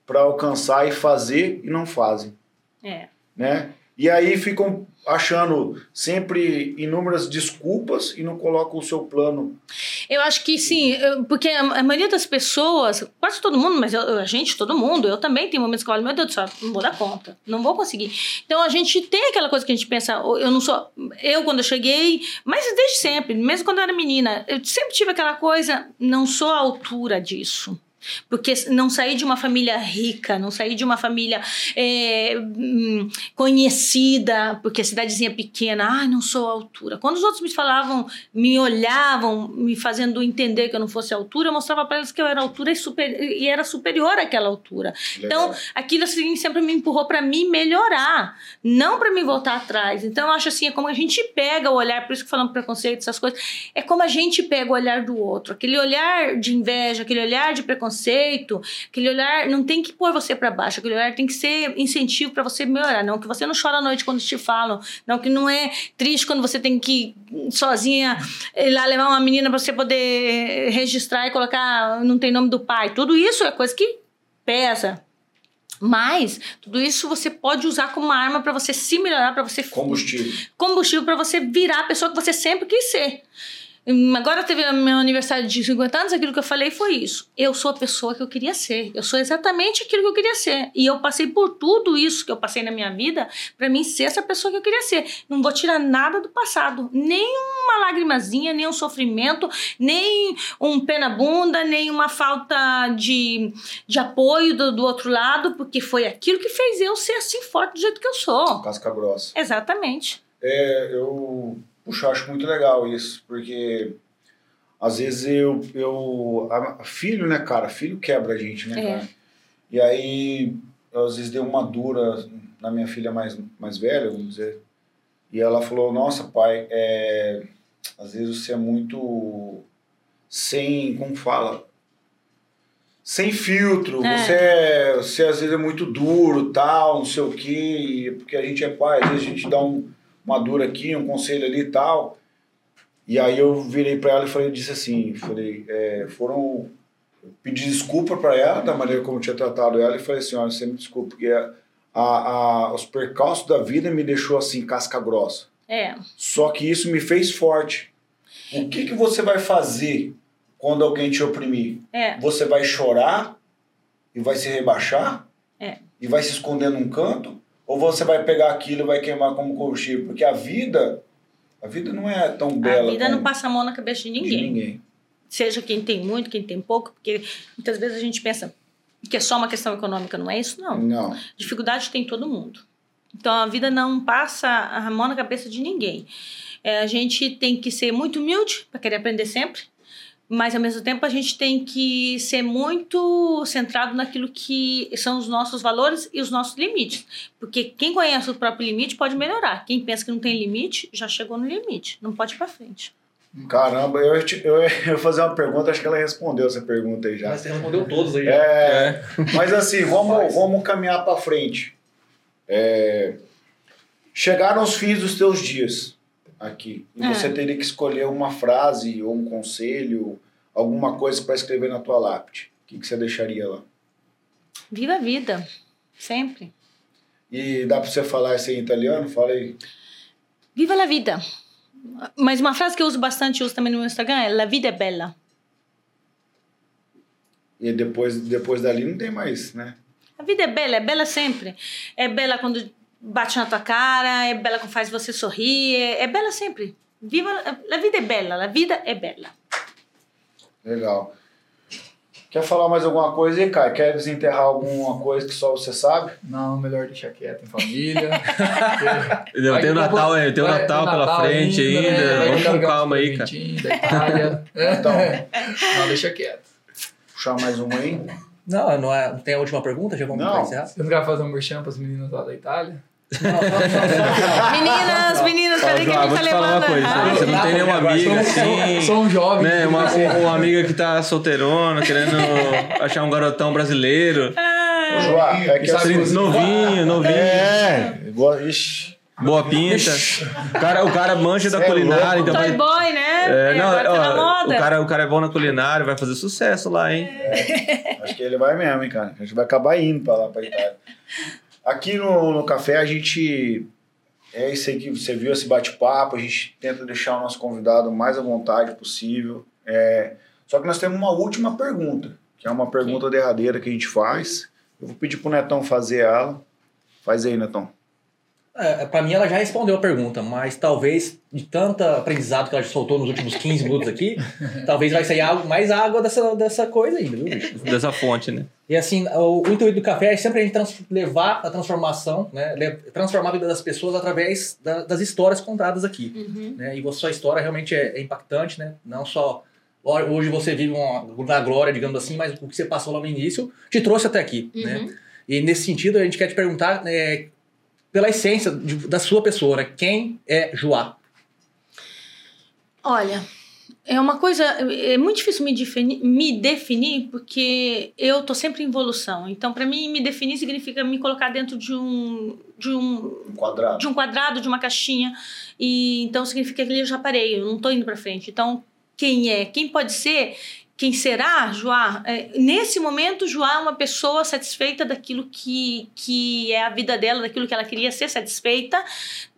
para alcançar e fazer e não fazem, É. né? E aí ficam achando sempre inúmeras desculpas e não colocam o seu plano. Eu acho que sim, porque a, maioria das pessoas, quase todo mundo, mas a gente, todo mundo, eu também tenho momentos que eu falo, meu Deus do céu, não vou dar conta, não vou conseguir. Então a gente tem aquela coisa que a gente pensa, "Oh, eu não sou. Eu, quando eu cheguei, mas desde sempre, mesmo quando eu era menina, eu sempre tive aquela coisa, não sou à altura disso. Porque não saí de uma família rica, não saí de uma família é, hum, conhecida, porque a cidadezinha é pequena, ai, não sou à altura. Quando os outros me falavam, me olhavam, me fazendo entender que eu não fosse à altura, eu mostrava para eles que eu era altura e, super, e era superior àquela altura. Então, Legal. aquilo assim sempre me empurrou para me melhorar, não para me voltar atrás. Então, eu acho assim, é como a gente pega o olhar, por isso que falamos preconceito, essas coisas, é como a gente pega o olhar do outro, aquele olhar de inveja, aquele olhar de preconceito, aquele olhar não tem que pôr você para baixo, aquele olhar tem que ser incentivo para você melhorar, não que você não chora à noite quando te falam, não que não é triste quando você tem que sozinha ir lá levar uma menina para você poder registrar e colocar não tem nome do pai. Tudo isso é coisa que pesa. Mas tudo isso você pode usar como uma arma para você se melhorar, para você Combustível. combustível para você virar a pessoa que você sempre quis ser. Agora teve meu aniversário de 50 anos, aquilo que eu falei foi isso. Eu sou a pessoa que eu queria ser. Eu sou exatamente aquilo que eu queria ser. E eu passei por tudo isso que eu passei na minha vida para mim ser essa pessoa que eu queria ser. Não vou tirar nada do passado. Nem uma lagrimazinha, nem um sofrimento, nem um pé na bunda, nem uma falta de, de apoio do, do outro lado, porque foi aquilo que fez eu ser assim forte do jeito que eu sou. Casca grossa. Exatamente. É, eu puxa, acho muito legal isso, porque às vezes eu, eu a- filho, né, cara, filho quebra a gente, né, É. cara? E aí eu, às vezes dei uma dura na minha filha mais mais velha, vamos dizer. E ela falou: "Nossa, pai, é, às vezes você é muito sem, como fala, sem filtro, É. você, é- você às vezes é muito duro, tal, não sei o quê, porque a gente é pai, às vezes a gente dá um, uma dura aqui, um conselho ali e tal. E aí eu virei pra ela e falei, disse assim, falei, é, foram pedi desculpa pra ela da maneira como eu tinha tratado ela e falei assim, olha, você me desculpa, porque a, a, os percalços da vida me deixou assim casca grossa. É. Só que isso me fez forte. O que que você vai fazer quando alguém te oprimir? É. Você vai chorar e vai se rebaixar? É. E vai se esconder num canto? Ou você vai pegar aquilo e vai queimar como combustível? Porque a vida, a vida não é tão bela A vida não passa a mão na cabeça de de ninguém. ninguém. Seja quem tem muito, quem tem pouco, porque muitas vezes a gente pensa que é só uma questão econômica, não é isso? Não. Não. Dificuldade tem todo mundo. Então a vida não passa a mão na cabeça de ninguém. É, a gente tem que ser muito humilde para querer aprender sempre, mas ao mesmo tempo a gente tem que ser muito centrado naquilo que são os nossos valores e os nossos limites. Porque quem conhece o próprio limite pode melhorar. Quem pensa que não tem limite já chegou no limite, não pode ir para frente. Caramba, eu, ia te- eu ia fazer uma pergunta, acho que ela respondeu essa pergunta aí já. Mas você respondeu todos aí. É, mas assim, vamos, vamos caminhar para frente. É, chegaram os fins dos teus dias aqui. E É. você teria que escolher uma frase ou um conselho, alguma coisa para escrever na tua lápide. O que, que você deixaria lá? Viva a vida, sempre. E dá para você falar isso em italiano? Fala aí. Viva la vida. Mas uma frase que eu uso bastante, uso também no meu Instagram, é La vida é bella. E depois, depois dali não tem mais, né? A vida é bela, é bela sempre. É bela quando bate na tua cara, é bela quando faz você sorrir, é, é bela sempre. Viva, a vida é bela, a vida é bela. Legal. Quer falar mais alguma coisa aí, Kai? Quer desenterrar alguma coisa que só você sabe? Não, melhor deixar quieto em família. Eu tenho que Natal, eu tenho vai- Natal pela Natal frente ainda. né? Vai Vamos com calma aí, cara. Da Itália. Então. Não, deixa quieto. Puxar mais uma aí? Não, não, é, não tem a última pergunta? Já vamos Não. encerrar? Você não quer fazer um merchan para as meninas lá da Itália? Meninas, meninas, cadê que a João, gente vou tá te falar uma levando? coisa. Ai, Você não tem nenhuma amiga assim. Sou um jovem. Né, uma, uma amiga que tá solteirona, querendo achar um garotão brasileiro. Joá, é que Sabe assim, Novinho, novinho. É, igual, ixi. Boa pinta. O cara, o cara mancha da Cê é culinária, louco. então vai. Boy, né? É, não, agora tá ó, o, cara, o cara é bom na culinária, vai fazer sucesso lá, hein? Acho que ele vai mesmo, hein, cara. A gente vai acabar indo pra lá, pra Itália. Aqui no, no café a gente. É isso aí que você viu, esse bate-papo. A gente tenta deixar o nosso convidado o mais à vontade possível. É, só que nós temos uma última pergunta, que é uma pergunta derradeira que a gente faz. Eu vou pedir pro Netão fazer ela. Faz aí, Netão. É, pra mim ela já respondeu a pergunta, mas talvez de tanto aprendizado que ela já soltou nos últimos 15 minutos aqui, talvez vai sair algo, mais água dessa, dessa coisa ainda, viu, bicho? Dessa fonte, né? E assim, o, o intuito do café é sempre a gente trans- levar a transformação, né? Transformar a vida das pessoas através da- das histórias contadas aqui. Uhum. Né? E a sua história realmente é, é impactante, né? Não só ho- hoje você vive uma, na glória, digamos assim, mas o que você passou lá no início te trouxe até aqui, né? Uhum. E nesse sentido, a gente quer te perguntar né, pela essência de- da sua pessoa, né? Quem é Joá? Olha, é uma coisa. É muito difícil me definir, me definir porque eu tô sempre em evolução. Então, para mim, me definir significa me colocar dentro de um. De um, Um quadrado. de um quadrado, de uma caixinha. E então significa que eu já parei, eu não tô indo para frente. Então, quem é? Quem pode ser? Quem será, Joá? É, nesse momento, Joá é uma pessoa satisfeita daquilo que, que é a vida dela, daquilo que ela queria ser satisfeita,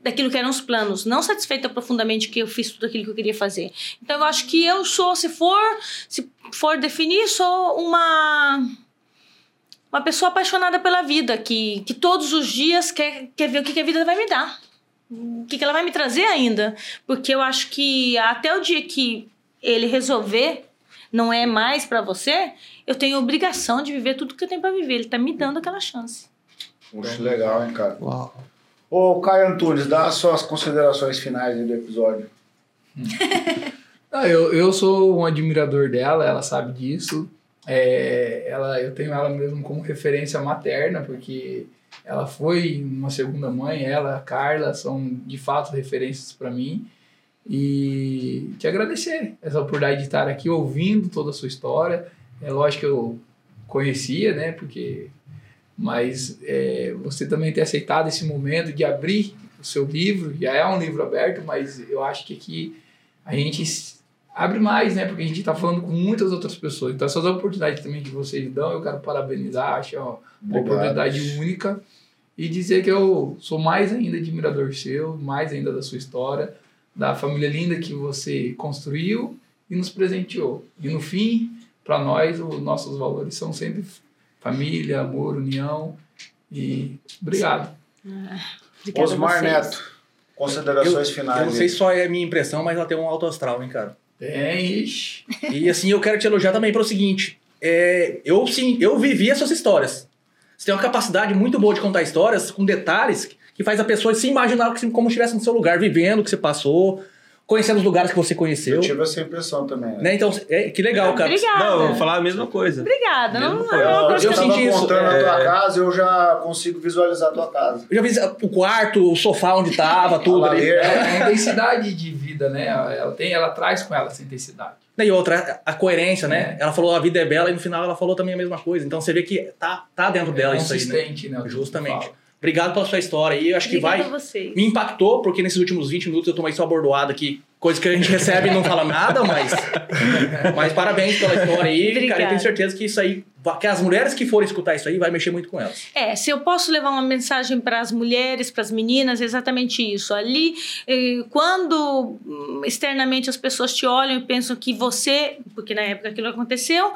daquilo que eram os planos. Não satisfeita profundamente que eu fiz tudo aquilo que eu queria fazer. Então, eu acho que eu sou, se for, se for definir, sou uma uma pessoa apaixonada pela vida, que, que todos os dias quer, quer ver o que, que a vida vai me dar. O que, que ela vai me trazer ainda. Porque eu acho que até o dia que ele resolver não é mais pra você, eu tenho obrigação de viver tudo que eu tenho pra viver. Ele tá me dando aquela chance. Puxa, legal, hein, cara. Uau. Ô, Caio Antunes, dá as suas considerações finais aí do episódio. Ah, eu, eu sou um admirador dela, ela sabe disso. É, ela, eu tenho ela mesmo como referência materna, porque ela foi uma segunda mãe, ela, a Carla, são de fato referências para mim. E te agradecer essa oportunidade de estar aqui ouvindo toda a sua história. É lógico que eu conhecia, né? Porque, mas é, você também ter aceitado esse momento de abrir o seu livro, já é um livro aberto, mas eu acho que aqui a gente abre mais, né? Porque a gente está falando com muitas outras pessoas. Então, essas oportunidades também que vocês dão, eu quero parabenizar, acho uma Obrigado. oportunidade única. E dizer que eu sou mais ainda admirador seu, mais ainda da sua história, da família linda que você construiu e nos presenteou. E no fim, para nós, os nossos valores são sempre família, amor, união. E obrigado. Obrigada a Osmar. Neto, considerações finais. Eu não sei se só é minha impressão, mas ela tem um alto astral, hein, cara? Tem, ixi. E assim, eu quero te elogiar também pelo seguinte: é, eu sim, eu vivi essas histórias. Você tem uma capacidade muito boa de contar histórias com detalhes que faz a pessoa se imaginar como se estivesse no seu lugar, vivendo o que você passou, conhecendo os lugares que você conheceu. Eu tive essa impressão também. né? Né? Então, é, que legal, cara. Obrigada. Não, eu vou falar a mesma coisa. Obrigada. Não, Mesmo não é Eu, coisa eu eu tava senti isso, contando a é. tua casa, eu já consigo visualizar a tua casa. Eu já vi o quarto, o sofá onde tava, tudo A ali. É a intensidade de vida, né? Ela, tem, ela traz com ela essa intensidade. E outra, a coerência, né? Ela falou a vida é bela e no final ela falou também a mesma coisa. Então você vê que tá, tá dentro dela é isso aí, né? consistente, né? eu Justamente. Obrigado pela sua história aí. Eu acho que Obrigada vai. a vocês. Me impactou, porque nesses últimos 20 minutos eu tomei só bordoada aqui. Coisa que a gente recebe e não fala nada, mas. mas parabéns pela história aí. Cara, eu tenho certeza que isso aí. Que as mulheres que forem escutar isso aí vai mexer muito com elas. É, se eu posso levar uma mensagem para as mulheres, para as meninas, é exatamente isso. Ali, eh, quando hum, externamente as pessoas te olham e pensam que você, porque na época aquilo aconteceu,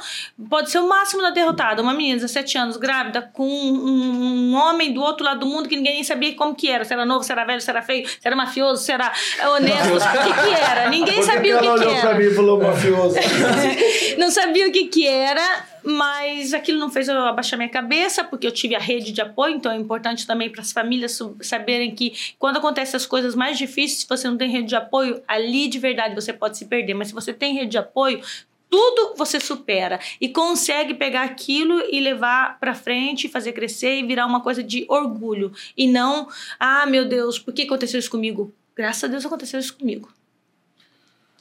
pode ser o máximo da derrotada. Uma menina de 17 anos, grávida, com um, um homem do outro lado do mundo que ninguém nem sabia como que era. Se era novo, se era velho, se era feio, se era mafioso, se era honesto, o que que era. Ninguém Por que sabia que o que, que era. mim e falou mafioso? Não sabia o que que era, mas aquilo não fez eu abaixar minha cabeça, porque eu tive a rede de apoio, então é importante também para as famílias saberem que quando acontecem as coisas mais difíceis, se você não tem rede de apoio, ali de verdade você pode se perder, mas se você tem rede de apoio, tudo você supera e consegue pegar aquilo e levar para frente, fazer crescer e virar uma coisa de orgulho e não, ah, meu Deus, por que aconteceu isso comigo? Graças a Deus aconteceu isso comigo.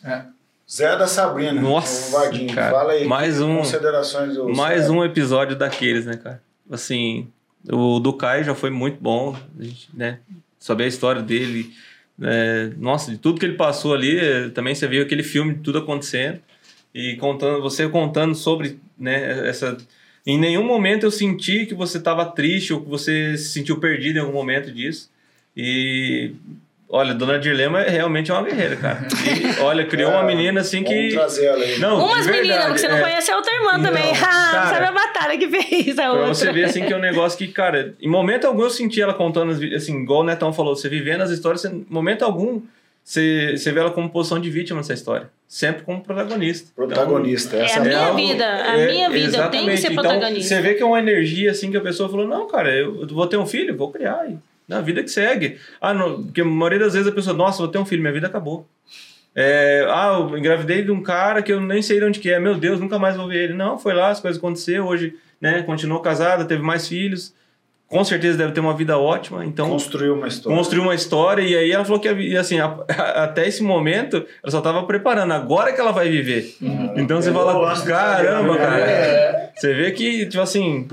É. Zé da Sabrina. Nossa, o Vardinho, cara. fala aí. Mais um- Considerações do Mais Zé. um episódio daqueles, né, cara? Assim, o do Caio já foi muito bom, a gente, né? Saber a história dele. é, nossa, de tudo que ele passou ali, é, também você viu aquele filme de tudo acontecendo. E contando, você contando sobre, né, essa. Em nenhum momento eu senti que você estava triste ou que você se sentiu perdido em algum momento disso. E olha, Dona Dirlema é realmente uma guerreira, cara. E, olha, criou uma É, menina assim Vamos que. trazer ela aí. Não, Umas meninas, porque você não é. conhece a outra irmã também. Então, Ah, cara, sabe a batalha que fez a Pra outra. você ver, assim, que é um negócio que, cara, em momento algum eu senti ela contando, assim, igual o Netão falou, você vivendo as histórias, você, em momento algum, você, você vê ela como posição de vítima nessa história. Sempre como protagonista. Protagonista. É Essa a minha algo- vida, a é, minha vida tem que exatamente. ser Então, protagonista. você vê que é uma energia, assim, que a pessoa falou, não, cara, eu, eu vou ter um filho, vou criar. E, na vida que segue. Ah, não, porque a maioria das vezes a pessoa, nossa, vou ter um filho, minha vida acabou. É, ah, eu engravidei de um cara que eu nem sei de onde que é, meu Deus, nunca mais vou ver ele. Não, foi lá, as coisas aconteceram, hoje, né, continuou casada, teve mais filhos, com certeza deve ter uma vida ótima, então Construiu uma história. construiu uma história e aí ela falou que assim, a- até esse momento ela só estava preparando, agora que ela vai viver. Então você Eu fala, caramba, ideia. cara. É. Você vê que, tipo assim,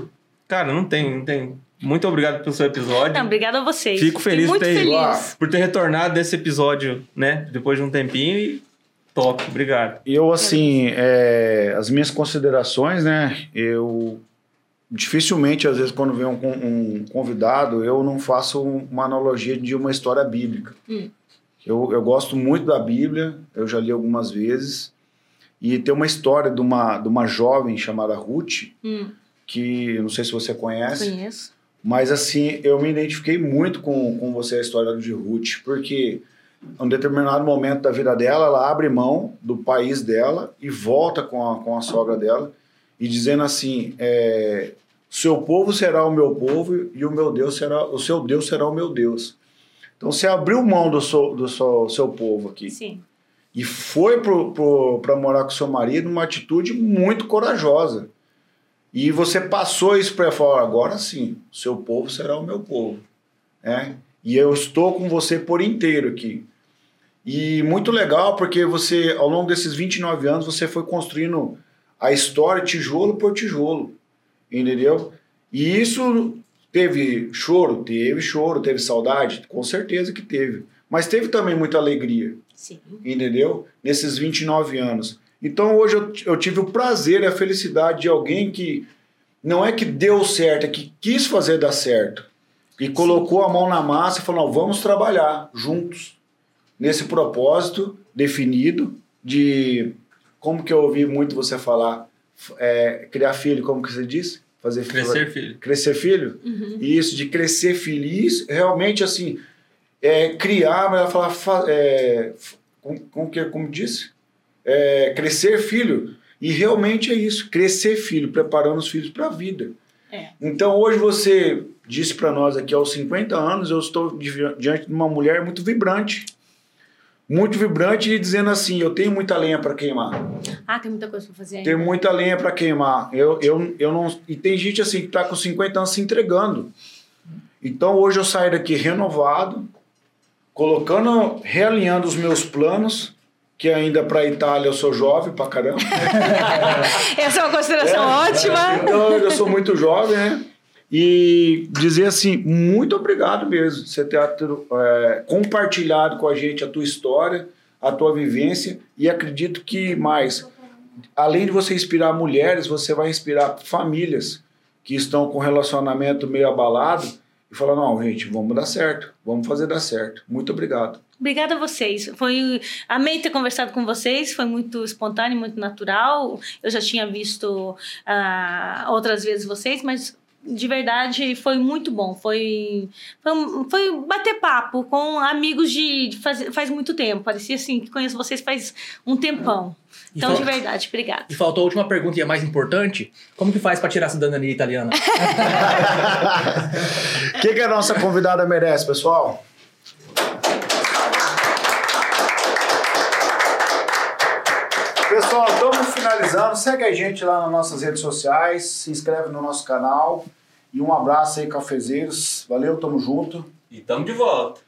cara, não tem, não tem. Muito obrigado pelo seu episódio. Não, obrigada a vocês. Fico feliz por ter- feliz. Por ter retornado desse episódio, né? Depois de um tempinho e top. Obrigado. Eu, assim, é, as minhas considerações, né? Eu dificilmente, às vezes, quando vem um, um convidado, eu não faço uma analogia de uma história bíblica. Hum. Eu, eu gosto muito da Bíblia, eu já li algumas vezes, e tem uma história de uma, de uma jovem chamada Ruth, Hum, que não sei se você conhece, conheço. Mas assim, eu me identifiquei muito com, com você, a história de Ruth, porque em um determinado momento da vida dela, ela abre mão do país dela e volta com a, com a sogra dela, e dizendo assim: é, seu povo será o meu povo e o meu Deus será, o seu Deus será o meu Deus. Então você abriu mão do seu, do seu, seu povo aqui Sim. e foi para morar com seu marido numa atitude muito corajosa. E você passou isso para falar, agora sim, seu povo será o meu povo. Né? E eu estou com você por inteiro aqui. E muito legal porque você, ao longo desses 29 anos, você foi construindo a história tijolo por tijolo. Entendeu? E isso teve choro? Teve choro, teve saudade? Com certeza que teve. Mas teve também muita alegria Sim. entendeu? Nesses 29 anos. Então hoje eu, eu tive o prazer e a felicidade de alguém que não é que deu certo, é que quis fazer dar certo. E colocou a mão na massa e falou: não, vamos trabalhar juntos nesse propósito definido de. Como que eu ouvi muito você falar? É, criar filho, como que você disse? Fazer filho. Crescer, filho. Crescer filho? Uhum. Isso, de crescer feliz, realmente assim, é, criar, mas ela fala, fa- é, como, como, que, como disse? É, crescer filho. E realmente é isso, crescer filho, preparando os filhos para a vida. É. Então hoje você disse para nós aqui, aos 50 anos, eu estou di- diante de uma mulher muito vibrante. Muito vibrante e dizendo assim, eu tenho muita lenha para queimar. Ah, tem muita coisa pra fazer Tem ainda. muita lenha para queimar. Eu, eu, eu não, e tem gente assim que está com 50 anos se entregando. Então hoje eu saio daqui renovado, colocando, realinhando os meus planos, que ainda para a Itália eu sou jovem pra caramba. Essa é uma consideração ótima. Então eu sou muito jovem, né? E dizer assim, muito obrigado mesmo por você ter é, compartilhado com a gente a tua história, a tua vivência e acredito que mais, além de você inspirar mulheres, você vai inspirar famílias que estão com relacionamento meio abalado e falar, não, gente, vamos dar certo, vamos fazer dar certo. Muito obrigado. Obrigada a vocês. Foi amei ter conversado com vocês. Foi muito espontâneo, muito natural. Eu já tinha visto ah, outras vezes vocês, mas de verdade foi muito bom. Foi foi, foi bater papo com amigos de, de faz, faz muito tempo. Parecia assim que conheço vocês faz um tempão. E Então, de verdade, obrigada. E faltou a última pergunta e a mais importante. Como que faz pra tirar a cidadania italiana? O que, que a nossa convidada merece, pessoal? Finalizando, segue a gente lá nas nossas redes sociais, se inscreve no nosso canal. E um abraço aí, cafezeiros. Valeu, tamo junto. E tamo de volta.